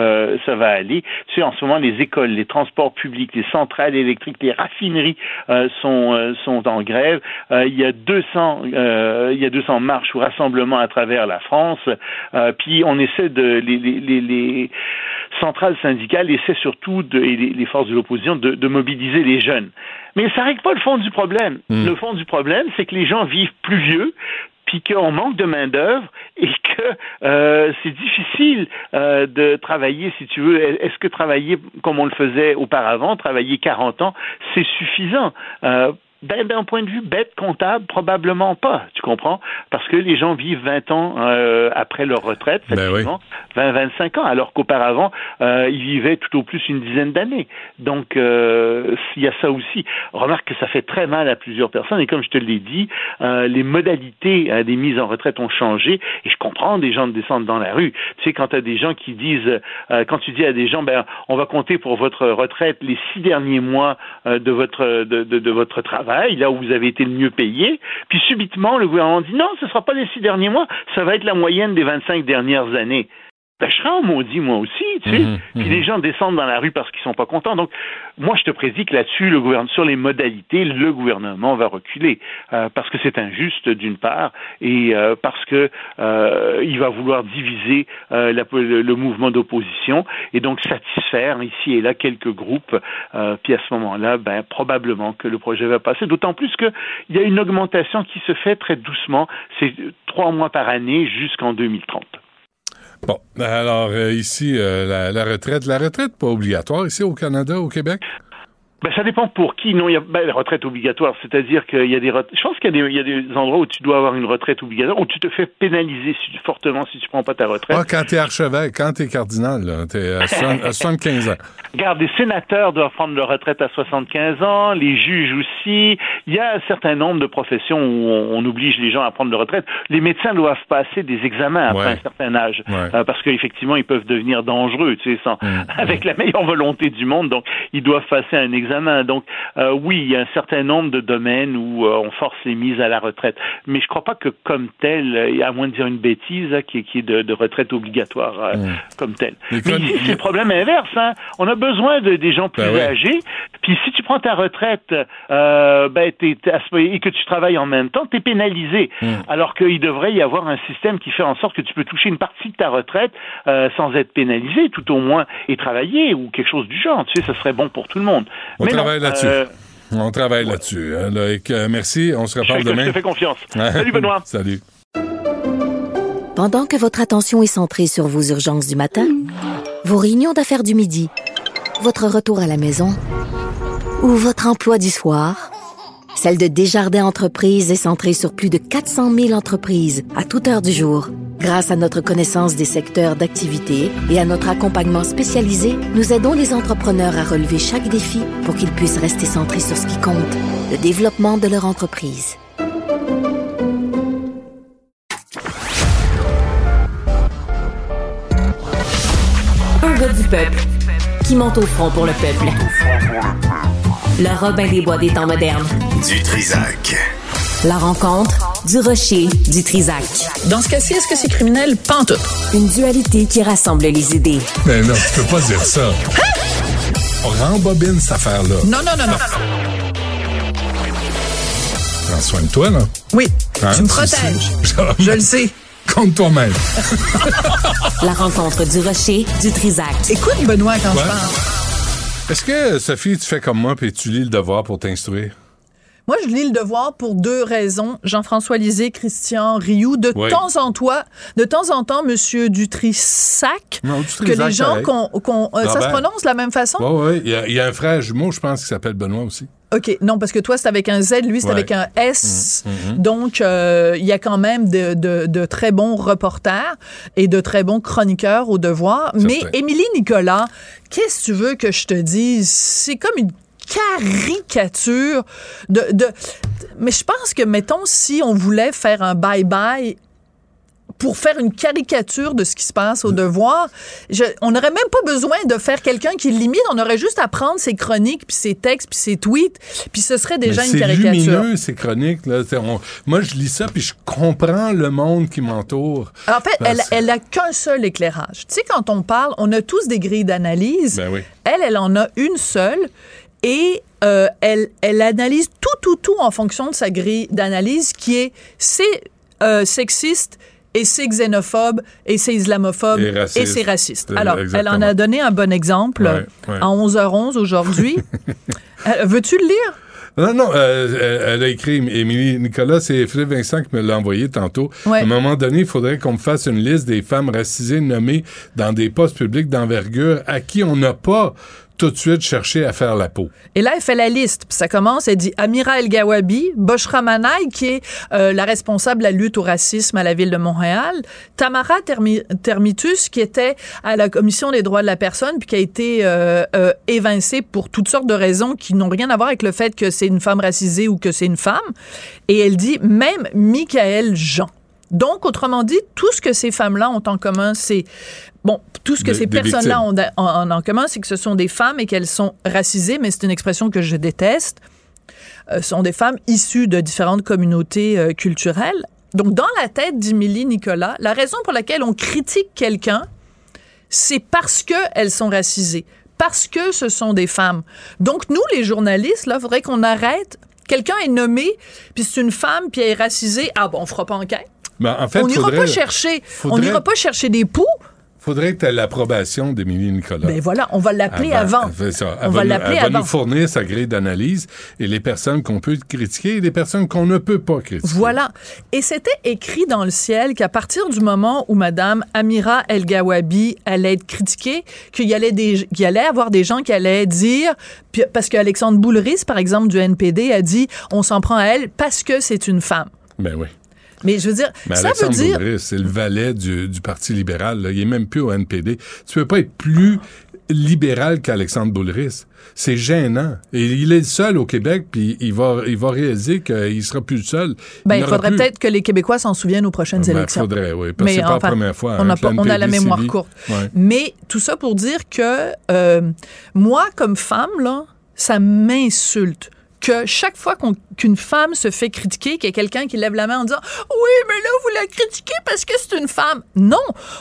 ça va aller. Tu sais, en ce moment, les écoles, les transports publics, les centrales électriques, les raffineries euh, sont, euh, sont en grève. Euh, il y a 200, euh, il y a 200 marches ou rassemblements à travers la France. Puis on essaie de les, les, les, les centrales syndicales essaient surtout de, et les, les forces de l'opposition de, de mobiliser les jeunes. Mais ça règle pas le fond du problème. Le fond du problème, c'est que les gens vivent plus vieux, puis qu'on manque de main d'œuvre et que euh, c'est difficile euh, de travailler, si tu veux. Est-ce que travailler comme on le faisait auparavant, travailler 40 ans, c'est suffisant? Euh, ben, d'un point de vue bête comptable, probablement pas, tu comprends? Parce que les gens vivent 20 ans euh, après leur retraite, facilement, 20-25 ans, alors qu'auparavant, euh, ils vivaient tout au plus une dizaine d'années. Donc, euh, il y a ça aussi. Remarque que ça fait très mal à plusieurs personnes, et comme je te l'ai dit, euh, les modalités euh, des mises en retraite ont changé, et je comprends des gens de descendre dans la rue. Tu sais, quand tu as des gens qui disent, euh, quand tu dis à des gens, ben, on va compter pour votre retraite les six derniers mois euh, de votre de, de, de votre travail, là où vous avez été le mieux payé, puis subitement le gouvernement dit non, ce ne sera pas les six derniers mois, ça va être la moyenne des 25 dernières années. Ben, je serais en maudit, moi aussi, tu sais. Mhm, Puis les gens descendent dans la rue parce qu'ils sont pas contents. Donc, moi, je te prédis que là-dessus, le gouvernement, sur les modalités, le gouvernement va reculer euh, parce que c'est injuste d'une part et euh, parce que euh, il va vouloir diviser euh, la- le, le mouvement d'opposition et donc satisfaire ici et là quelques groupes. Euh, puis à ce moment-là, ben probablement que le projet va passer. D'autant plus que il y a une augmentation qui se fait très doucement. C'est trois mois par année jusqu'en 2030. Bon, alors euh, ici, euh, la, la retraite, la retraite pas obligatoire ici au Canada, au Québec? Ben, ça dépend pour qui. Non, il y a ben, la retraite obligatoire, c'est-à-dire qu'il y a des je pense qu'il y a, des, il y a des endroits où tu dois avoir une retraite obligatoire, où tu te fais pénaliser si- fortement si tu prends pas ta retraite. Ah, quand t'es archevêque, quand t'es cardinal, là, t'es à, soixante- à 75 ans. Regarde, les sénateurs doivent prendre leur retraite à 75 ans, les juges aussi. Il y a un certain nombre de professions où on, on oblige les gens à prendre leur retraite. Les médecins doivent passer des examens après Ouais. un certain âge, Ouais. euh, parce qu'effectivement, ils peuvent devenir dangereux, tu sais, sans, Mm. avec la meilleure volonté du monde. Donc, ils doivent passer un examen. Examen. Donc euh, oui, il y a un certain nombre de domaines où euh, on force les mises à la retraite, mais je crois pas que comme tel, euh, à moins de dire une bêtise, hein, qui, qui est de, de retraite obligatoire euh, comme tel. Mais Mais ici, c'est le problème inverse. Hein. On a besoin de, des gens plus Ben âgés. Puis si tu prends ta retraite ben, t'es- et que tu travailles en même temps, tu es pénalisé. Alors qu'il devrait y avoir un système qui fait en sorte que tu peux toucher une partie de ta retraite sans être pénalisé, tout au moins, et travailler ou quelque chose du genre. Tu sais, ce serait bon pour tout le monde. On Mais non, travaille là-dessus. euh, On travaille là-dessus. hein, Loïc. Euh, merci. On se reparle fais- je demain. te fais confiance. Salut Benoît. Salut. Pendant que votre attention est centrée sur vos urgences du matin, vos réunions d'affaires du midi, votre retour à la maison ou votre emploi du soir, celle de Desjardins Entreprises est centrée sur plus de 400 000 entreprises à toute heure du jour. Grâce à notre connaissance des secteurs d'activité et à notre accompagnement spécialisé, nous aidons les entrepreneurs à relever chaque défi pour qu'ils puissent rester centrés sur ce qui compte, le développement de leur entreprise. Un gars du peuple qui monte au front pour le peuple. Le Robin des Bois des temps modernes. Du Trisac. La rencontre du rocher du Trisac. Dans ce cas-ci, est-ce que c'est criminel? Pantoute. Une dualité qui rassemble les idées. Mais non, tu peux pas dire ça. On rembobine cette affaire-là. Non, non, non, non. Prends soin de toi, là. Oui, Hein, tu me protèges. Je le sais. Compte toi-même. La rencontre du rocher du Trisac. Écoute, Benoît, quand Ouais. je parle. Est-ce que, Sophie, tu fais comme moi puis tu lis le devoir pour t'instruire? Moi, je lis le devoir pour deux raisons. Jean-François Lisée, Christian Rioux. De Oui. temps en temps, de temps en temps, Monsieur Dutrissac, Non, que Dutrisac, les gens qu'on, qu'on- euh, ça se Robert. prononce de la même façon? Oui, oui. Il y, a- il y a un frère jumeau, je pense, qui s'appelle Benoît aussi. OK, non, parce que toi, c'est avec un Z, lui, c'est Ouais. avec un S. Mhm, mhm. Donc, euh, il y a quand même de, de- de très bons reporters et de très bons chroniqueurs au devoir. Mais. Émilie Nicolas, qu'est-ce que tu veux que je te dise? C'est comme une caricature de, de... Mais je pense que, mettons, si on voulait faire un bye-bye pour faire une caricature de ce qui se passe au devoir, je- on n'aurait même pas besoin de faire quelqu'un qui limite, on aurait juste à prendre ses chroniques, puis ses textes, puis ses tweets, puis ce serait déjà Mais une caricature. C'est lumineux, ces chroniques. Là. On- moi, je lis ça, puis je comprends le monde qui m'entoure. En fait, elle, elle a qu'un seul éclairage. Tu sais, quand on parle, on a tous des grilles d'analyse. Ben oui. Elle, elle en a une seule et euh, elle, elle analyse tout, tout, tout en fonction de sa grille d'analyse qui est c'est euh, sexiste et c'est xénophobe et c'est islamophobe Et raciste. c'est raciste. Euh, Alors, elle en a donné un bon exemple Ouais, ouais. à 11h11 aujourd'hui. Euh, Veux-tu le lire? Non, non, euh, elle, elle a écrit, Émilie Nicolas, c'est Philippe Vincent qui me l'a envoyé tantôt. Ouais. À un moment donné, il faudrait qu'on me fasse une liste des femmes racisées nommées dans des postes publics d'envergure à qui on n'a pas tout de suite cherché à faire la peau. Et là, elle fait la liste. Puis ça commence, elle dit Amira El Gawabi, Boshra Manaï, qui est euh, la responsable de la lutte au racisme à la ville de Montréal, Tamara Termi- Termitus, qui était à la Commission des droits de la personne, puis qui a été euh, euh, évincée pour toutes sortes de raisons qui n'ont rien à voir avec le fait que c'est une femme racisée ou que c'est une femme. Et elle dit même Michael Jean. Donc, autrement dit, tout ce que ces femmes-là ont en commun, c'est bon, tout ce que ces personnes-là ont en, commun, c'est que ce sont des femmes et qu'elles sont racisées, mais c'est une expression que je déteste. Euh, sont des femmes issues de différentes communautés euh, culturelles. Donc, dans la tête d'Émilie Nicolas, la raison pour laquelle on critique quelqu'un, c'est parce qu'elles sont racisées, parce que ce sont des femmes. Donc, nous, les journalistes, là, il faudrait qu'on arrête. Quelqu'un est nommé, puis c'est une femme, puis elle est racisée. Ah bon, on fera pas enquête? Ben, en fait, on n'ira pas chercher, on n'ira pas chercher des poux. faudrait que tu aies l'approbation d'Émilie Nicolas. Ben voilà, on va l'appeler avant. Ça. On va l'appeler Elle va avant. nous fournir sa grille d'analyse et les personnes qu'on peut critiquer et les personnes qu'on ne peut pas critiquer. Voilà. Et c'était écrit dans le ciel qu'à partir du moment où Madame Amira El Gawabi allait être critiquée, qu'il y allait des, qu'il y allait avoir des gens qui allaient dire, parce qu'Alexandre Boulris, par exemple, du NPD, a dit, on s'en prend à elle parce que c'est une femme. Ben oui. Mais je veux dire, Mais ça Alexandre veut dire, c'est le valet du, du Parti libéral. là. Il est même plus au NPD. Tu peux pas être plus libéral qu'Alexandre Boulris. C'est gênant. Et il est le seul au Québec, puis il va, il va réaliser qu'il sera plus le seul. ben, il faudrait plus- peut-être que les Québécois s'en souviennent aux prochaines Ben, élections. faudrait, oui, parce que c'est pas la première fois, On, hein, a, que pas- on a la mémoire courte. Ouais. Mais tout ça pour dire que euh, moi, comme femme, là, ça m'insulte que chaque fois qu'une femme se fait critiquer, qu'il y a quelqu'un qui lève la main en disant Oui, mais là, vous la critiquez parce que c'est une femme. Non,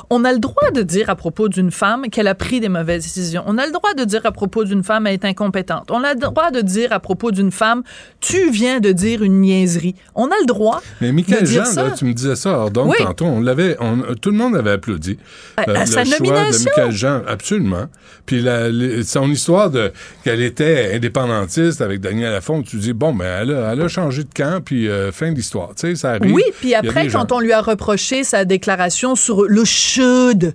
on a le droit de dire à propos d'une femme qu'elle a pris des mauvaises décisions. On a le droit de dire à propos d'une femme elle est incompétente. On a le droit de dire à propos d'une femme Tu viens de dire une niaiserie. On a le droit Mais de Michael dire Jean, ça. là, tu me disais ça d'onde Oui. tantôt, on l'avait, tout le monde avait applaudi. À- euh, à le sa choix de. Michael Jean, absolument. Puis la- les- son histoire de qu'elle était indépendantiste avec Daniel Lafont, tu dis bon, mais elle a, elle a changé de camp, puis euh, fin de l'histoire. Tu sais, ça arrive. Oui, puis après, gens- quand on lui a reproché sa déclaration sur le chaude,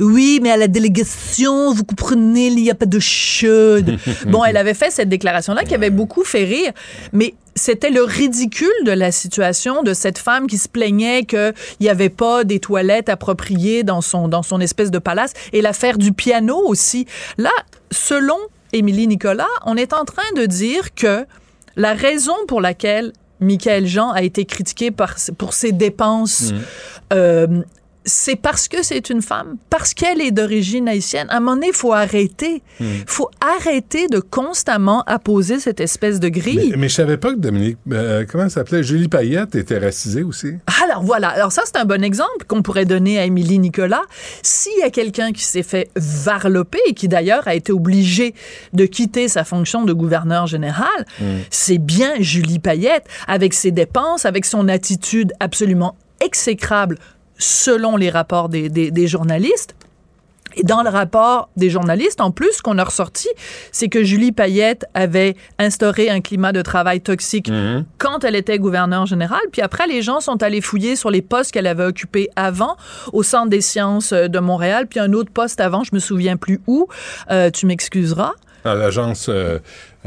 oui, mais à la délégation, vous comprenez, il n'y a pas de chaude. bon, elle avait fait cette déclaration-là qui avait beaucoup fait rire, mais c'était le ridicule de la situation de cette femme qui se plaignait qu'il n'y avait pas des toilettes appropriées dans son, dans son espèce de palace et l'affaire du piano aussi. Là, selon Émilie Nicolas, on est en train de dire que la raison pour laquelle Michael Jean a été critiqué par, pour ses dépenses Mm. euh, c'est parce que c'est une femme, parce qu'elle est d'origine haïtienne. À un moment donné, il faut arrêter. Mm. Il faut arrêter de constamment apposer cette espèce de grille. Mais, mais je savais pas que Dominique, euh, comment elle s'appelait, Julie Payette était racisée aussi. Alors voilà, alors ça c'est un bon exemple qu'on pourrait donner à Émilie Nicolas. S'il y a quelqu'un qui s'est fait varloper et qui d'ailleurs a été obligé de quitter sa fonction de gouverneur général, c'est bien Julie Payette avec ses dépenses, avec son attitude absolument exécrable selon les rapports des, des- des journalistes. Et dans le rapport des journalistes, en plus, ce qu'on a ressorti, c'est que Julie Payette avait instauré un climat de travail toxique quand elle était gouverneure générale. Puis après, les gens sont allés fouiller sur les postes qu'elle avait occupés avant au Centre des sciences euh, de Montréal, puis un autre poste avant, je me souviens plus où. Euh, tu m'excuseras. À l'agence euh,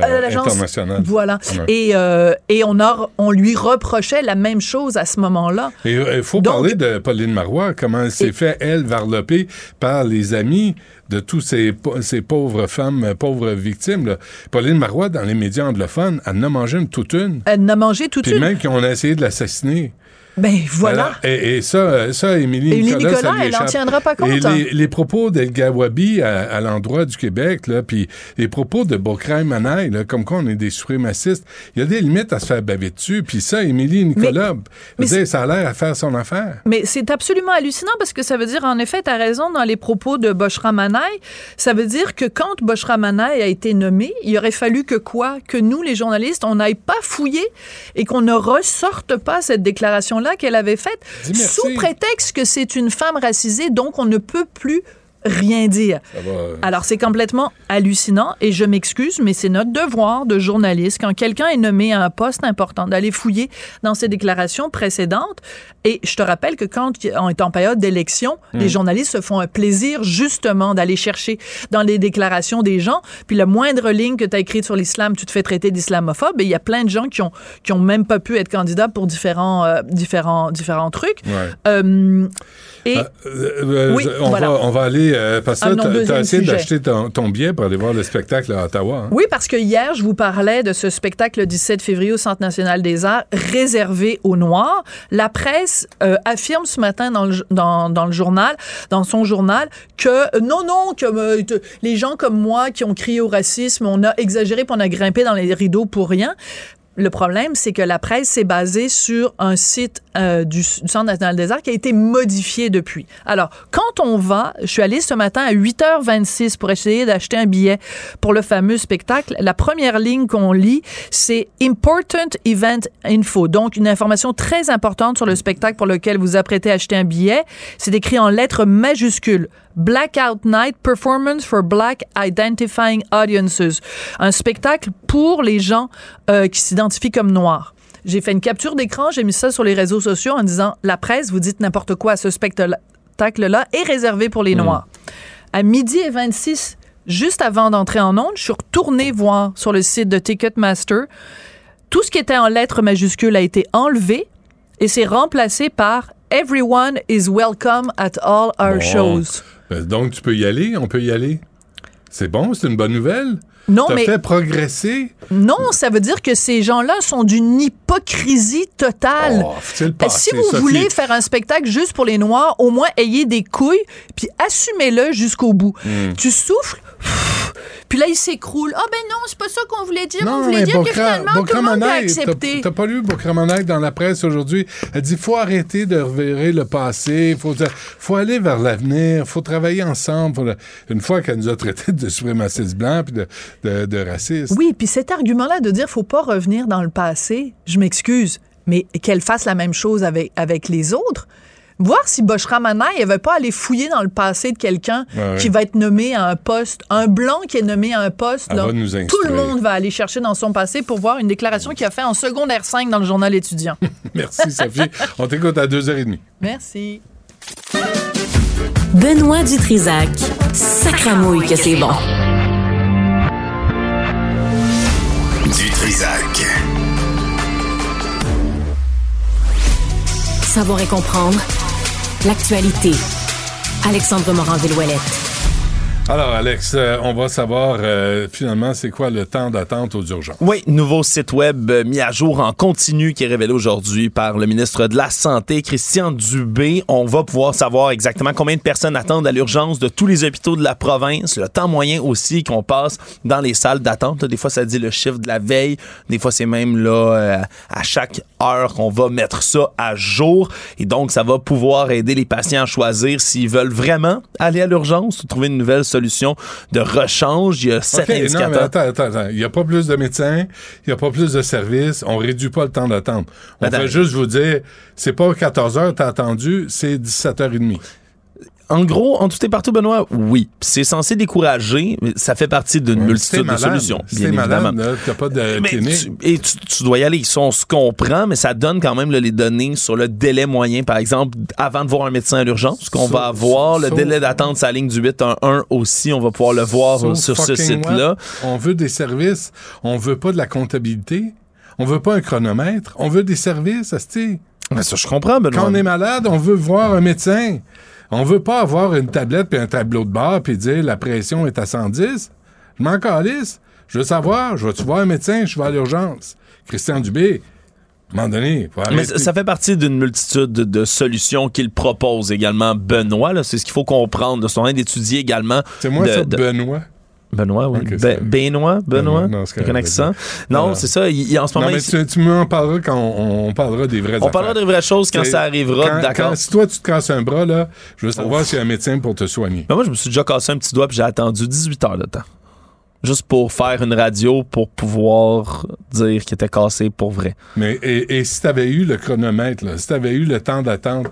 euh, l'agence- internationale. Voilà. Ouais. Et, euh, et on, a, on lui reprochait la même chose à ce moment-là. Et il faut parler de Pauline Marois, comment elle s'est fait, elle, varloper par les amis de tous ces, ces pauvres femmes, euh, pauvres victimes. là. Pauline Marois, dans les médias anglophones, elle en a mangé une toute une. Elle en a mangé toute Puis une. même qu'on a essayé de l'assassiner. Ben voilà. Alors, et, et ça, ça, Émilie Émilie Nicolas, elle n'en tiendra pas compte, Et hein. les, les propos d'El Gawabi à, à l'endroit du Québec, là, puis les propos de Bokraï Manaï, là, comme quoi on est des suprémacistes, il y a des limites à se faire baver dessus. Puis ça, Émilie Nicolas, veux dire, ça a l'air à faire son affaire. Mais c'est absolument hallucinant parce que ça veut dire, en effet, tu as raison dans les propos de Boshra Manaï. Ça veut dire que quand Boshra Manaï a été nommé, il aurait fallu que quoi? Que nous, les journalistes, on n'aille pas fouiller et qu'on ne ressorte pas cette déclaration-là qu'elle avait faite sous prétexte que c'est une femme racisée, donc on ne peut plus rien dire. Va, euh, Alors, c'est complètement hallucinant et je m'excuse, mais c'est notre devoir de journaliste, quand quelqu'un est nommé à un poste important, d'aller fouiller dans ses déclarations précédentes. Et je te rappelle que quand on est en période d'élection, Mm. les journalistes se font un plaisir justement d'aller chercher dans les déclarations des gens. Puis la moindre ligne que tu as écrite sur l'islam, tu te fais traiter d'islamophobe. Et il y a plein de gens qui ont, qui ont même pas pu être candidats pour différents, euh, différents, différents trucs. Ouais. Euh, et Oui, on, voilà. va, on va aller, euh, parce Ah que non, tu as essayé d'acheter ton, ton billet pour aller voir le spectacle à Ottawa. hein? Oui, parce que hier, je vous parlais de ce spectacle le 17 février au Centre national des arts réservé aux Noirs. La presse euh, affirme ce matin dans le, dans, dans le journal, dans son journal, que euh, non, non, que euh, les gens comme moi qui ont crié au racisme, on a exagéré puis on a grimpé dans les rideaux pour rien. Le problème, c'est que la presse s'est basée sur un site euh, du, Centre national des arts qui a été modifié depuis. Alors, quand on va, je suis allée ce matin à 8h26 pour essayer d'acheter un billet pour le fameux spectacle. La première ligne qu'on lit, c'est Important Event Info, donc une information très importante sur le spectacle pour lequel vous apprêtez à acheter un billet. C'est écrit en lettres majuscules. Blackout Night Performance for Black Identifying Audiences. Un spectacle pour les gens euh, qui s'identifient comme noirs. J'ai fait une capture d'écran, j'ai mis ça sur les réseaux sociaux en disant la presse, vous dites n'importe quoi, ce spectacle-là est réservé pour les Noirs. À midi et 26, juste avant d'entrer en onde, je suis retournée voir sur le site de Ticketmaster. Tout ce qui était en lettres majuscules a été enlevé et c'est remplacé par Everyone is welcome at all our Bon. shows. Ben, donc, tu peux y aller, on peut y aller? C'est bon, c'est une bonne nouvelle. Non, mais- fait progresser. Non, ça veut dire que ces gens-là sont d'une hypocrisie totale. Oh, si vous Sophie? voulez faire un spectacle juste pour les Noirs, au moins ayez des couilles, puis assumez-le jusqu'au bout? Hmm. Tu souffles, Puis là, il s'écroule. Ah ben non, c'est pas ça qu'on voulait dire. on Non, voulait mais dire que Bokra- finalement, tout le monde a accepté. t'as- pas lu Bokramanek dans la presse aujourd'hui? Elle dit faut arrêter de revirer le passé, faut, faut aller vers l'avenir, faut travailler ensemble. faut le- Une fois qu'elle nous a traités de suprémacistes blancs puis de, de, de racistes. Oui, puis cet argument-là de dire faut pas revenir dans le passé, je m'excuse, mais qu'elle fasse la même chose avec, avec les autres. Voir si Boshra Manaï, elle veut pas aller fouiller dans le passé de quelqu'un qui va être nommé à un poste, un blanc qui est nommé à un poste. Là. Tout le monde va aller chercher dans son passé pour voir une déclaration qu'il a fait en secondaire 5 dans le journal étudiant. Merci, Sophie. On t'écoute à 2h30. Merci. Benoît Dutrisac. Sacramouille que c'est bon. Du Trisac. Savoir et comprendre. L'actualité. Alexandre Morin-Villouellette. Alors, Alex, euh, on va savoir euh, finalement c'est quoi le temps d'attente aux urgences? Oui, nouveau site web euh, mis à jour en continu qui est révélé aujourd'hui par le ministre de la Santé, Christian Dubé. On va pouvoir savoir exactement combien de personnes attendent à l'urgence de tous les hôpitaux de la province, le temps moyen aussi qu'on passe dans les salles d'attente. Des fois, ça dit le chiffre de la veille. Des fois, c'est même là à chaque heure qu'on va mettre ça à jour. Et donc, ça va pouvoir aider les patients à choisir s'ils veulent vraiment aller à l'urgence ou trouver une nouvelle solution de rechange. Il y a sept OK, non, mais indicateurs. attends, attends, attends. Il n'y a pas plus de médecins, il n'y a pas plus de services, on réduit pas le temps d'attente. On va juste vous dire, c'est pas 14 heures t'as attendu, c'est 17h30. En gros, en tout et partout, Benoît, oui. C'est censé décourager, mais ça fait partie d'une multitude de solutions, bien évidemment. malade, là, pas de Mais tu- et tu, tu dois y aller. Ça, on se comprend, mais ça donne quand même là, les données sur le délai moyen, par exemple, avant de voir un médecin à l'urgence, qu'on va avoir. Le délai d'attente, sa ligne du 811 aussi, on va pouvoir le voir sur ce site-là. On veut des services, on veut pas de la comptabilité, on veut pas un chronomètre, on veut des services. Mais ça, je comprends, Benoît. Quand on est malade, on veut voir un médecin. On veut pas avoir une tablette puis un tableau de bord puis dire la pression est à 110. Je m'en calisse. Je veux savoir, je vais-tu voir un médecin, je vais à l'urgence. Christian Dubé, à un moment donné, faut Mais ça, fait partie d'une multitude de, de solutions qu'il propose également, Benoît. C'est ce qu'il faut comprendre. C'est en train d'étudier également. C'est moi de- ça, de- Benoît. Benoît, oui. Ok, Be- c'est- Benoît, Benoît. Benoît, non, c'est Avec un accent. Non, c'est ça. Il, il- en ce moment, Non, mais tu, tu m'en parleras quand on, on parlera des vraies On parlera affaires. des vraies choses quand ça arrivera, d'accord. Si toi, tu te casses un bras, là, je veux savoir s'il y a un médecin pour te soigner. Ben, moi, je me suis déjà cassé un petit doigt puis j'ai attendu 18 heures de temps. Juste pour faire une radio pour pouvoir dire qu'il était cassé pour vrai. Mais et, et si tu avais eu le chronomètre, là, si tu avais eu le temps d'attente.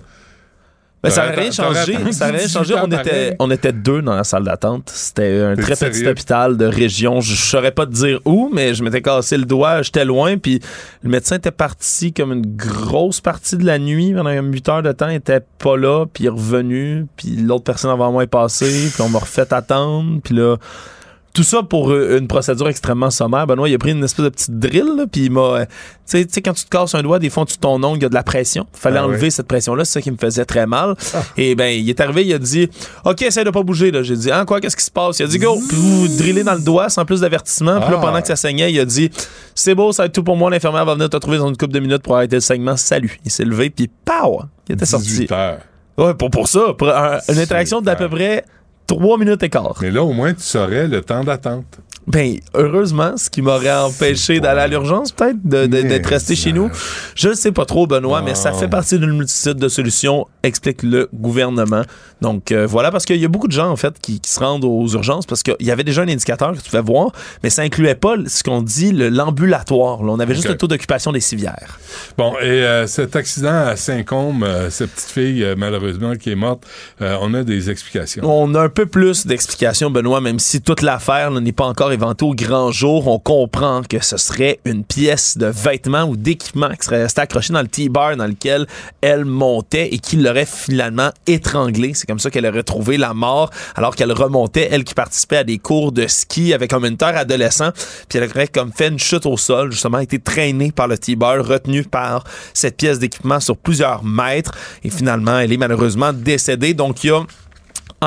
Ben, ça n'a rien changé. Ça n'a rien 18 changé. On était, on était deux dans la salle d'attente. C'était un très petit hôpital de région. Je ne saurais pas te dire où, mais je m'étais cassé le doigt. J'étais loin. Puis le médecin était parti comme une grosse partie de la nuit. Pendant 8 heures de temps, il était pas là. Puis il est revenu. Puis l'autre personne avant moi est passée. Puis on m'a refait attendre. Puis là. Tout ça pour euh, une procédure extrêmement sommaire. Benoît, il a pris une espèce de petite drill, là, puis il m'a... euh, Tu sais- tu sais, quand tu te casses un doigt, des fois, tu ton ongle, il y a de la pression. Fallait Ah enlever oui. cette pression-là, c'est ça qui me faisait très mal. Et ben, il est arrivé, il a dit OK, essaye de pas bouger. là. J'ai dit Ah, quoi, qu'est-ce qui se passe? Il a dit Go! Puis vous drillez dans le doigt sans plus d'avertissement. Puis là, Ah. pendant que ça saignait, il a dit C'est beau, ça va être tout pour moi. L'infirmière va venir te trouver dans une couple de minutes pour arrêter le saignement. Salut. Il s'est levé, puis pow! Il était sorti. 18 heures. Ouais, pour, pour ça. Pour un- une interaction d'à peu près 3 minutes et quart. Mais là, au moins, tu saurais le temps d'attente. Ben, heureusement, ce qui m'aurait empêché d'aller à l'urgence, peut-être, d'être resté chez nous. Je ne sais pas trop, Benoît, mais ça fait partie d'une multitude de solutions, explique le gouvernement. Donc, euh, voilà, parce qu'il y a beaucoup de gens, en fait, qui, qui se rendent aux urgences parce qu'il y avait déjà un indicateur que tu pouvais voir, mais ça incluait pas ce qu'on dit l'ambulatoire. On avait juste le taux d'occupation des civières. Bon, et euh, cet accident à Saint-Côme, euh, cette petite fille, malheureusement, qui est morte, on a des explications. On a un peu plus d'explications, Benoît, même si toute l'affaire n'est pas encore éventée au grand jour. On comprend que ce serait une pièce de vêtements ou d'équipement qui serait restée accrochée dans le T-bar dans lequel elle montait et qui l'aurait finalement étranglée. C'est comme ça qu'elle aurait trouvé la mort alors qu'elle remontait, elle qui participait à des cours de ski avec un moniteur adolescent. Puis elle aurait comme fait une chute au sol, justement, été traînée par le T-bar, retenue par cette pièce d'équipement sur plusieurs mètres. Et finalement, elle est malheureusement décédée. Donc, il y a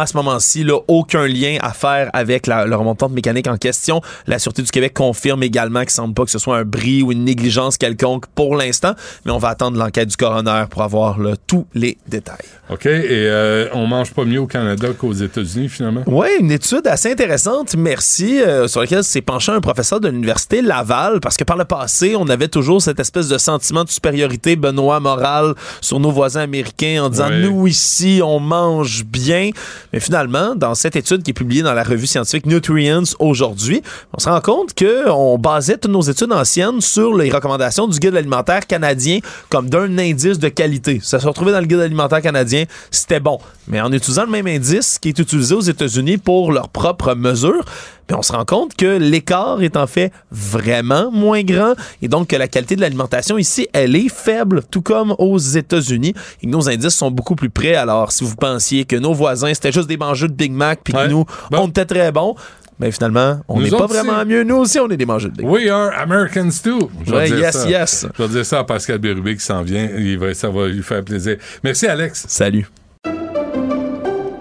à ce moment-ci, là, aucun lien à faire avec la, la remontante mécanique en question. La Sûreté du Québec confirme également qu'il semble pas que ce soit un bris ou une négligence quelconque pour l'instant, mais on va attendre l'enquête du coroner pour avoir là, tous les détails. OK. Et euh, on mange pas mieux au Canada qu'aux États-Unis, finalement? Oui, une étude assez intéressante, merci, euh, sur laquelle s'est penché un professeur de l'Université Laval, parce que par le passé, on avait toujours cette espèce de sentiment de supériorité, Benoît, moral, sur nos voisins américains en disant, nous ici, on mange bien. Mais finalement, dans cette étude qui est publiée dans la revue scientifique Nutrients aujourd'hui, on se rend compte qu'on basait toutes nos études anciennes sur les recommandations du guide alimentaire canadien comme d'un indice de qualité. Ça se retrouvait dans le guide alimentaire canadien, c'était bon. Mais en utilisant le même indice qui est utilisé aux États-Unis pour leurs propres mesures, puis on se rend compte que l'écart est en fait vraiment moins grand et donc que la qualité de l'alimentation ici, elle est faible, tout comme aux États-Unis et que nos indices sont beaucoup plus près. Alors, si vous pensiez que nos voisins, c'était juste des mangeux de Big Mac puis que nous, on était très bons, ben finalement, on n'est pas vraiment mieux. Nous aussi, on est des mangeux de Big Mac. We are Americans too. Je vais dire yes, ça. yes. Je vais dire ça à Pascal Bérubé qui s'en vient. Il va, ça va lui faire plaisir. Merci, Alex. Salut.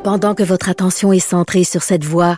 Pendant que votre attention est centrée sur cette voix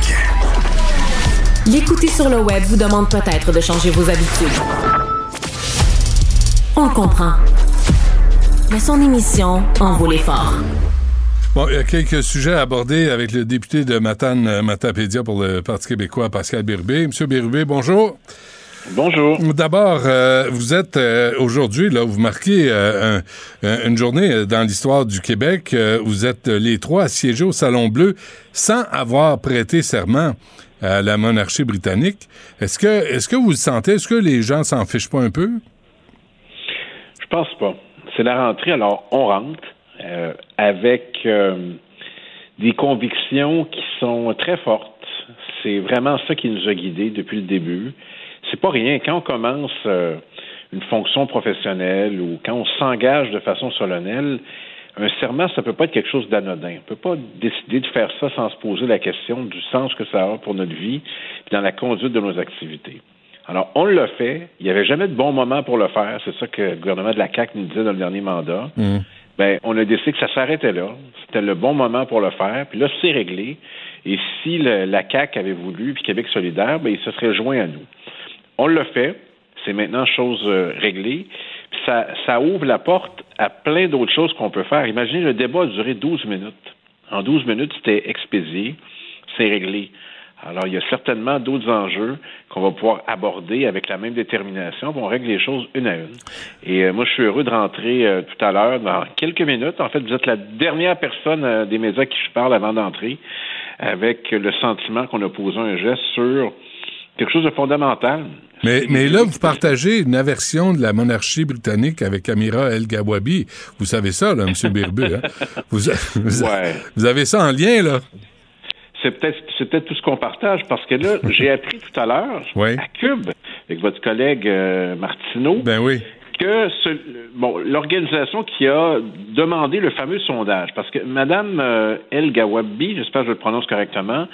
L'écouter sur le web vous demande peut-être de changer vos habitudes. On le comprend. Mais son émission en vaut l'effort. Bon, il y a quelques sujets à aborder avec le député de Matane, euh, Matapédia pour le Parti québécois, Pascal Bérubé. Monsieur Bérubé, bonjour. Bonjour. D'abord, euh, vous êtes euh, aujourd'hui, là, vous marquez euh, un- un- une journée dans l'histoire du Québec. Vous êtes les trois à siéger au Salon Bleu sans avoir prêté serment à la monarchie britannique. Est-ce que, est-ce que vous le sentez? Est-ce que les gens s'en fichent pas un peu? Je pense pas. C'est la rentrée, alors on rentre avec des convictions qui sont très fortes. C'est vraiment ça qui nous a guidés depuis le début. C'est pas rien. Quand on commence euh, une fonction professionnelle ou quand on s'engage de façon solennelle, un serment, ça peut pas être quelque chose d'anodin. On peut pas décider de faire ça sans se poser la question du sens que ça a pour notre vie puis dans la conduite de nos activités. Alors, on l'a fait. Il n'y avait jamais de bon moment pour le faire. C'est ça que le gouvernement de la CAQ nous disait dans le dernier mandat. Ben, on a décidé que ça s'arrêtait là. C'était le bon moment pour le faire. Puis là, c'est réglé. Et si le- la CAQ avait voulu, puis Québec solidaire, ben, il se serait joint à nous. On l'a fait. C'est maintenant chose euh, réglée. Ça, ça ouvre la porte à plein d'autres choses qu'on peut faire. Imaginez, le débat a duré 12 minutes. En 12 minutes, c'était expédié. C'est réglé. Alors, il y a certainement d'autres enjeux qu'on va pouvoir aborder avec la même détermination. On règle les choses une à une. Et euh, moi, je suis heureux de rentrer euh, tout à l'heure, dans quelques minutes. En fait, vous êtes la dernière personne euh, des médias qui je parle avant d'entrer, avec le sentiment qu'on a posé un geste sur quelque chose de fondamental. Mais, mais là, vous partagez une aversion de la monarchie britannique avec Amira El Gawabi. Vous savez ça, là, M. Bérubé. Hein? Vous, vous- Ouais. vous avez ça en lien, là? C'est peut-être tout ce qu'on partage parce que là, j'ai appris tout à l'heure à Cube avec votre collègue euh, Martineau Ben oui. Que ce- bon l'organisation qui a demandé le fameux sondage parce que Madame euh, El Gawabi, j'espère que je le prononce correctement,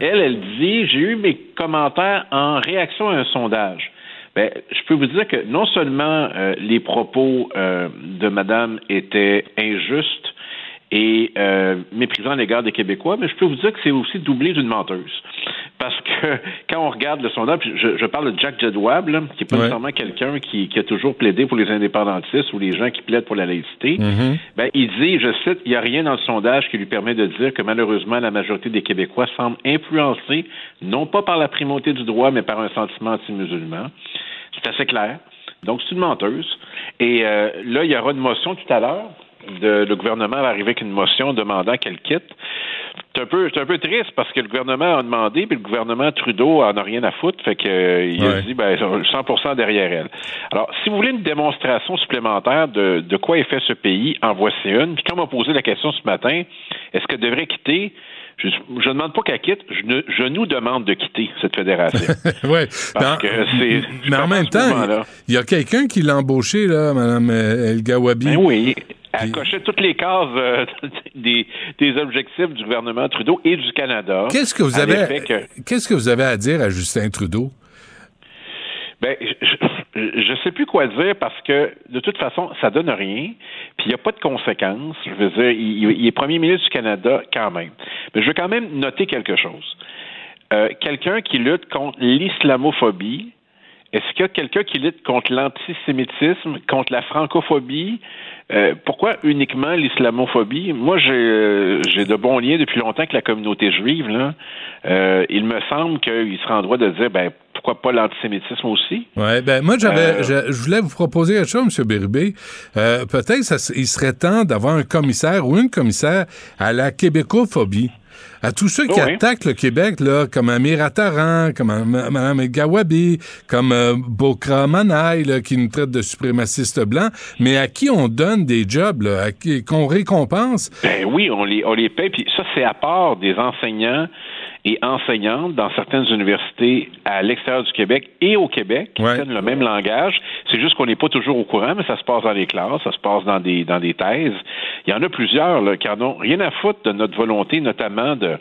elle elle dit j'ai eu mes commentaires en réaction à un sondage. Ben, je peux vous dire que non seulement euh, les propos euh, de Madame étaient injustes et euh, méprisant à l'égard des Québécois, mais je peux vous dire que c'est aussi doublé d'une menteuse. Parce que quand on regarde le sondage, je, je parle de Jack Jedwab, là, qui n'est pas Ouais. nécessairement quelqu'un qui, qui a toujours plaidé pour les indépendantistes ou les gens qui plaident pour la laïcité, Mm-hmm. ben, il dit, je cite, il n'y a rien dans le sondage qui lui permet de dire que malheureusement la majorité des Québécois semble influencés, non pas par la primauté du droit, mais par un sentiment anti-musulman. C'est assez clair. Donc, c'est une menteuse. Et euh, là, il y aura une motion tout à l'heure. De, le gouvernement va arriver avec une motion demandant qu'elle quitte. C'est un peu, c'est un peu triste parce que le gouvernement a demandé, puis le gouvernement Trudeau en a rien à foutre, fait euh, il a dit ben 100% derrière elle. Alors, si vous voulez une démonstration supplémentaire de, de quoi est fait ce pays, en voici une. Puis quand on m'a posé la question ce matin, Est-ce qu'elle devrait quitter? Je ne demande pas qu'elle quitte, je, ne- je nous demande de quitter cette fédération. ouais. Parce que c'est. Mais en même temps, il y a quelqu'un qui l'a embauché, là, Mme El Gawabi. Ben oui. Elle cochait toutes les cases euh, des, des objectifs du gouvernement Trudeau et du Canada. Qu'est-ce que vous à avez, que vous à dire à Justin Trudeau? Ben, je, je sais plus quoi dire parce que de toute façon, ça donne rien. Puis il n'y a pas de conséquences. Je veux dire, il, il est premier ministre du Canada quand même. Mais je veux quand même noter quelque chose. Euh, quelqu'un qui lutte contre l'islamophobie, est-ce qu'il y a quelqu'un qui lutte contre l'antisémitisme, contre la francophobie? Euh, pourquoi uniquement l'islamophobie? Moi, j'ai euh, j'ai de bons liens depuis longtemps avec la communauté juive. Là. Euh, il me semble qu'il sera en droit de dire, ben, pourquoi pas l'antisémitisme aussi? Ouais, ben moi j'avais, je, je voulais vous proposer quelque chose, M. Bérubé. Peut-être il serait temps d'avoir un commissaire ou une commissaire à la québécophobie. À tous ceux qui attaquent le Québec, là, comme Amir Attaran, comme Mme Gawabi, comme euh, Bokra Manaï, là, qui nous traite de suprémacistes blancs, mais à qui on donne des jobs, là, à qui, qu'on récompense? Ben oui, on les, on les paye. Puis ça, c'est à part des enseignants et enseignantes dans certaines universités à l'extérieur du Québec et au Québec qui tiennent le même langage. C'est juste qu'on n'est pas toujours au courant, mais ça se passe dans les classes, ça se passe dans des dans des thèses. Il y en a plusieurs là, qui en ont rien à foutre de notre volonté, notamment de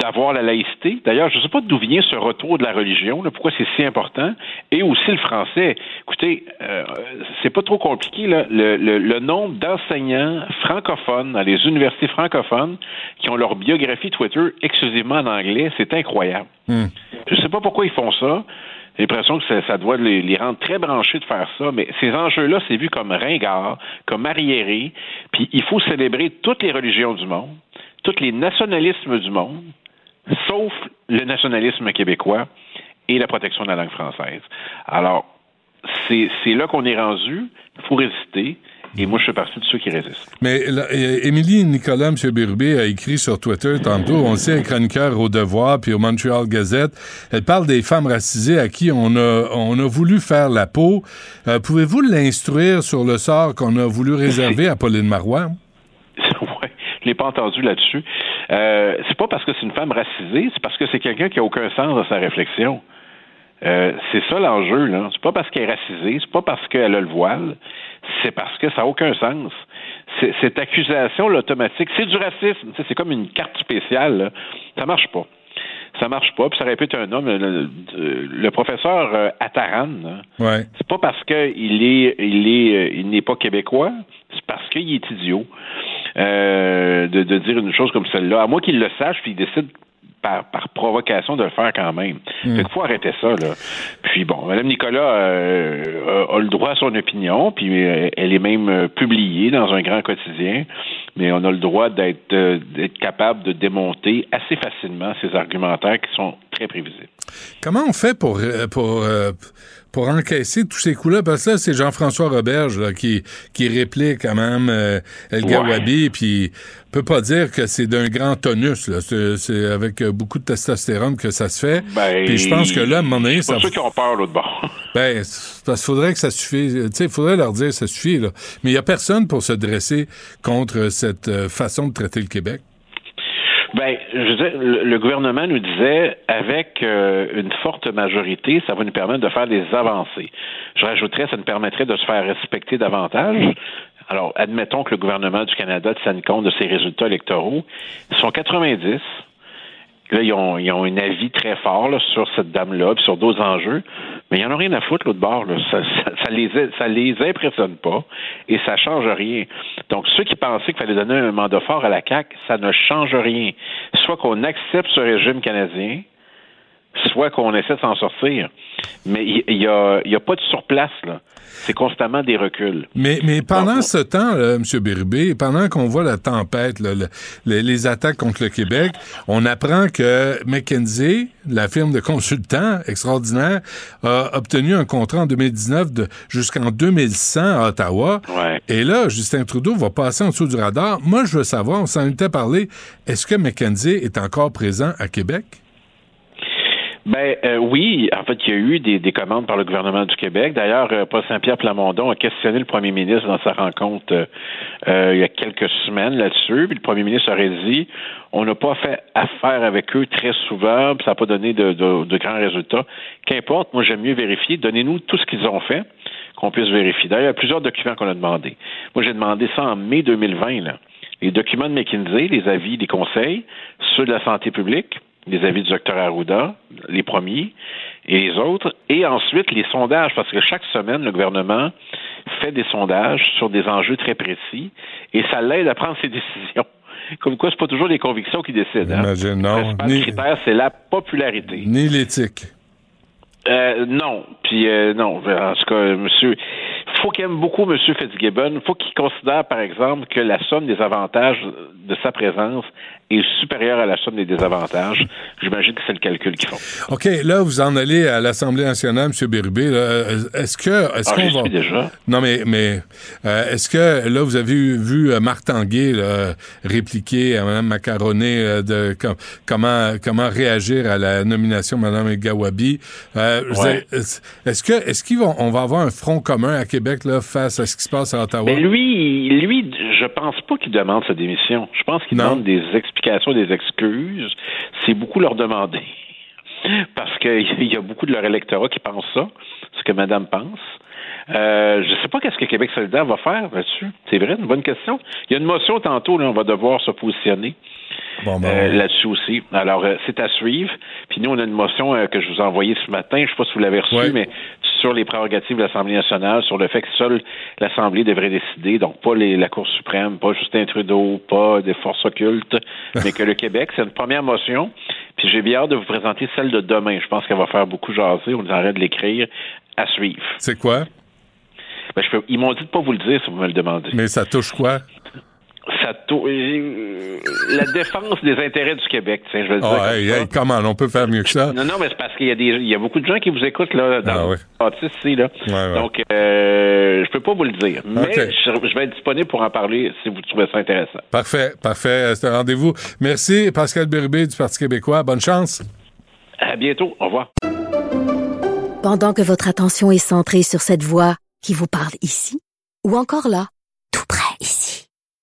d'avoir la laïcité. D'ailleurs, je ne sais pas d'où vient ce retour de la religion, là, pourquoi c'est si important, et aussi le français. Écoutez, euh, c'est pas trop compliqué, là. Le, le- le nombre d'enseignants francophones dans les universités francophones qui ont leur biographie Twitter exclusivement en anglais, c'est incroyable. Hmm. Je ne sais pas pourquoi ils font ça. J'ai l'impression que ça, ça doit les, les rendre très branchés de faire ça, mais ces enjeux-là, c'est vu comme ringard, comme arriéré, puis il faut célébrer toutes les religions du monde, tous les nationalismes du monde, sauf le nationalisme québécois et la protection de la langue française. Alors, c'est là qu'on est rendu, il faut résister, et moi, je fais partie de ceux qui résistent. Mais euh, Émilie Nicolas, M. Bérubé, a écrit sur Twitter tantôt, on le sait, un chroniqueur au Devoir puis au Montreal Gazette. Elle parle des femmes racisées à qui on a, on a voulu faire la peau. Euh, Pouvez-vous l'instruire sur le sort qu'on a voulu réserver à Pauline Marois? Je l'ai pas entendu là-dessus. Euh, c'est pas parce que c'est une femme racisée, c'est parce que c'est quelqu'un qui a aucun sens dans sa réflexion. Euh, c'est ça l'enjeu, là. C'est pas parce qu'elle est racisée, c'est pas parce qu'elle a le voile, c'est parce que ça n'a aucun sens. Cette accusation, là, automatique, c'est du racisme. C'est comme une carte spéciale. Là. Ça marche pas. Ça marche pas. Puis ça répète un homme, le, le- le professeur euh, Attaran. là, Ouais. c'est pas parce qu'il est, il est, euh, il n'est pas québécois, c'est parce qu'il est idiot euh, de, de dire une chose comme celle-là. À moins qu'il le sache, puis il décide par, par provocation de le faire quand même. Mm. Fait qu'il faut arrêter ça, là. Puis bon, Mme Nicolas euh, a, a le droit à son opinion, puis euh, elle est même publiée dans un grand quotidien, mais on a le droit d'être euh, capable de démonter assez facilement ces argumentaires qui sont très prévisibles. Comment on fait pour, pour, euh, pour encaisser tous ces coups-là? Parce que là, c'est Jean-François Roberge là, qui, qui réplique quand même euh, El Ouais. Gawabi, puis on peut pas dire que c'est d'un grand tonus. là. C'est c'est avec beaucoup de testostérone que ça se fait. Ben, puis je pense que là, à un moment donné, c'est ça... ceux qui ont peur l'autre bord. Ben, parce qu'il faudrait que ça suffise. Tu sais, il faudrait leur dire ça suffit, là. Mais il y a personne pour se dresser contre cette euh, façon de traiter le Québec. Ben, je veux le gouvernement nous disait, avec euh, une forte majorité, ça va nous permettre de faire des avancées. Je rajouterais, ça nous permettrait de se faire respecter davantage. Alors, admettons que le gouvernement du Canada tienne compte de ses résultats électoraux. Ils sont 90. Là, ils ont, ils ont un avis très fort sur cette dame-là, sur d'autres enjeux, mais ils n'en ont rien à foutre l'autre bord. Là. Ça, ça, ça les ça les impressionne pas et ça change rien. Donc ceux qui pensaient qu'il fallait donner un mandat fort à la CAC, ça ne change rien. Soit qu'on accepte ce régime canadien, soit qu'on essaie de s'en sortir. Mais il y, a, y a pas de surplace là. C'est constamment des reculs. Mais, mais pendant ce temps, là, M. Bérubé, pendant qu'on voit la tempête, là, le- le- les attaques contre le Québec, on apprend que McKinsey, la firme de consultants extraordinaire, a obtenu un contrat en 2019 de jusqu'en 2100 à Ottawa. Et là, Justin Trudeau va passer en dessous du radar. Moi, je veux savoir, on s'en était parlé, est-ce que McKinsey est encore présent à Québec? Ben euh, oui, en fait, il y a eu des, des commandes par le gouvernement du Québec. D'ailleurs, euh, Paul Saint-Pierre Plamondon a questionné le premier ministre dans sa rencontre euh, euh, il y a quelques semaines là-dessus. Puis le premier ministre aurait dit on n'a pas fait affaire avec eux très souvent, puis ça n'a pas donné de, de- de grands résultats. Qu'importe, moi j'aime mieux vérifier. Donnez-nous tout ce qu'ils ont fait, qu'on puisse vérifier. D'ailleurs, il y a plusieurs documents qu'on a demandés. Moi, j'ai demandé ça en mai 2020, là. Les documents de McKinsey, les avis des conseils, ceux de la santé publique, les avis du docteur Arruda, les premiers, et les autres, et ensuite les sondages, parce que chaque semaine, le gouvernement fait des sondages sur des enjeux très précis, et ça l'aide à prendre ses décisions. Comme quoi, c'est pas toujours les convictions qui décident. Hein. Imagine, non. Le Ni- critère, c'est la popularité. Ni l'éthique. Euh, non. Puis euh, non. En tout cas, monsieur, faut qu'il aime beaucoup monsieur Fitzgibbon. Faut qu'il considère, par exemple, que la somme des avantages de sa présence est supérieure à la somme des désavantages. J'imagine que c'est le calcul qu'ils font. OK, là, vous en allez à l'Assemblée nationale, M. Bérubé. là. Est-ce que. Est-ce Ah, qu'on va. déjà. Non, mais, mais euh, est-ce que là, vous avez vu, euh, Marc Tanguay là, répliquer à Mme Macaroné euh, de com- comment, comment réagir à la nomination de Mme Gawabi? Euh, Ouais. est-ce que est-ce qu'ils vont on va avoir un front commun à Québec là, face à ce qui se passe à Ottawa? Mais lui, lui, je pense pas qu'il demande sa démission. Je pense qu'il demande des explications, des excuses. C'est beaucoup leur demander. Parce qu'il y a beaucoup de leur électorat qui pense ça, ce que Madame pense. Euh, je sais pas qu'est-ce que Québec solidaire va faire là-dessus. C'est vrai, une bonne question. Il y a une motion tantôt, là, on va devoir se positionner Bon, euh, là-dessus aussi. Alors, euh, c'est à suivre. Puis nous, on a une motion euh, que je vous ai envoyée ce matin. Je sais pas si vous l'avez reçue, Ouais. mais sur les prérogatives de l'Assemblée nationale, sur le fait que seule l'Assemblée devrait décider, donc pas les, la Cour suprême, pas Justin Trudeau, pas des forces occultes, mais que le Québec, c'est une première motion. Puis j'ai bien hâte de vous présenter celle de demain. Je pense qu'elle va faire beaucoup jaser. On arrête de l'écrire à suivre. C'est quoi? Ben, je peux- ils m'ont dit de pas vous le dire si vous me le demandez. Mais ça touche quoi? Ça euh, la défense des intérêts du Québec, tiens, je le dire. Ah, comme hey, ça. hey, comment? On peut faire mieux que ça? Non, non, mais c'est parce qu'il y a des, il y a beaucoup de gens qui vous écoutent là dans Ah bâtisse ici là. Ouais, ouais. Donc, euh, je peux pas vous le dire, mais je, je vais être disponible pour en parler si vous trouvez ça intéressant. Parfait, parfait. C'est un rendez-vous. Merci, Pascal Bérubé du Parti québécois. Bonne chance. À bientôt. Au revoir. Pendant que votre attention est centrée sur cette voix qui vous parle ici, ou encore là,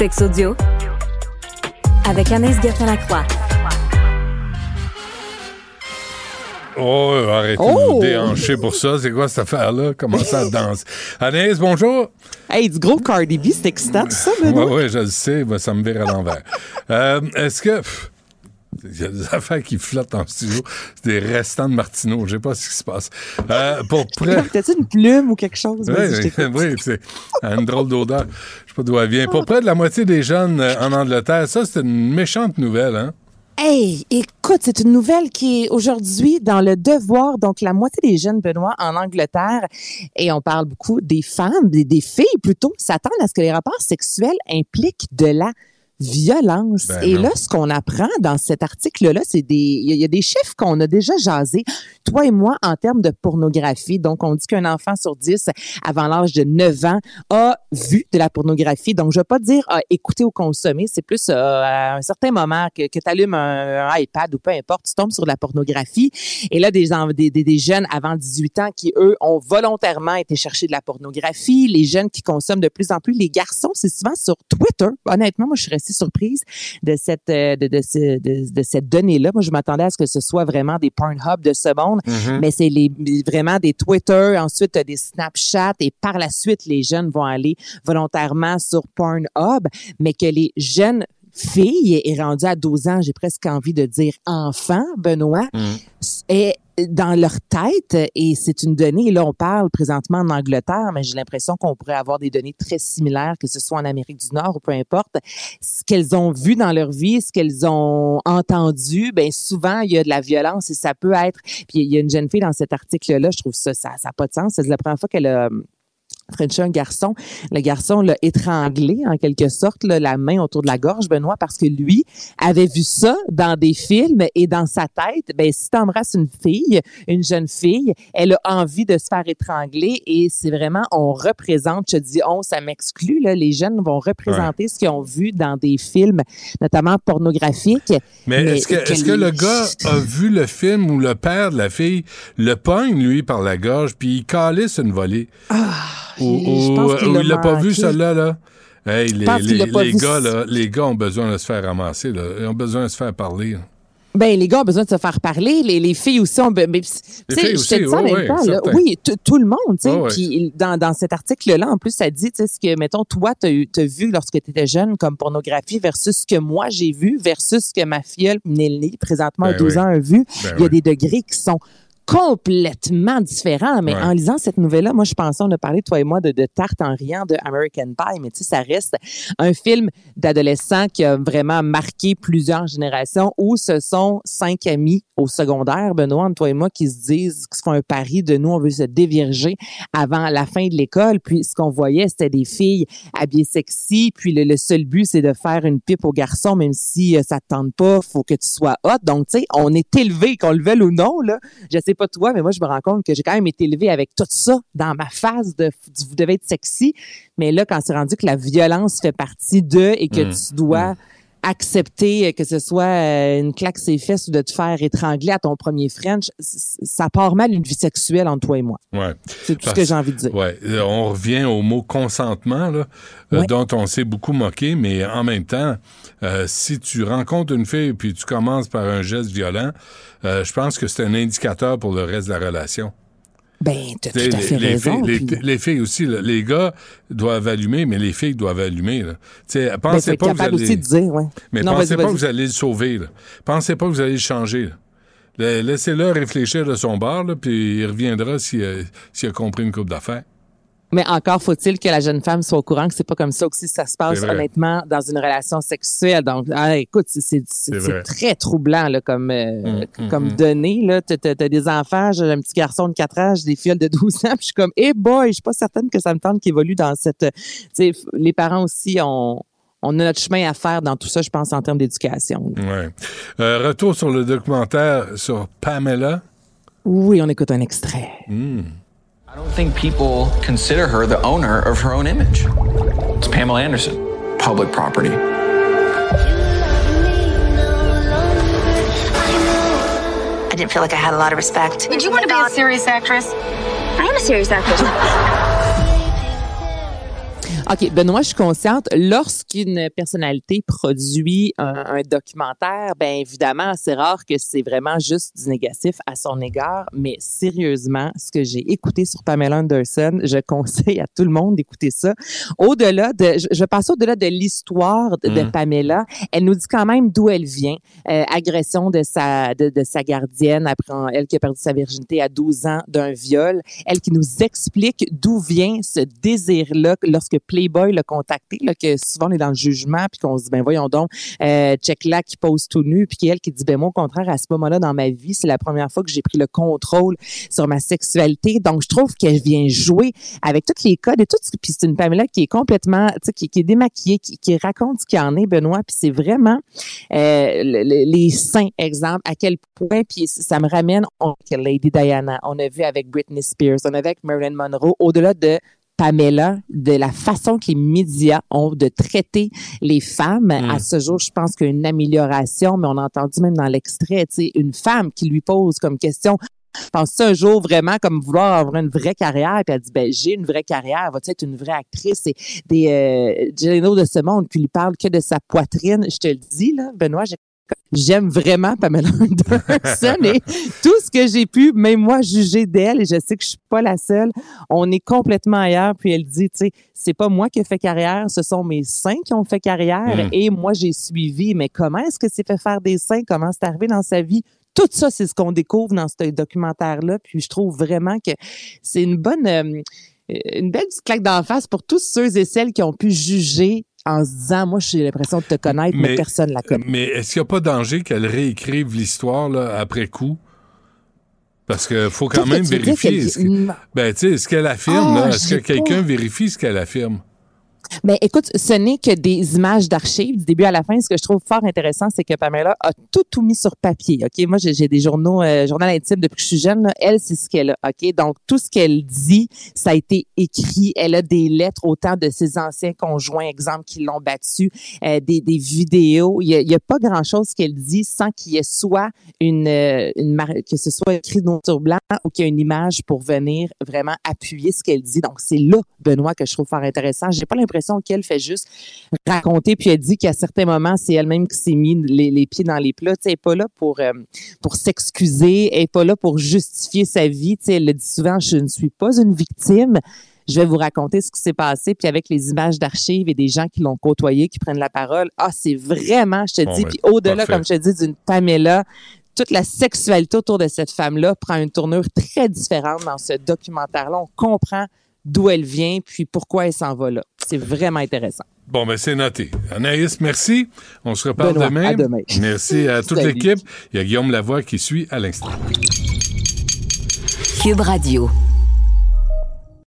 Sex audio avec Anaïs Gertin-Lacroix. Oh, arrêtez de Oh! nous déhancher pour ça. C'est quoi cette affaire-là? Comment ça danse? Anaïs, bonjour. Hey, du gros Cardi B, c'est excitant tout ça, Oui, Benoît? oui, je le sais. ben, ça me vire à l'envers. Euh, Est-ce que... pff, Il y a des affaires qui flottent en studio. C'est des restants de Martineau. Je sais pas ce qui se passe. Euh, pour près... T'as-tu une plume ou quelque chose? Oui, c'est une drôle d'odeur. Je sais pas d'où elle vient. Pour près de la moitié des jeunes euh, en Angleterre, ça, c'est une méchante nouvelle, hein? Hey, écoute, c'est une nouvelle qui est aujourd'hui dans le devoir. Donc, la moitié des jeunes, Benoît, en Angleterre, et on parle beaucoup des femmes, des, des filles plutôt, s'attendent à ce que les rapports sexuels impliquent de la violence. Ben et non. là, ce qu'on apprend dans cet article-là, c'est des, il y a- il y a des chiffres qu'on a déjà jasés, toi et moi, en termes de pornographie. Donc, on dit qu'un enfant sur 10, avant l'âge de 9 ans, a vu de la pornographie. Donc, je veux pas dire a écouté ou consommé, c'est plus euh, à un certain moment que, que tu allumes un, un iPad ou peu importe, tu tombes sur de la pornographie. Et là, des, des, des, des jeunes avant 18 ans qui, eux, ont volontairement été chercher de la pornographie. Les jeunes qui consomment de plus en plus. Les garçons, c'est souvent sur Twitter. Honnêtement, moi, je suis restée surprise de cette, euh, de, de, ce- de, de cette donnée-là. Moi, je m'attendais à ce que ce soit vraiment des Pornhub de ce monde, Mhm. mais c'est les, vraiment des Twitter, ensuite des Snapchat et par la suite, les jeunes vont aller volontairement sur Pornhub, mais que les jeunes filles et rendues à 12 ans, j'ai presque envie de dire enfants, Benoît, et dans leur tête, et c'est une donnée, là on parle présentement en Angleterre, mais j'ai l'impression qu'on pourrait avoir des données très similaires, que ce soit en Amérique du Nord ou peu importe, ce qu'elles ont vu dans leur vie, ce qu'elles ont entendu, ben souvent il y a de la violence et ça peut être, puis il y a une jeune fille dans cet article-là, je trouve ça, ça n'a pas de sens, c'est la première fois qu'elle a Un garçon. Le garçon l'a étranglé, en quelque sorte, là, la main autour de la gorge, Benoît, parce que lui avait vu ça dans des films et dans sa tête, ben, si tu embrasses une fille, une jeune fille, elle a envie de se faire étrangler et c'est vraiment, on représente, je dis on, ça m'exclut, là, les jeunes vont représenter ce qu'ils ont vu dans des films, notamment pornographiques. Mais, est-ce que, est que le gars a vu le film où le père de la fille le pogne, lui, par la gorge, puis il calisse une volée? Ah, Ou, l'a il l'a pas vu, celle-là, là? Hey, les, gars, là, les gars ont besoin de se faire ramasser. Là. Ils ont besoin de se faire parler. là. Ben, les gars ont besoin de se faire parler. Les, les filles aussi ont. Mais, Les je te dis ça en oui, même oui, temps. là. Oui, t- tout le monde. tu sais. Oui, oui. Puis dans, dans cet article-là, en plus, ça dit tu sais, ce que, mettons, toi, tu as, vu lorsque tu étais jeune comme pornographie versus ce que moi j'ai vu versus ce que ma filleule, Nelly, présentement à Ben 12 oui. ans, a vu. Ben Il y a oui. des degrés qui sont complètement différents. Mais Ouais. en lisant cette nouvelle-là, moi, je pensais, on a parlé, toi et moi, de, de Tarte en riant de American Pie, mais tu sais, ça reste un film d'adolescent qui a vraiment marqué plusieurs générations où ce sont cinq amis au secondaire, Benoît, toi et moi, qui se disent, qui se font un pari de nous, on veut se dévirger avant la fin de l'école. Puis ce qu'on voyait, c'était des filles habillées sexy. Puis le, le seul but, c'est de faire une pipe aux garçons, même si euh, ça te tente pas, faut que tu sois hot. Donc, tu sais, on est élevé, qu'on le veuille ou non, là. Je sais pas toi, mais moi, je me rends compte que j'ai quand même été élevé avec tout ça dans ma phase de, vous devez être sexy. Mais là, quand c'est rendu que la violence fait partie de et que Mm. tu dois accepter euh, que ce soit euh, une claque ses fesses ou de te faire étrangler à ton premier French, ça part mal une vie sexuelle entre toi et moi. Ouais. C'est tout ce que j'ai envie de dire. Ouais. Euh, On revient au mot consentement, là, euh, Ouais. dont on s'est beaucoup moqué, mais en même temps, euh, si tu rencontres une fille puis tu commences par un geste violent, euh, je pense que c'est un indicateur pour le reste de la relation. Ben, t'as tout à fait les, raison. filles, les- puis- les filles aussi, là, les gars doivent allumer, mais les filles doivent allumer. Là. T'sais, Ben, faut pensez être pas que vous capable allez... aussi de dire, ouais. Mais Non, pensez pas que vous allez le sauver. Là. Pensez pas que vous allez le changer. Laissez-le réfléchir de son bord, là, puis il reviendra s'il a, s'il a compris une coupe d'affaires. Mais encore faut-il que la jeune femme soit au courant que c'est pas comme ça aussi ça se passe honnêtement dans une relation sexuelle. Donc, ah, écoute, c'est- très troublant là, comme euh, Mm, comme mm, mm. donnée. Là, t'as, des enfants, j'ai un petit garçon de 4 ans, j'ai des filles de 12 ans, puis je suis comme, hey boy, je suis pas certaine que ça me tente qu'il évolue dans cette. euh, Tu sais, f- les parents aussi ont on a notre chemin à faire dans tout ça, je pense, en termes d'éducation. Ouais. Euh, retour sur le documentaire sur Pamela. Oui, on écoute un extrait. Hmm. I don't think people consider her the owner of her own image. It's Pamela Anderson, public property. I didn't feel like I had a lot of respect. Did you want to be a serious actress? I am a serious actress. OK, Benoît, je suis consciente, lorsqu'une personnalité produit un, un documentaire, bien évidemment, c'est rare que c'est vraiment juste du négatif à son égard, mais sérieusement, ce que j'ai écouté sur Pamela Anderson, je conseille à tout le monde d'écouter ça. Au-delà de, je, je passe au-delà de l'histoire de, de Mm. Pamela, elle nous dit quand même d'où elle vient. Euh, agression de sa, de, de sa gardienne après elle qui a perdu sa virginité à 12 ans d'un viol. Elle qui nous explique d'où vient ce désir-là lorsque Playboy l'a contacté, là, que souvent on est dans le jugement puis qu'on se dit, ben voyons donc, euh, check là qui pose tout nu puis elle qui dit, ben moi au contraire, à ce moment-là dans ma vie, c'est la première fois que j'ai pris le contrôle sur ma sexualité. Donc je trouve qu'elle vient jouer avec tous les codes et tout. Puis c'est une Pamela qui est complètement, tu sais, qui, est démaquillée, qui, raconte ce qu'il en est, Benoît. Puis c'est vraiment euh, le- le- les seins, exemple, à quel point, puis ça me ramène on, Lady Diana, on a vu avec Britney Spears, on a vu avec Marilyn Monroe, au-delà de Pamela, de la façon que les médias ont de traiter les femmes. À ce jour, je pense qu'il y a une amélioration, mais on a entendu même dans l'extrait, tu sais, une femme qui lui pose comme question Penses-tu un jour vraiment comme vouloir avoir une vraie carrière? Puis elle dit, ben, j'ai une vraie carrière. Va-tu être une vraie actrice? Et des euh, de ce monde qui lui parle que de sa poitrine. Je te le dis, là, Benoît, j'ai- J'aime vraiment Pamela Anderson et tout ce que j'ai pu, même moi, juger d'elle, et je sais que je suis pas la seule, on est complètement ailleurs. Puis elle dit, tu sais, c'est pas moi qui ai fait carrière, ce sont mes seins qui ont fait carrière Mm. et moi, j'ai suivi. Mais comment est-ce que c'est fait faire des seins? Comment c'est arrivé dans sa vie? tout ça, c'est ce qu'on découvre dans ce documentaire-là. Puis je trouve vraiment que c'est une bonne, euh, une belle petite claque d'en face pour tous ceux et celles qui ont pu juger en se disant, moi, j'ai l'impression de te connaître, mais, personne la connaît. Mais est-ce qu'il n'y a pas danger qu'elle réécrive l'histoire là, après coup? Parce qu'il faut quand même vérifier. Que, ben, tu sais, est-ce qu'elle affirme, Ah, Est-ce que quelqu'un vérifie ce qu'elle affirme? Mais écoute, ce n'est que des images d'archives du début à la fin. Ce que je trouve fort intéressant, c'est que Pamela a tout, tout mis sur papier. OK? Moi, j'ai des journaux, euh, journal intime depuis que je suis jeune. là. Elle, c'est ce qu'elle a. OK? Donc, tout ce qu'elle dit, ça a été écrit. Elle a des lettres autant de ses anciens conjoints, exemple, qui l'ont battue, euh, des, des vidéos. Il y a, a pas grand-chose qu'elle dit sans qu'il y ait soit une, euh, une que ce soit écrit noir sur blanc ou qu'il y ait une image pour venir vraiment appuyer ce qu'elle dit. Donc, c'est là, Benoît, que je trouve fort intéressant. J'ai pas qu'elle fait juste raconter, puis elle dit qu'à certains moments, c'est elle-même qui s'est mis les, les pieds dans les plats. Elle n'est pas là pour, euh, pour s'excuser, elle n'est pas là pour justifier sa vie. Tu sais, elle le dit souvent, je ne suis pas une victime. Je vais vous raconter ce qui s'est passé, puis avec les images d'archives et des gens qui l'ont côtoyé, qui prennent la parole. Ah, c'est vraiment, je te Bon, dis, puis au-delà, comme je te dis, d'une Pamela, toute la sexualité autour de cette femme-là prend une tournure très différente dans ce documentaire-là. On comprend d'où elle vient, puis pourquoi elle s'en va là. C'est vraiment intéressant. Bon, ben c'est noté. Anaïs, merci. On se reparle Benoît, demain. à demain. Merci à toute l'équipe. Il y a Guillaume Lavoie qui suit à l'instant. Cube Radio.